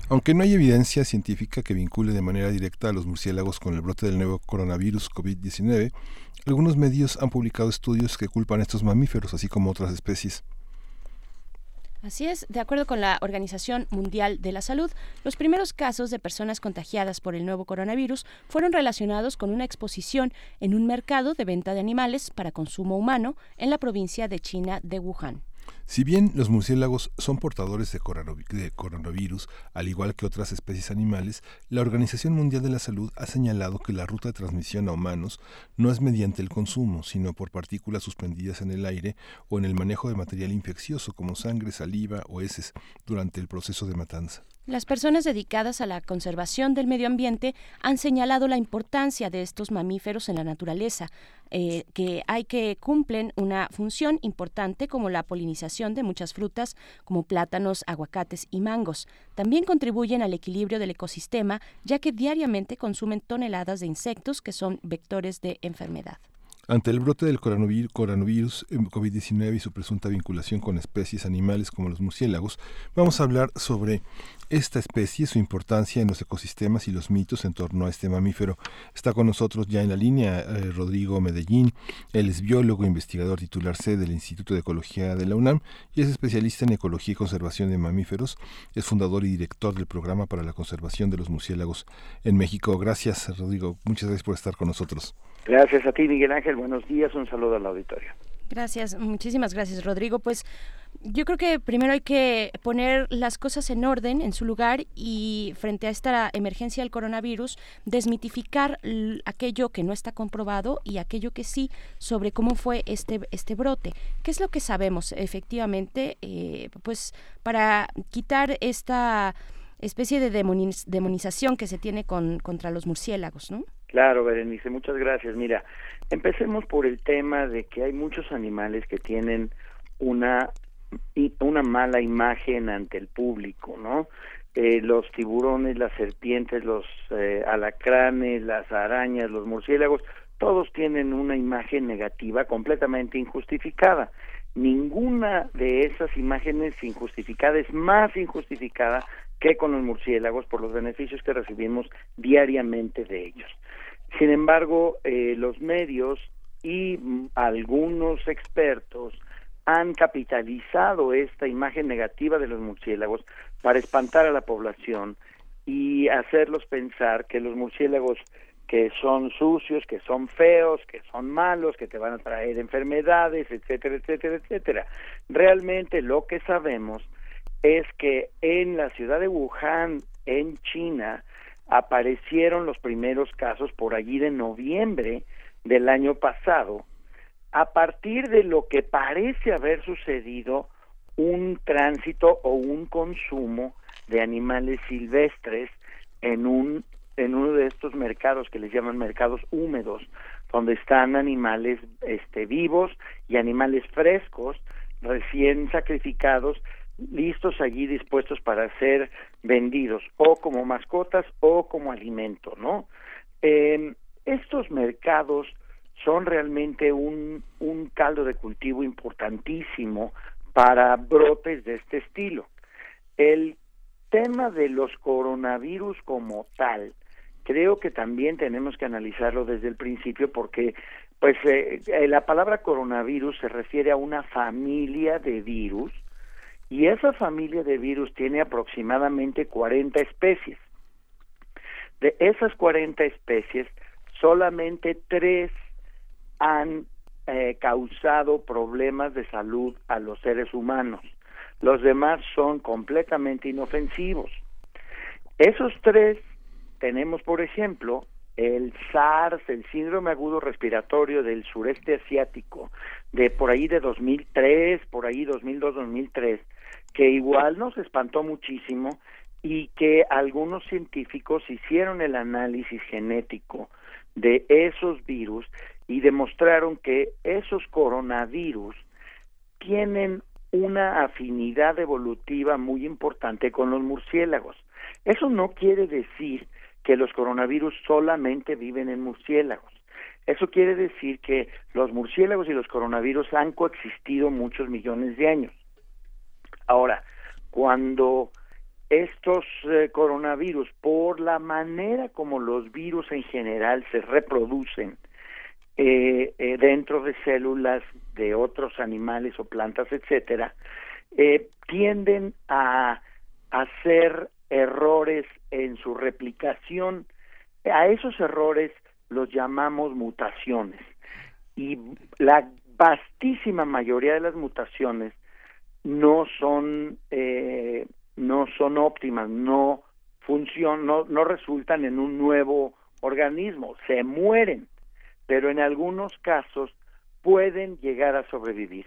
Aunque no hay evidencia científica que vincule de manera directa a los murciélagos con el brote del nuevo coronavirus COVID-19, algunos medios han publicado estudios que culpan a estos mamíferos, así como otras especies. Así es, de acuerdo con la Organización Mundial de la Salud, los primeros casos de personas contagiadas por el nuevo coronavirus fueron relacionados con una exposición en un mercado de venta de animales para consumo humano en la provincia de China de Wuhan. Si bien los murciélagos son portadores de coronavirus, al igual que otras especies animales, la Organización Mundial de la Salud ha señalado que la ruta de transmisión a humanos no es mediante el consumo, sino por partículas suspendidas en el aire o en el manejo de material infeccioso como sangre, saliva o heces durante el proceso de matanza. Las personas dedicadas a la conservación del medio ambiente han señalado la importancia de estos mamíferos en la naturaleza, eh, que hay que cumplen una función importante como la polinización de muchas frutas como plátanos, aguacates y mangos. También contribuyen al equilibrio del ecosistema ya que diariamente consumen toneladas de insectos que son vectores de enfermedad. Ante el brote del coronavirus, COVID-19 y su presunta vinculación con especies animales como los murciélagos, vamos a hablar sobre esta especie, su importancia en los ecosistemas y los mitos en torno a este mamífero. Está con nosotros ya en la línea eh, Rodrigo Medellín. Él es biólogo, investigador titular C del Instituto de Ecología de la UNAM y es especialista en ecología y conservación de mamíferos. Es fundador y director del programa para la conservación de los murciélagos en México. Gracias, Rodrigo. Muchas gracias por estar con nosotros. Gracias a ti, Miguel Ángel. Buenos días. Un saludo al auditorio. Gracias, muchísimas gracias, Rodrigo. Pues yo creo que primero hay que poner las cosas en orden, en su lugar, y frente a esta emergencia del coronavirus, desmitificar aquello que no está comprobado y aquello que sí sobre cómo fue este, este brote. ¿Qué es lo que sabemos efectivamente? Eh, pues para quitar esta especie de demonización que se tiene con, contra los murciélagos, ¿no? Claro, Berenice, muchas gracias. Mira, empecemos por el tema de que hay muchos animales que tienen una una mala imagen ante el público, ¿no? Eh, los tiburones, las serpientes, los eh, alacranes, las arañas, los murciélagos, todos tienen una imagen negativa completamente injustificada. Ninguna de esas imágenes injustificadas es más injustificada que con los murciélagos por los beneficios que recibimos diariamente de ellos. Sin embargo, eh, los medios y algunos expertos han capitalizado esta imagen negativa de los murciélagos para espantar a la población y hacerlos pensar que los murciélagos que son sucios, que son feos, que son malos, que te van a traer enfermedades, etcétera, etcétera, etcétera. Realmente lo que sabemos es que en la ciudad de Wuhan, en China, aparecieron los primeros casos por allí de noviembre del año pasado, a partir de lo que parece haber sucedido un tránsito o un consumo de animales silvestres en un en uno de estos mercados que les llaman mercados húmedos, donde están animales este vivos y animales frescos recién sacrificados listos allí dispuestos para ser vendidos o como mascotas o como alimento, ¿no? Eh, estos mercados son realmente un, un caldo de cultivo importantísimo para brotes de este estilo. El tema de los coronavirus como tal, creo que también tenemos que analizarlo desde el principio porque pues eh, la palabra coronavirus se refiere a una familia de virus y esa familia de virus tiene aproximadamente 40 especies. De esas 40 especies, solamente tres han eh, causado problemas de salud a los seres humanos. Los demás son completamente inofensivos. Esos tres tenemos, por ejemplo, el SARS, el síndrome agudo respiratorio del sureste asiático, de por ahí de 2003, por ahí 2002-2003, que igual nos espantó muchísimo y que algunos científicos hicieron el análisis genético de esos virus y demostraron que esos coronavirus tienen una afinidad evolutiva muy importante con los murciélagos. Eso no quiere decir que los coronavirus solamente viven en murciélagos. Eso quiere decir que los murciélagos y los coronavirus han coexistido muchos millones de años. Ahora, cuando estos eh, coronavirus, por la manera como los virus en general se reproducen eh, eh, dentro de células de otros animales o plantas, etcétera, tienden a hacer errores en su replicación. A esos errores los llamamos mutaciones. Y la vastísima mayoría de las mutaciones no son eh, no son óptimas, no funcionan, no, no resultan en un nuevo organismo, se mueren, pero en algunos casos pueden llegar a sobrevivir.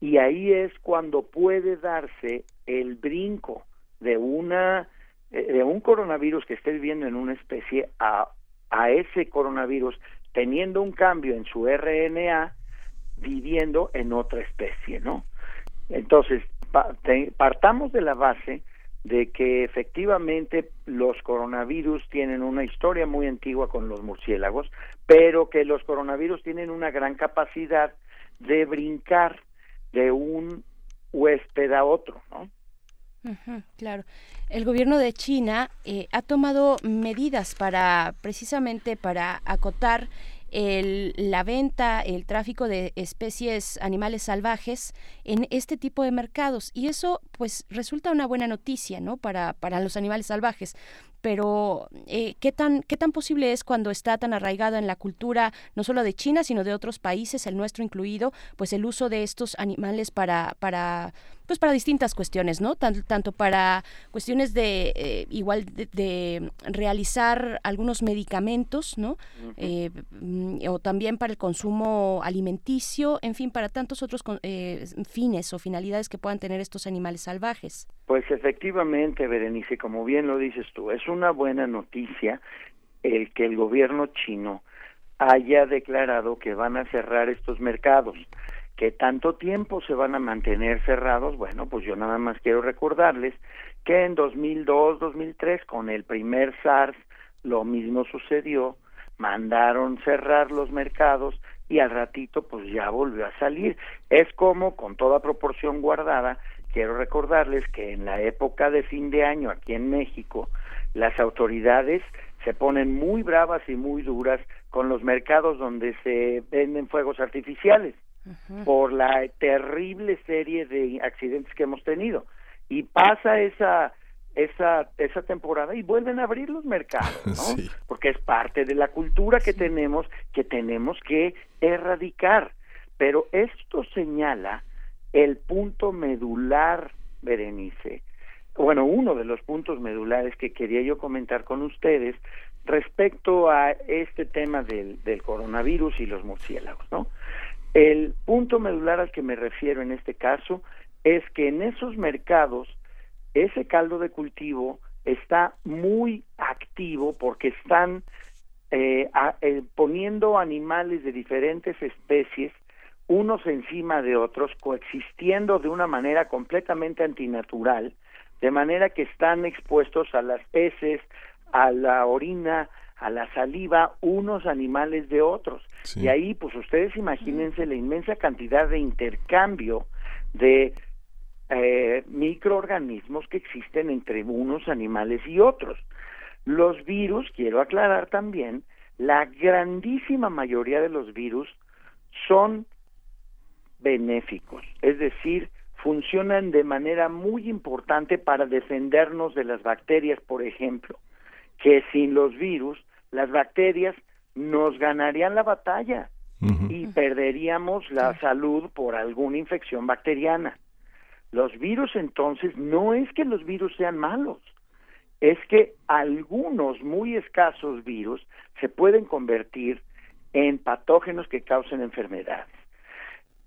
Y ahí es cuando puede darse el brinco de una eh, de un coronavirus que esté viviendo en una especie a, a ese coronavirus teniendo un cambio en su RNA viviendo en otra especie, ¿no? Entonces, partamos de la base de que efectivamente los coronavirus tienen una historia muy antigua con los murciélagos, pero que los coronavirus tienen una gran capacidad de brincar de un huésped a otro, ¿no? claro. El gobierno de China eh, ha tomado medidas para precisamente para acotar el, la venta, el tráfico de especies animales salvajes en este tipo de mercados y eso pues resulta una buena noticia, ¿no? Para, para los animales salvajes pero eh, ¿qué, tan, ¿qué tan posible es cuando está tan arraigada en la cultura no solo de China, sino de otros países, el nuestro incluido, pues el uso de estos animales para, para pues para distintas cuestiones, ¿no? tanto para cuestiones de eh, igual de, realizar algunos medicamentos, ¿no? Eh, mm, o también para el consumo alimenticio, en fin, para tantos otros fines o finalidades que puedan tener estos animales salvajes. Pues efectivamente, Berenice, como bien lo dices tú, es una buena noticia el que el gobierno chino haya declarado que van a cerrar estos mercados. Que tanto tiempo se van a mantener cerrados? Bueno, pues yo nada más quiero recordarles que en 2002, 2003, con el primer SARS, lo mismo sucedió, mandaron cerrar los mercados y al ratito pues ya volvió a salir. Es como, con toda proporción guardada, quiero recordarles que en la época de fin de año aquí en México, las autoridades se ponen muy bravas y muy duras con los mercados donde se venden fuegos artificiales por la terrible serie de accidentes que hemos tenido y pasa esa esa esa temporada y vuelven a abrir los mercados, ¿no? *laughs* Porque es parte de la cultura que tenemos que tenemos que erradicar. Pero esto señala el punto medular, Berenice, bueno, uno de los puntos medulares que quería yo comentar con ustedes respecto a este tema del, del coronavirus y los murciélagos, ¿no? El punto medular al que me refiero en este caso es que en esos mercados ese caldo de cultivo está muy activo porque están eh, eh, poniendo animales de diferentes especies unos encima de otros, coexistiendo de una manera completamente antinatural, de manera que están expuestos a las heces, a la orina, a la saliva, unos animales de otros. Y ahí, pues ustedes imagínense la inmensa cantidad de intercambio de eh, microorganismos que existen entre unos animales y otros. Los virus, quiero aclarar también, la grandísima mayoría de los virus son benéficos, es decir, funcionan de manera muy importante para defendernos de las bacterias, por ejemplo, que sin los virus las bacterias nos ganarían la batalla y perderíamos la salud por alguna infección bacteriana. Los virus entonces no es que los virus sean malos, es que algunos muy escasos virus se pueden convertir en patógenos que causen enfermedades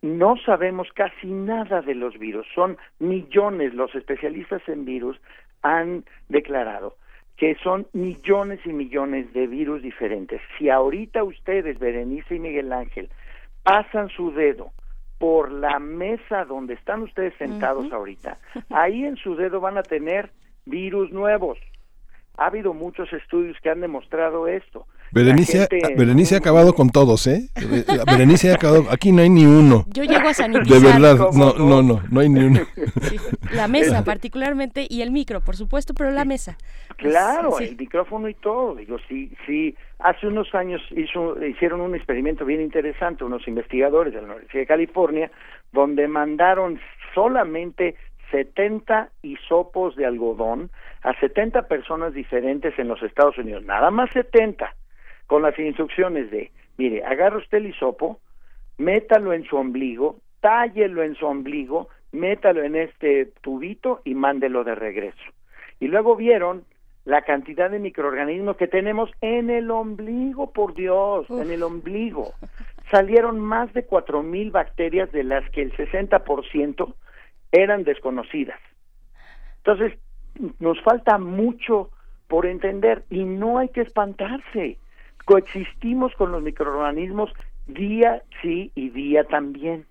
no sabemos casi nada de los virus. Son millones, los especialistas en virus han declarado que son millones y millones de virus diferentes. Si ahorita ustedes, Berenice y Miguel Ángel, pasan su dedo por la mesa donde están ustedes sentados ahorita, ahí en su dedo van a tener virus nuevos. Ha habido muchos estudios que han demostrado esto. Berenice, gente- Berenice ha acabado con todos, ¿eh? Berenice ha acabado, aquí no hay ni uno. Yo llego a De sanitizar. verdad, no, no, no, no hay ni uno. *laughs* La mesa *laughs* particularmente y el micro, por supuesto, pero la mesa. Claro, Sí. el micrófono y todo. Digo, sí, sí. Hace unos años hizo, hicieron un experimento bien interesante unos investigadores de la Universidad de California, donde mandaron solamente 70 hisopos de algodón a 70 personas diferentes en los Estados Unidos, nada más 70, con las instrucciones de, mire, agarra usted el hisopo, métalo en su ombligo, tállelo en su ombligo, métalo en este tubito y mándelo de regreso. Y luego vieron la cantidad de microorganismos que tenemos en el ombligo, por Dios, en el ombligo. Salieron más de cuatro mil bacterias de las que el 60% eran desconocidas. Entonces, nos falta mucho por entender y no hay que espantarse. Coexistimos con los microorganismos día sí y día también.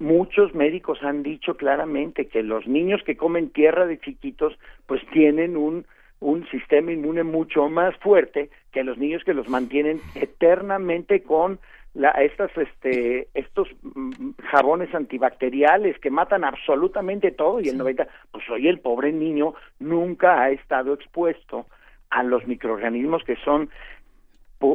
Muchos médicos han dicho claramente que los niños que comen tierra de chiquitos pues tienen un un sistema inmune mucho más fuerte que los niños que los mantienen eternamente con la, estas este estos mm, jabones antibacteriales que matan absolutamente todo y el 90 pues hoy el pobre niño nunca ha estado expuesto a los microorganismos que son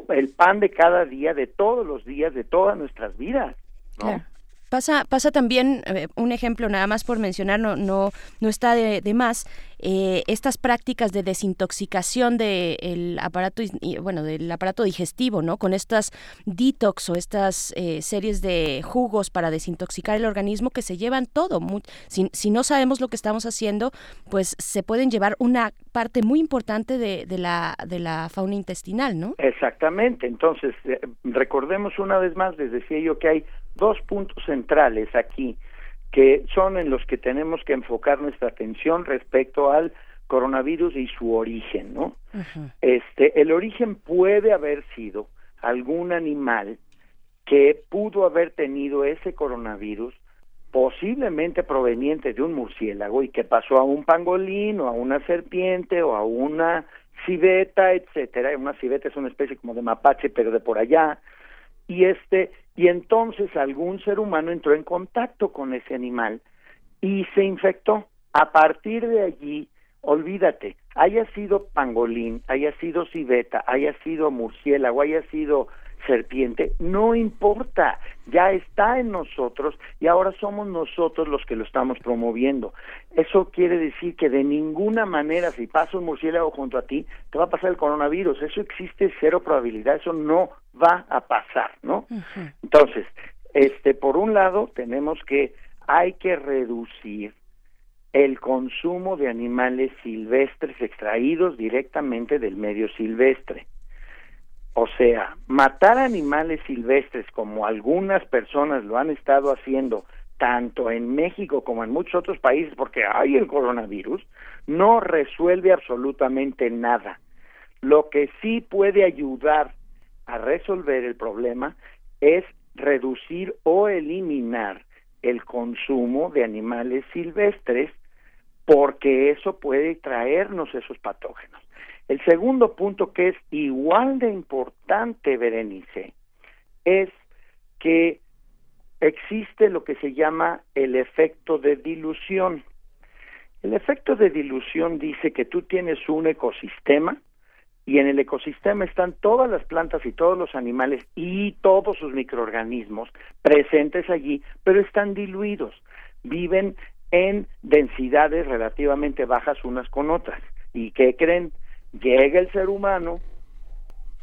el pan de cada día de todos los días de todas nuestras vidas ¿no? Pasa, pasa también, eh, un ejemplo nada más por mencionar, no, no, no está de, de más, eh, estas prácticas de desintoxicación del aparato, y- y, bueno, del aparato digestivo, ¿no? Con estas detox o estas eh, series de jugos para desintoxicar el organismo que se llevan todo. Si, si no sabemos lo que estamos haciendo, pues se pueden llevar una parte muy importante de, de la, de la fauna intestinal, ¿no? Exactamente. Entonces, eh, recordemos una vez más, les decía yo que hay dos puntos centrales aquí que son en los que tenemos que enfocar nuestra atención respecto al coronavirus y su origen, ¿no? Este, el origen puede haber sido algún animal que pudo haber tenido ese coronavirus posiblemente proveniente de un murciélago y que pasó a un pangolín o a una serpiente o a una civeta, etcétera. Una civeta es una especie como de mapache, pero de por allá. Y este y entonces algún ser humano entró en contacto con ese animal y se infectó. A partir de allí, olvídate, haya sido pangolín, haya sido civeta, haya sido murciélago, haya sido serpiente, no importa, ya está en nosotros y ahora somos nosotros los que lo estamos promoviendo. Eso quiere decir que de ninguna manera si pasa un murciélago junto a ti, te va a pasar el coronavirus, eso existe cero probabilidad, eso no va a pasar, ¿no? Entonces, este por un lado tenemos que hay que reducir el consumo de animales silvestres extraídos directamente del medio silvestre. O sea, matar animales silvestres como algunas personas lo han estado haciendo tanto en México como en muchos otros países porque hay el coronavirus, no resuelve absolutamente nada. Lo que sí puede ayudar a resolver el problema es reducir o eliminar el consumo de animales silvestres porque eso puede traernos esos patógenos. El segundo punto que es igual de importante, Berenice, es que existe lo que se llama el efecto de dilución. El efecto de dilución dice que tú tienes un ecosistema y en el ecosistema están todas las plantas y todos los animales y todos sus microorganismos presentes allí, pero están diluidos, viven en densidades relativamente bajas unas con otras. ¿Y qué creen? Llega el ser humano,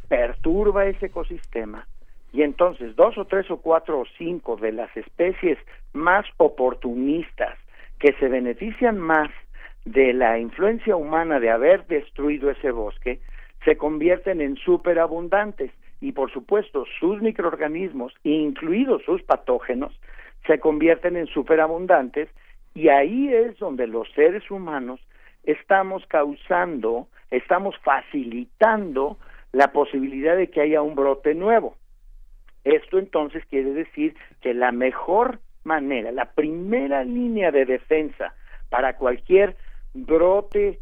perturba ese ecosistema y entonces dos o tres o cuatro o cinco de las especies más oportunistas que se benefician más de la influencia humana de haber destruido ese bosque se convierten en superabundantes. Y por supuesto sus microorganismos, incluidos sus patógenos, se convierten en superabundantes. Y ahí es donde los seres humanos estamos causando, estamos facilitando la posibilidad de que haya un brote nuevo. Esto entonces quiere decir que la mejor manera, la primera línea de defensa para cualquier brote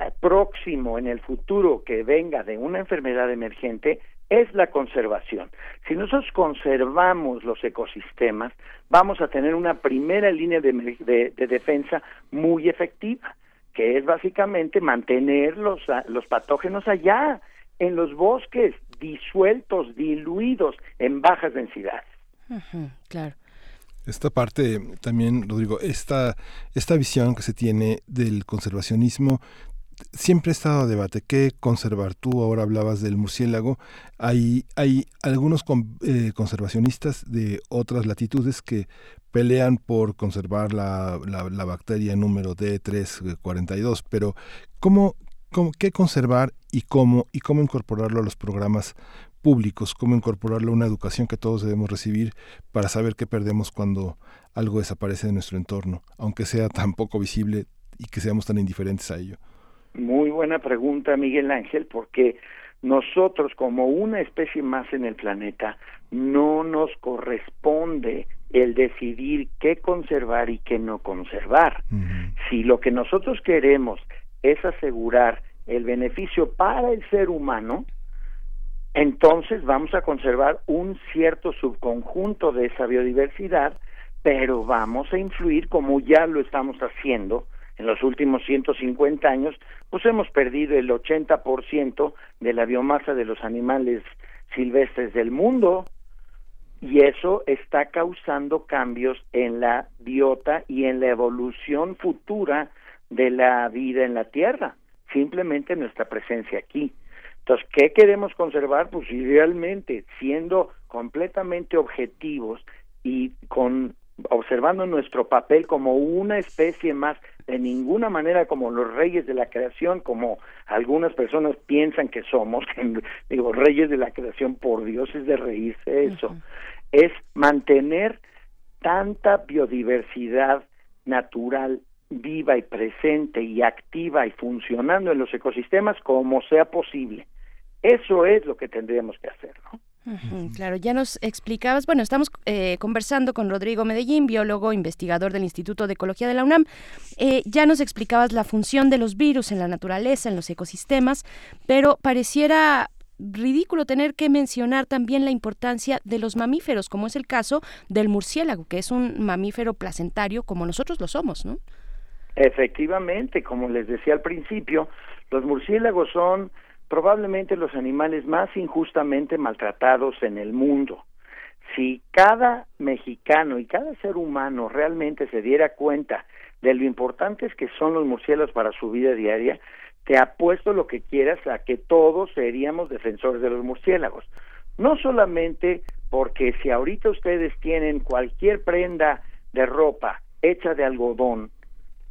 eh, próximo en el futuro que venga de una enfermedad emergente es la conservación. Si nosotros conservamos los ecosistemas, vamos a tener una primera línea de, de defensa muy efectiva, que es básicamente mantener los, los patógenos allá, en los bosques, disueltos, diluidos en bajas densidades. claro. Esta parte también, Rodrigo, esta, esta visión que se tiene del conservacionismo siempre ha estado a debate. ¿Qué conservar? Tú ahora hablabas del murciélago. Hay, hay algunos eh, conservacionistas de otras latitudes que pelean por conservar la, la, la bacteria número D342, pero ¿cómo, cómo, ¿qué conservar y cómo, y cómo incorporarlo a los programas públicos, cómo incorporarlo a una educación que todos debemos recibir para saber qué perdemos cuando algo desaparece de nuestro entorno, aunque sea tan poco visible y que seamos tan indiferentes a ello. Muy buena pregunta, Miguel Ángel, porque nosotros como una especie más en el planeta no nos corresponde el decidir qué conservar y qué no conservar. Si lo que nosotros queremos es asegurar el beneficio para el ser humano, entonces vamos a conservar un cierto subconjunto de esa biodiversidad, pero vamos a influir como ya lo estamos haciendo en los últimos 150 años, pues hemos perdido el 80% de la biomasa de los animales silvestres del mundo y eso está causando cambios en la biota y en la evolución futura de la vida en la Tierra, simplemente nuestra presencia aquí. Entonces, ¿qué queremos conservar? Pues idealmente, siendo completamente objetivos y con observando nuestro papel como una especie más, de ninguna manera como los reyes de la creación, como algunas personas piensan que somos, *laughs* digo, reyes de la creación, por Dios es de reírse eso, es mantener tanta biodiversidad natural viva y presente y activa y funcionando en los ecosistemas como sea posible. Eso es lo que tendríamos que hacer, ¿no? Claro, ya nos explicabas, bueno, estamos eh, conversando con Rodrigo Medellín, biólogo, investigador del Instituto de Ecología de la UNAM. Eh, ya nos explicabas la función de los virus en la naturaleza, en los ecosistemas, pero pareciera ridículo tener que mencionar también la importancia de los mamíferos, como es el caso del murciélago, que es un mamífero placentario como nosotros lo somos, ¿no? Efectivamente, como les decía al principio, los murciélagos son probablemente los animales más injustamente maltratados en el mundo. Si cada mexicano y cada ser humano realmente se diera cuenta de lo importantes que son los murciélagos para su vida diaria, te apuesto lo que quieras a que todos seríamos defensores de los murciélagos. No solamente porque si ahorita ustedes tienen cualquier prenda de ropa hecha de algodón,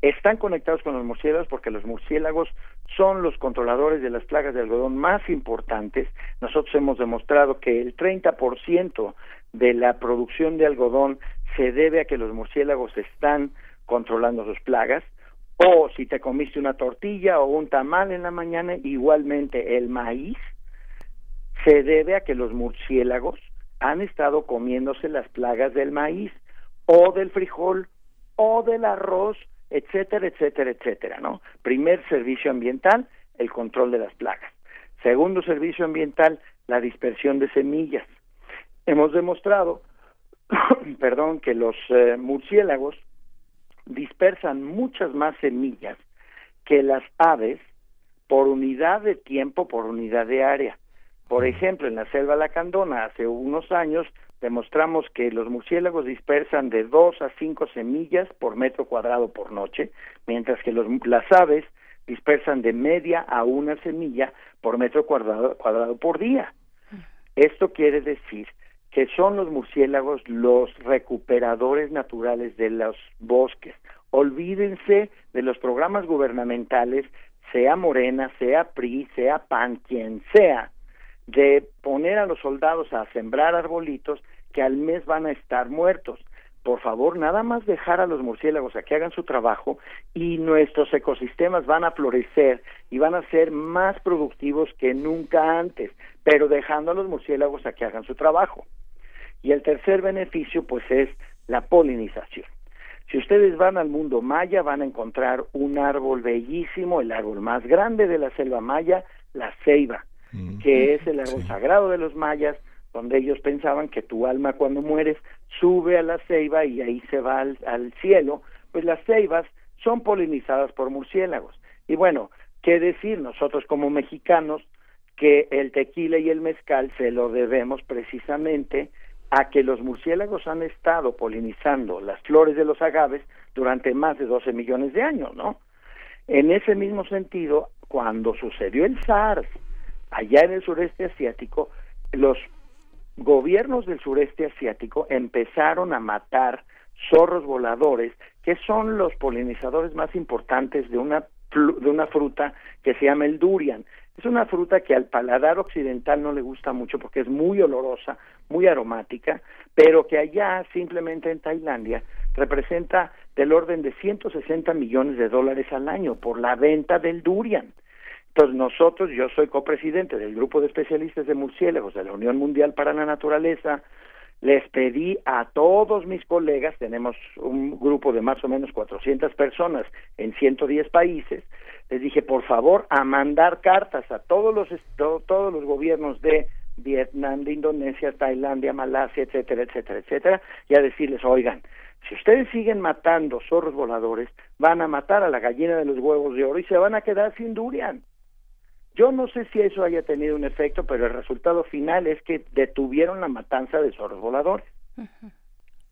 están conectados con los murciélagos porque los murciélagos son los controladores de las plagas de algodón más importantes. Nosotros hemos demostrado que el 30% de la producción de algodón se debe a que los murciélagos están controlando sus plagas. O si te comiste una tortilla o un tamal en la mañana, igualmente el maíz se debe a que los murciélagos han estado comiéndose las plagas del maíz o del frijol o del arroz etcétera, etcétera, etcétera, ¿no? Primer servicio ambiental, el control de las plagas. Segundo servicio ambiental, la dispersión de semillas. Hemos demostrado, *coughs* perdón, que los eh, murciélagos dispersan muchas más semillas que las aves por unidad de tiempo, por unidad de área. Por ejemplo, en la selva lacandona hace unos años demostramos que los murciélagos dispersan de dos a cinco semillas por metro cuadrado por noche, mientras que los, las aves dispersan de media a una semilla por metro cuadrado, cuadrado por día. Esto quiere decir que son los murciélagos los recuperadores naturales de los bosques. Olvídense de los programas gubernamentales, sea Morena, sea PRI, sea PAN, quien sea, de poner a los soldados a sembrar arbolitos que al mes van a estar muertos. Por favor, nada más dejar a los murciélagos a que hagan su trabajo y nuestros ecosistemas van a florecer y van a ser más productivos que nunca antes, pero dejando a los murciélagos a que hagan su trabajo. Y el tercer beneficio, pues, es la polinización. Si ustedes van al mundo maya van a encontrar un árbol bellísimo, el árbol más grande de la selva maya, la ceiba, que es el árbol sagrado de los mayas, donde ellos pensaban que tu alma cuando mueres sube a la ceiba y ahí se va al, al cielo, pues las ceibas son polinizadas por murciélagos. Y bueno, ¿qué decir nosotros como mexicanos que el tequila y el mezcal se lo debemos precisamente a que los murciélagos han estado polinizando las flores de los agaves durante más de 12 millones de años, ¿no? En ese mismo sentido, cuando sucedió el SARS allá en el sureste asiático, los gobiernos del sureste asiático empezaron a matar zorros voladores, que son los polinizadores más importantes de una de una fruta que se llama el durian. Es una fruta que al paladar occidental no le gusta mucho porque es muy olorosa, muy aromática, pero que allá simplemente en Tailandia representa del orden de 160 millones de dólares al año por la venta del durian. Entonces nosotros, yo soy copresidente del grupo de especialistas de murciélagos de la Unión Mundial para la Naturaleza, les pedí a todos mis colegas, tenemos un grupo de más o menos 400 personas en 110 países, les dije, por favor, a mandar cartas a todos los, todos los gobiernos de Vietnam, de Indonesia, Tailandia, Malasia, etcétera, etcétera, etcétera, y a decirles, oigan, si ustedes siguen matando zorros voladores, van a matar a la gallina de los huevos de oro y se van a quedar sin durian. Yo no sé si eso haya tenido un efecto, pero el resultado final es que detuvieron la matanza de zorros voladores.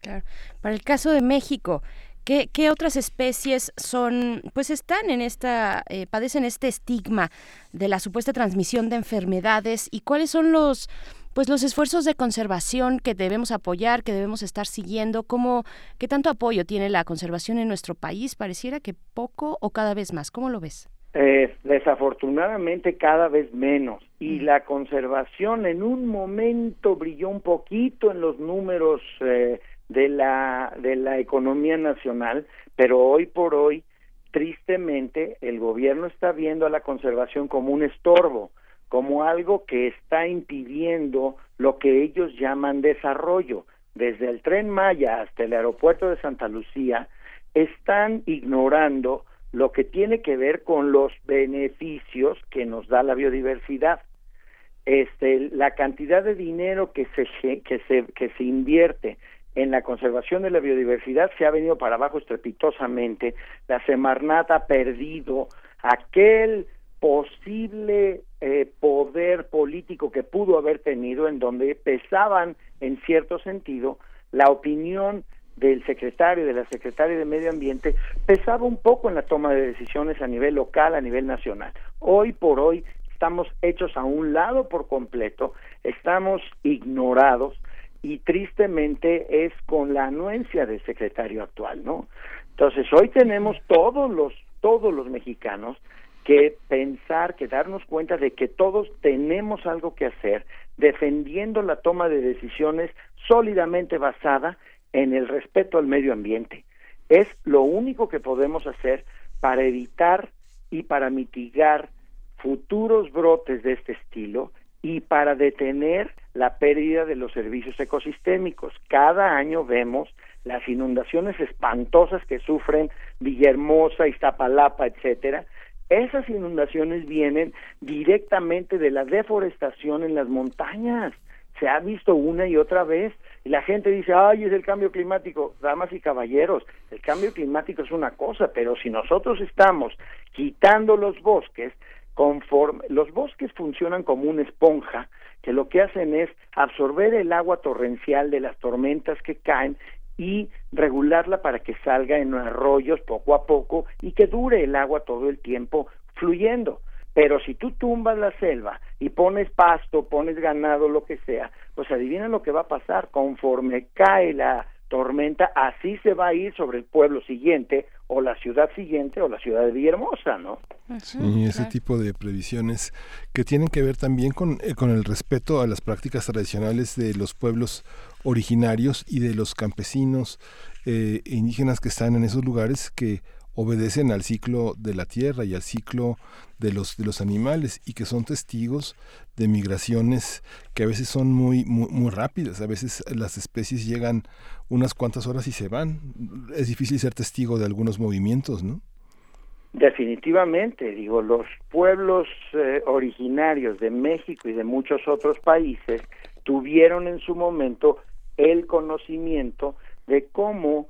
Claro. Para el caso de México, ¿qué, qué otras especies son, pues están en esta, eh, padecen este estigma de la supuesta transmisión de enfermedades y cuáles son los pues los esfuerzos de conservación que debemos apoyar, que debemos estar siguiendo, cómo, qué tanto apoyo tiene la conservación en nuestro país, pareciera que poco o cada vez más, ¿cómo lo ves? Eh, desafortunadamente cada vez menos. Y la conservación en un momento brilló un poquito en los números eh, de la de la economía nacional pero hoy por hoy tristemente el gobierno está viendo a la conservación como un estorbo como algo que está impidiendo lo que ellos llaman desarrollo. Desde el tren Maya hasta el aeropuerto de Santa Lucía están ignorando lo que tiene que ver con los beneficios que nos da la biodiversidad. Este, la cantidad de dinero que se, que se, que se invierte en la conservación de la biodiversidad se ha venido para abajo estrepitosamente. La Semarnat ha perdido aquel posible eh, poder político que pudo haber tenido en donde pesaban en cierto sentido la opinión del secretario, de la secretaria de Medio Ambiente, pesaba un poco en la toma de decisiones a nivel local, a nivel nacional. Hoy por hoy estamos hechos a un lado por completo, estamos ignorados y tristemente es con la anuencia del secretario actual, ¿no? Entonces, hoy tenemos todos los todos los mexicanos que pensar, que darnos cuenta de que todos tenemos algo que hacer defendiendo la toma de decisiones sólidamente basada en el respeto al medio ambiente. Es lo único que podemos hacer para evitar y para mitigar futuros brotes de este estilo y para detener la pérdida de los servicios ecosistémicos. Cada año vemos las inundaciones espantosas que sufren Villahermosa, Iztapalapa, etcétera. Esas inundaciones vienen directamente de la deforestación en las montañas. Se ha visto una y otra vez y la gente dice, ay, es el cambio climático. Damas y caballeros, el cambio climático es una cosa, pero si nosotros estamos quitando los bosques, conforme los bosques funcionan como una esponja que lo que hacen es absorber el agua torrencial de las tormentas que caen y regularla para que salga en arroyos poco a poco y que dure el agua todo el tiempo fluyendo. Pero si tú tumbas la selva y pones pasto, pones ganado, lo que sea, pues adivina lo que va a pasar. Conforme cae la tormenta, así se va a ir sobre el pueblo siguiente o la ciudad siguiente o la ciudad de Villahermosa, ¿no? Sí, ese tipo de previsiones que tienen que ver también con, eh, con el respeto a las prácticas tradicionales de los pueblos originarios y de los campesinos eh, indígenas que están en esos lugares que obedecen al ciclo de la tierra y al ciclo de los de los animales y que son testigos de migraciones que a veces son muy muy, rápidas. A veces las especies llegan unas cuantas horas y se van. Es difícil ser testigo de algunos movimientos no Definitivamente, digo, los pueblos eh, originarios de México y de muchos otros países tuvieron en su momento el conocimiento de cómo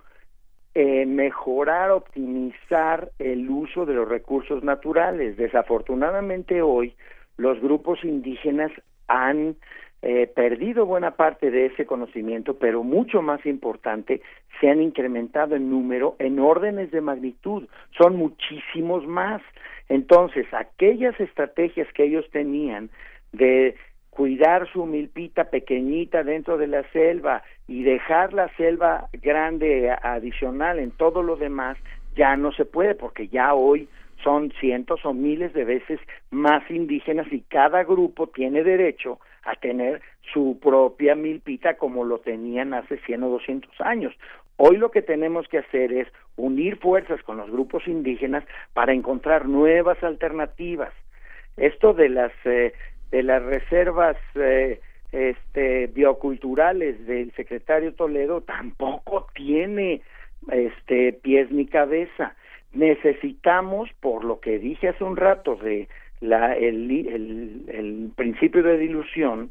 eh, mejorar, optimizar el uso de los recursos naturales. Desafortunadamente hoy los grupos indígenas han eh, perdido buena parte de ese conocimiento, pero mucho más importante, se han incrementado en número, en órdenes de magnitud, son muchísimos más. Entonces, aquellas estrategias que ellos tenían de cuidar su milpita pequeñita dentro de la selva y dejar la selva grande adicional en todo lo demás, ya no se puede, porque ya hoy son cientos o miles de veces más indígenas y cada grupo tiene derecho a tener su propia milpita como lo tenían hace 100 o 200 años. Hoy lo que tenemos que hacer es unir fuerzas con los grupos indígenas para encontrar nuevas alternativas. Esto de las eh, de las reservas eh, este bioculturales del secretario Toledo tampoco tiene este pies ni cabeza. Necesitamos, por lo que dije hace un rato de la, el, el, principio de dilución,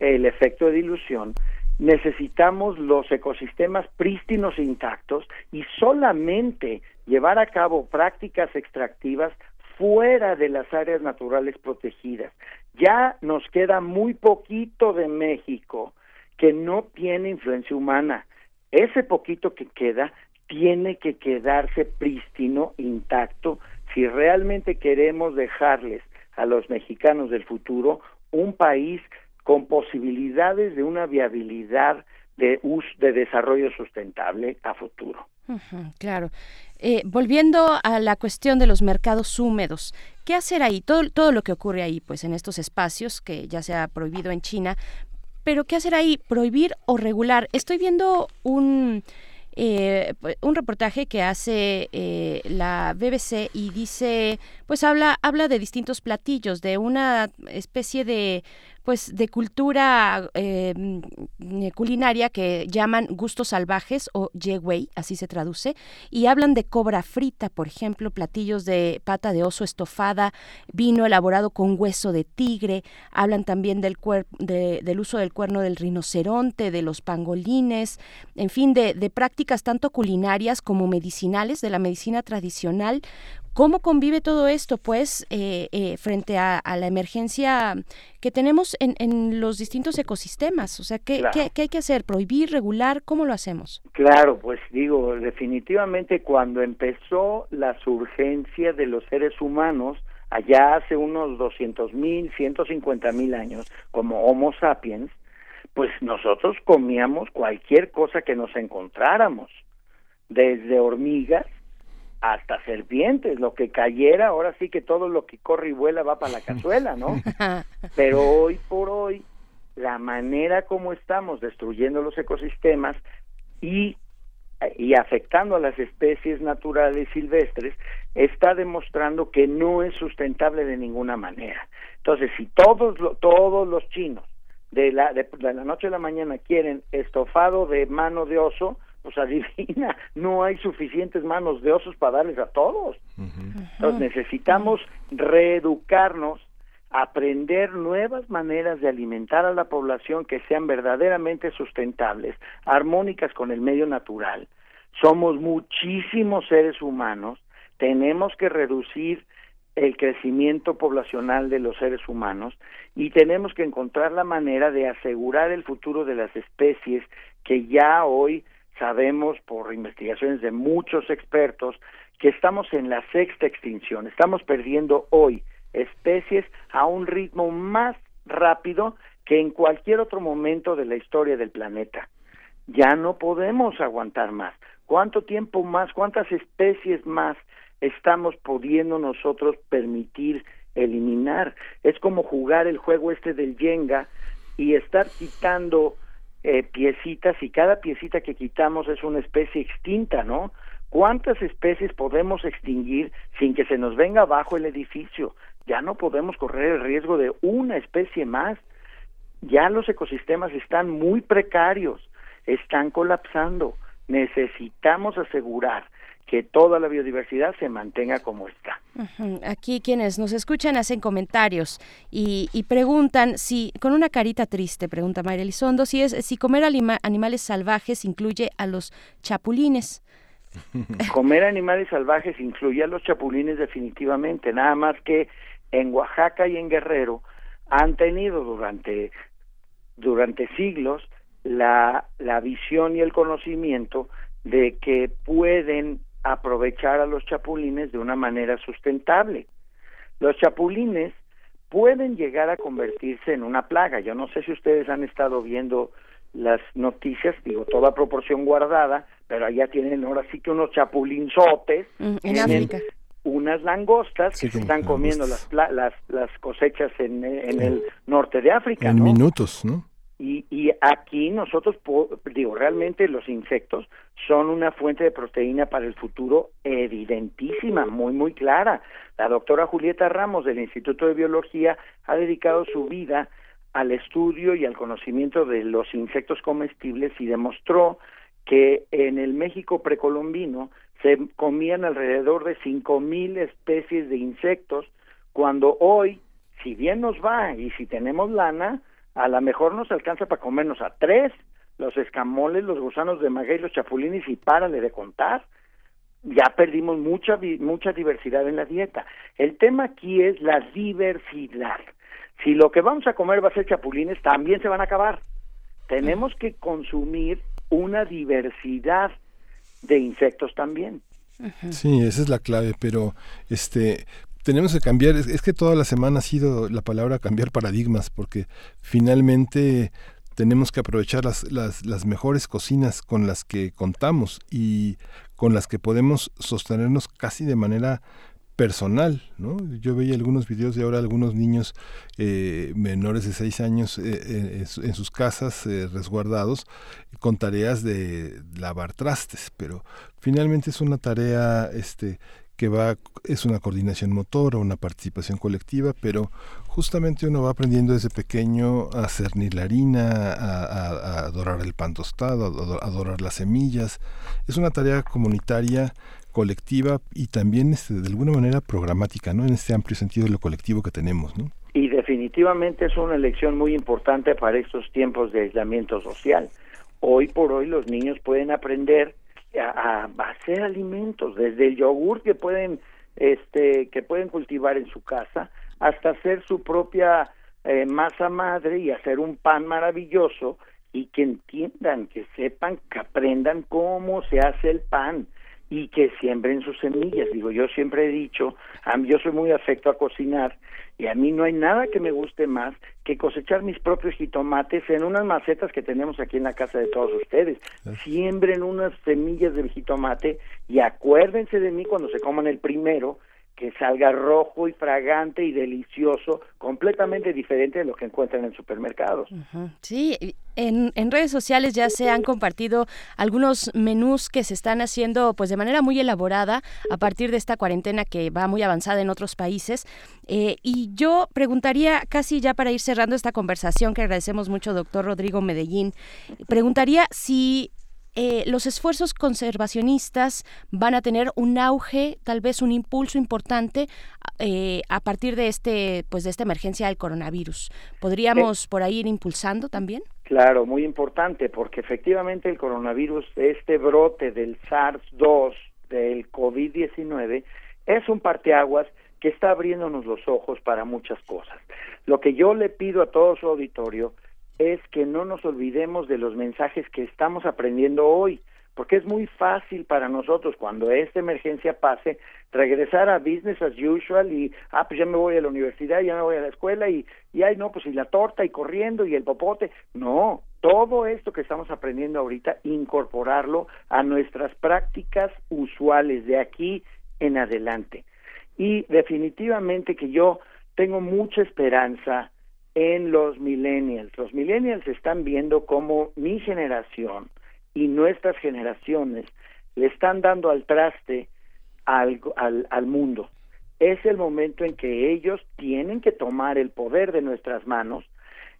el efecto de dilución, necesitamos los ecosistemas prístinos intactos y solamente llevar a cabo prácticas extractivas fuera de las áreas naturales protegidas. Ya nos queda muy poquito de México que no tiene influencia humana. Ese poquito que queda tiene que quedarse prístino, intacto, si realmente queremos dejarles a los mexicanos del futuro un país con posibilidades de una viabilidad de, de desarrollo sustentable a futuro. claro. Eh, volviendo a la cuestión de los mercados húmedos, ¿qué hacer ahí? Todo, todo lo que ocurre ahí, pues en estos espacios que ya se ha prohibido en China, pero ¿qué hacer ahí? ¿Prohibir o regular? Estoy viendo un eh, pues, un reportaje que hace eh, la BBC y dice, pues habla, habla de distintos platillos, de una especie de pues de cultura eh, mm, culinaria que llaman gustos salvajes o yewei, así se traduce, y hablan de cobra frita, por ejemplo, platillos de pata de oso estofada, vino elaborado con hueso de tigre, hablan también del, del uso del cuerno del rinoceronte, de los pangolines, en fin, de, de prácticas tanto culinarias como medicinales, de la medicina tradicional, ¿Cómo convive todo esto, pues, eh, eh, frente a, la emergencia que tenemos en, los distintos ecosistemas? O sea, ¿qué, hay que hacer? ¿Prohibir, regular? ¿Cómo lo hacemos? Claro, pues digo, definitivamente cuando empezó la surgencia de los seres humanos, allá hace unos 200 mil, 150 mil años, como Homo sapiens, pues nosotros comíamos cualquier cosa que nos encontráramos, desde hormigas hasta serpientes, lo que cayera, ahora sí que todo lo que corre y vuela va para la cazuela, ¿no? *laughs* Pero hoy por hoy, la manera como estamos destruyendo los ecosistemas y, y afectando a las especies naturales silvestres, está demostrando que no es sustentable de ninguna manera. Entonces, si todos, todos los chinos de la, de la noche a la mañana quieren estofado de mano de oso, pues *laughs* adivina, no hay suficientes manos de osos para darles a todos. Entonces necesitamos reeducarnos, aprender nuevas maneras de alimentar a la población que sean verdaderamente sustentables, armónicas con el medio natural. Somos muchísimos seres humanos, tenemos que reducir el crecimiento poblacional de los seres humanos y tenemos que encontrar la manera de asegurar el futuro de las especies que ya hoy sabemos por investigaciones de muchos expertos que estamos en la sexta extinción, estamos perdiendo hoy especies a un ritmo más rápido que en cualquier otro momento de la historia del planeta. Ya no podemos aguantar más. ¿Cuánto tiempo más, cuántas especies más estamos pudiendo nosotros permitir eliminar? Es como jugar el juego este del Jenga y estar quitando eh, piecitas y cada piecita que quitamos es una especie extinta, ¿no? ¿Cuántas especies podemos extinguir sin que se nos venga abajo el edificio? Ya no podemos correr el riesgo de una especie más. Ya los ecosistemas están muy precarios, están colapsando. Necesitamos asegurar que toda la biodiversidad se mantenga como está. Aquí quienes nos escuchan hacen comentarios y, y preguntan si, con una carita triste, pregunta Mayra Elizondo, si es si comer animales salvajes incluye a los chapulines. *laughs* Comer animales salvajes incluye a los chapulines definitivamente, nada más que en Oaxaca y en Guerrero han tenido durante durante siglos la, la visión y el conocimiento de que pueden aprovechar a los chapulines de una manera sustentable. Los chapulines pueden llegar a convertirse en una plaga. Yo no sé si ustedes han estado viendo las noticias, digo, toda proporción guardada, pero allá tienen ahora sí que unos chapulinzotes, Mm, en África. unas langostas Sí, que están comiendo las, las, las cosechas en, en el norte de África, En ¿no? minutos, ¿no? Y, y aquí nosotros, digo, realmente los insectos son una fuente de proteína para el futuro evidentísima, muy, muy clara. La doctora Julieta Ramos del Instituto de Biología ha dedicado su vida al estudio y al conocimiento de los insectos comestibles y demostró que en el México precolombino se comían alrededor de cinco mil especies de insectos, cuando hoy, si bien nos va y si tenemos lana, a lo mejor nos alcanza para comernos a tres, los escamoles, los gusanos de maguey, los chapulines y párale de contar. Ya perdimos mucha mucha diversidad en la dieta. El tema aquí es la diversidad. Si lo que vamos a comer va a ser chapulines, también se van a acabar. Tenemos que consumir una diversidad de insectos también. Sí, esa es la clave, pero este tenemos que cambiar, es, que toda la semana ha sido la palabra cambiar paradigmas, porque finalmente tenemos que aprovechar las, las, mejores cocinas con las que contamos y con las que podemos sostenernos casi de manera personal, ¿no? Yo veía algunos videos de ahora algunos niños eh, menores de seis años eh, eh, en en sus casas eh, resguardados con tareas de lavar trastes, pero finalmente es una tarea este que va es una coordinación motora, una participación colectiva, pero justamente uno va aprendiendo desde pequeño a cernir la harina, a, a- a adorar el pan tostado, a a adorar las semillas. Es una tarea comunitaria colectiva y también este, de alguna manera programática, ¿no? En este amplio sentido de lo colectivo que tenemos. Y definitivamente es una elección muy importante para estos tiempos de aislamiento social. Hoy por hoy los niños pueden aprender a, a hacer alimentos, desde el yogur que pueden, este, que pueden cultivar en su casa, hasta hacer su propia eh, masa madre y hacer un pan maravilloso y que entiendan, que sepan, que aprendan cómo se hace el pan y que siembren sus semillas. Digo, yo siempre he dicho, yo soy muy afecto a cocinar y a mí no hay nada que me guste más que cosechar mis propios jitomates en unas macetas que tenemos aquí en la casa de todos ustedes. Siembren unas semillas del jitomate y acuérdense de mí cuando se coman el primero que salga rojo y fragante y delicioso, completamente diferente de lo que encuentran en supermercados. Sí, en, en redes sociales ya se han compartido algunos menús que se están haciendo pues de manera muy elaborada a partir de esta cuarentena que va muy avanzada en otros países. Eh, y yo preguntaría, casi ya para ir cerrando esta conversación, que agradecemos mucho, doctor Rodrigo Medellín, preguntaría si eh, los esfuerzos conservacionistas van a tener un auge, tal vez un impulso importante eh, a partir de este, pues de esta emergencia del coronavirus. ¿Podríamos por ahí ir impulsando también? Claro, muy importante, porque efectivamente el coronavirus, este brote del SARS-2, del COVID-19, es un parteaguas que está abriéndonos los ojos para muchas cosas. Lo que yo le pido a todo su auditorio es que no nos olvidemos de los mensajes que estamos aprendiendo hoy, porque es muy fácil para nosotros cuando esta emergencia pase regresar a business as usual y ah pues ya me voy a la universidad, ya me voy a la escuela y y ay no pues y la torta y corriendo y el popote, no, todo esto que estamos aprendiendo ahorita incorporarlo a nuestras prácticas usuales de aquí en adelante. Y definitivamente que yo tengo mucha esperanza en los millennials. Los millennials están viendo cómo mi generación y nuestras generaciones le están dando al traste al, mundo. Es el momento en que ellos tienen que tomar el poder de nuestras manos,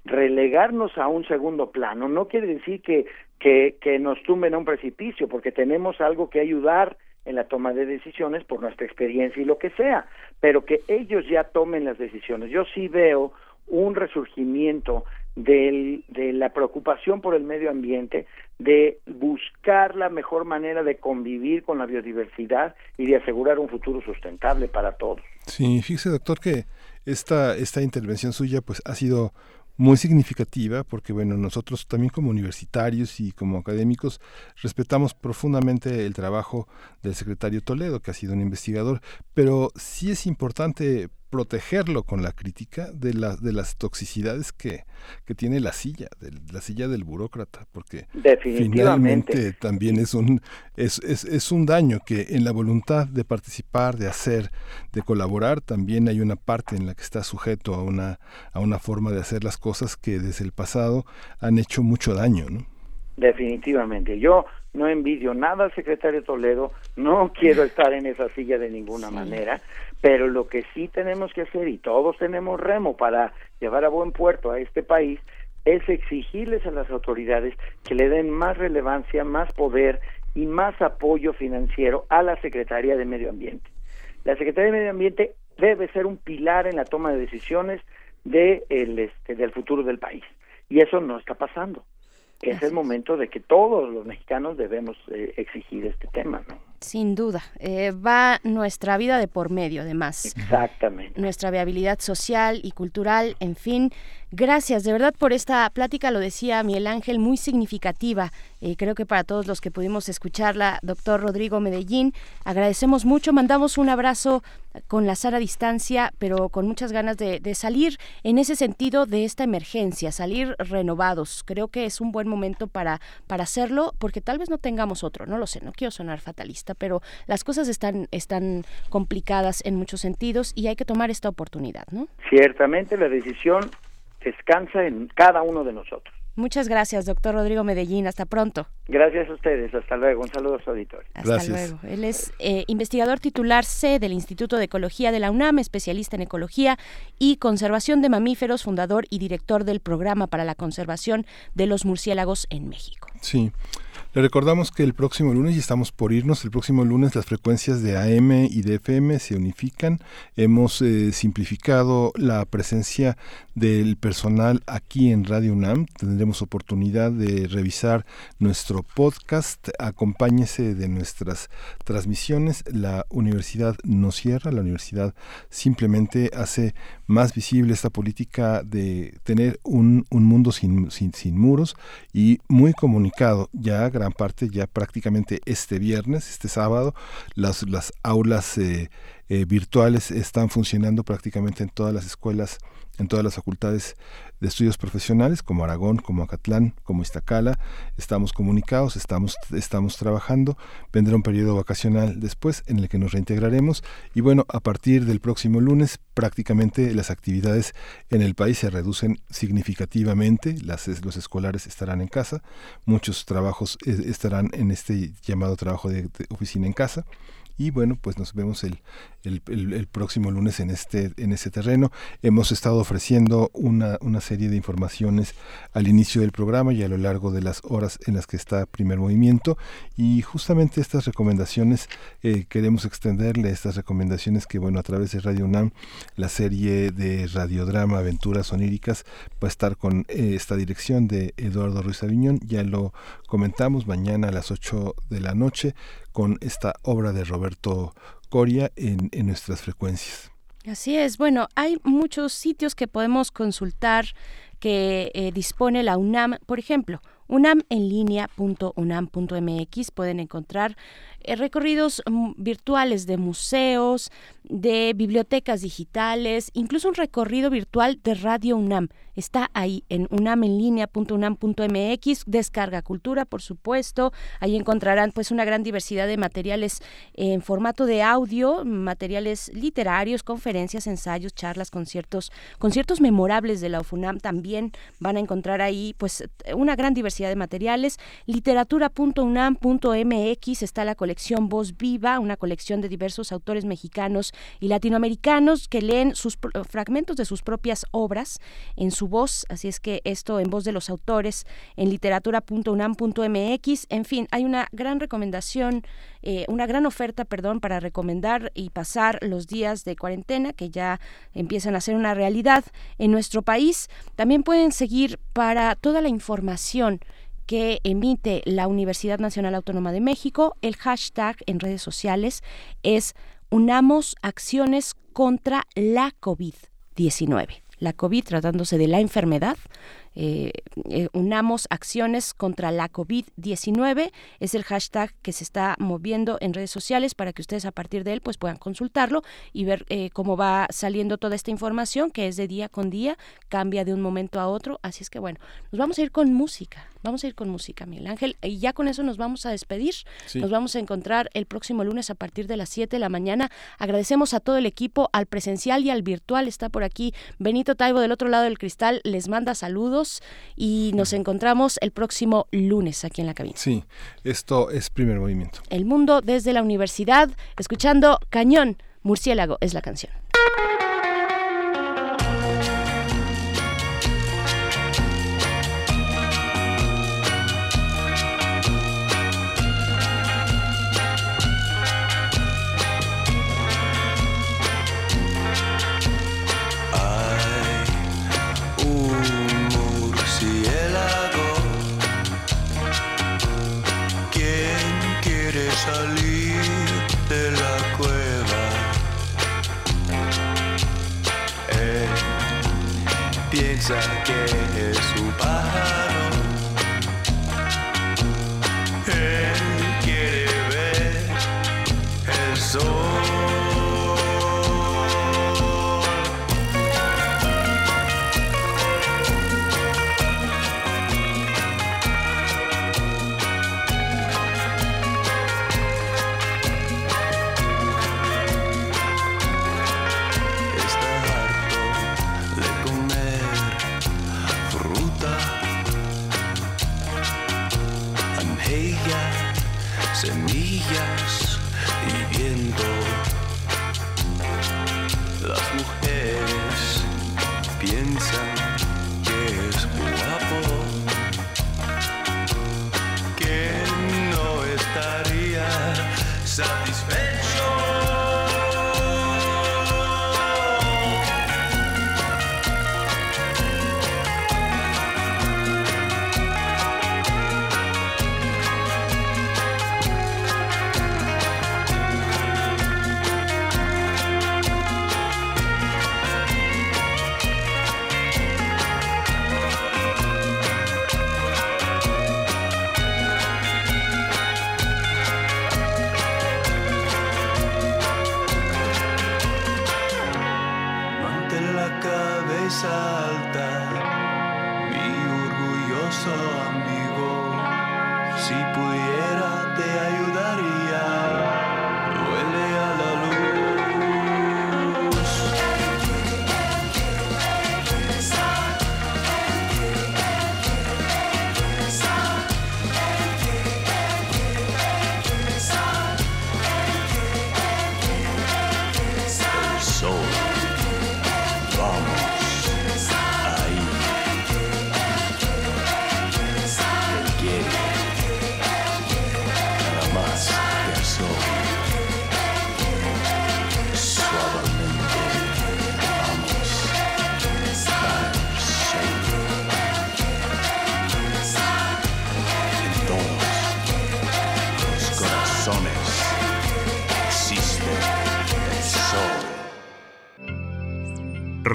relegarnos a un segundo plano. No quiere decir que, que, que nos tumben a un precipicio, porque tenemos algo que ayudar en la toma de decisiones por nuestra experiencia y lo que sea, pero que ellos ya tomen las decisiones. Yo sí veo un resurgimiento del, de la preocupación por el medio ambiente, de buscar la mejor manera de convivir con la biodiversidad y de asegurar un futuro sustentable para todos. Sí, fíjese doctor que esta, esta intervención suya pues ha sido muy significativa porque bueno nosotros también como universitarios y como académicos respetamos profundamente el trabajo del secretario Toledo que ha sido un investigador pero sí es importante protegerlo con la crítica de las de las toxicidades que, que tiene la silla de la silla del burócrata porque finalmente también es un es, es, es un daño que en la voluntad de participar de hacer de colaborar también hay una parte en la que está sujeto a una a una forma de hacer las cosas que desde el pasado han hecho mucho daño ¿no? Definitivamente. Yo no envidio nada al secretario Toledo, no *laughs* quiero estar en esa silla de ninguna manera, pero lo que sí tenemos que hacer, y todos tenemos remo para llevar a buen puerto a este país, es exigirles a las autoridades que le den más relevancia, más poder y más apoyo financiero a la Secretaría de Medio Ambiente. La Secretaría de Medio Ambiente debe ser un pilar en la toma de decisiones de el, este, del futuro del país. Y eso no está pasando es el momento de que todos los mexicanos debemos eh, exigir este tema, ¿no? Sin duda. Eh, va nuestra vida de por medio, además. Exactamente. Nuestra viabilidad social y cultural, en fin. Gracias, de verdad, por esta plática, lo decía Miguel Ángel, muy significativa. Eh, creo que para todos los que pudimos escucharla, doctor Rodrigo Medellín, agradecemos mucho, mandamos un abrazo con la sana distancia, pero con muchas ganas de, de salir en ese sentido de esta emergencia, salir renovados. Creo que es un buen momento para, para hacerlo, porque tal vez no tengamos otro, no lo sé, no quiero sonar fatalista, pero las cosas están, están complicadas en muchos sentidos y hay que tomar esta oportunidad, ¿no? Ciertamente la decisión descansa en cada uno de nosotros. Muchas gracias, doctor Rodrigo Medellín. Hasta pronto. Gracias a ustedes. Hasta luego. Un saludo a su auditorio. Hasta luego. Él es eh, investigador titular C del Instituto de Ecología de la UNAM, especialista en ecología y conservación de mamíferos, fundador y director del Programa para la Conservación de los Murciélagos en México. Sí. Le recordamos que el próximo lunes, y estamos por irnos, el próximo lunes las frecuencias de AM y de FM se unifican. Hemos eh, simplificado la presencia del personal aquí en Radio UNAM. Tendremos oportunidad de revisar nuestro podcast. Acompáñese de nuestras transmisiones. La universidad no cierra, la universidad simplemente hace más visible esta política de tener un, un mundo sin, sin, muros y muy comunicado. Ya gran parte, ya prácticamente este viernes, este sábado, las, las aulas eh, eh, virtuales están funcionando prácticamente en todas las escuelas en todas las facultades de estudios profesionales, como Aragón, como Acatlán, como Iztacala. Estamos comunicados, estamos, estamos trabajando. Vendrá un periodo vacacional después en el que nos reintegraremos. Y bueno, a partir del próximo lunes, prácticamente las actividades en el país se reducen significativamente. Las, los escolares estarán en casa. Muchos trabajos eh, estarán en este llamado trabajo de oficina en casa y bueno pues nos vemos el, el, próximo lunes en este en ese terreno. Hemos estado ofreciendo una, una serie de informaciones al inicio del programa y a lo largo de las horas en las que está primer movimiento. Y justamente estas recomendaciones eh, queremos extenderle estas recomendaciones que bueno a través de Radio UNAM la serie de radiodrama aventuras oníricas va a estar con eh, esta dirección de Eduardo Ruiz Aviñón. Ya lo comentamos mañana a las 8 de la noche con esta obra de Roberto En nuestras frecuencias. Así es, bueno, hay muchos sitios que podemos consultar que eh, dispone la UNAM, por ejemplo, unamenlinea.unam.mx pueden encontrar eh, recorridos mm, virtuales de museos, de bibliotecas digitales, incluso un recorrido virtual de Radio UNAM. Está ahí en unamenlinea.unam.mx, descarga cultura, por supuesto. Ahí encontrarán pues una gran diversidad de materiales en formato de audio, materiales literarios, conferencias, ensayos, charlas, conciertos, conciertos memorables de la UFUNAM también van a encontrar ahí pues una gran diversidad de materiales. literatura.unam.mx está la colección Voz Viva, una colección de diversos autores mexicanos y latinoamericanos que leen sus fragmentos de sus propias obras en su voz, así es que esto en voz de los autores en literatura.unam.mx, en fin, hay una gran recomendación, eh, una gran oferta, perdón, para recomendar y pasar los días de cuarentena que ya empiezan a ser una realidad en nuestro país. También pueden seguir para toda la información que emite la Universidad Nacional Autónoma de México. El hashtag en redes sociales es unamos acciones contra la COVID-19. La COVID tratándose de la enfermedad, eh, eh, unamos acciones contra la COVID-19. Es el hashtag que se está moviendo en redes sociales para que ustedes a partir de él pues puedan consultarlo y ver eh, cómo va saliendo toda esta información que es de día con día, cambia de un momento a otro. Así es que bueno, nos vamos a ir con música. Vamos a ir con música, Miguel Ángel. Y ya con eso nos vamos a despedir. Nos vamos a encontrar el próximo lunes a partir de las 7 de la mañana. Agradecemos a todo el equipo, al presencial y al virtual. Está por aquí Benito Taibo del otro lado del cristal. Les manda saludos y nos encontramos el próximo lunes aquí en la cabina. Sí, esto es primer movimiento. El mundo desde la universidad, escuchando Cañón. Murciélago es la canción.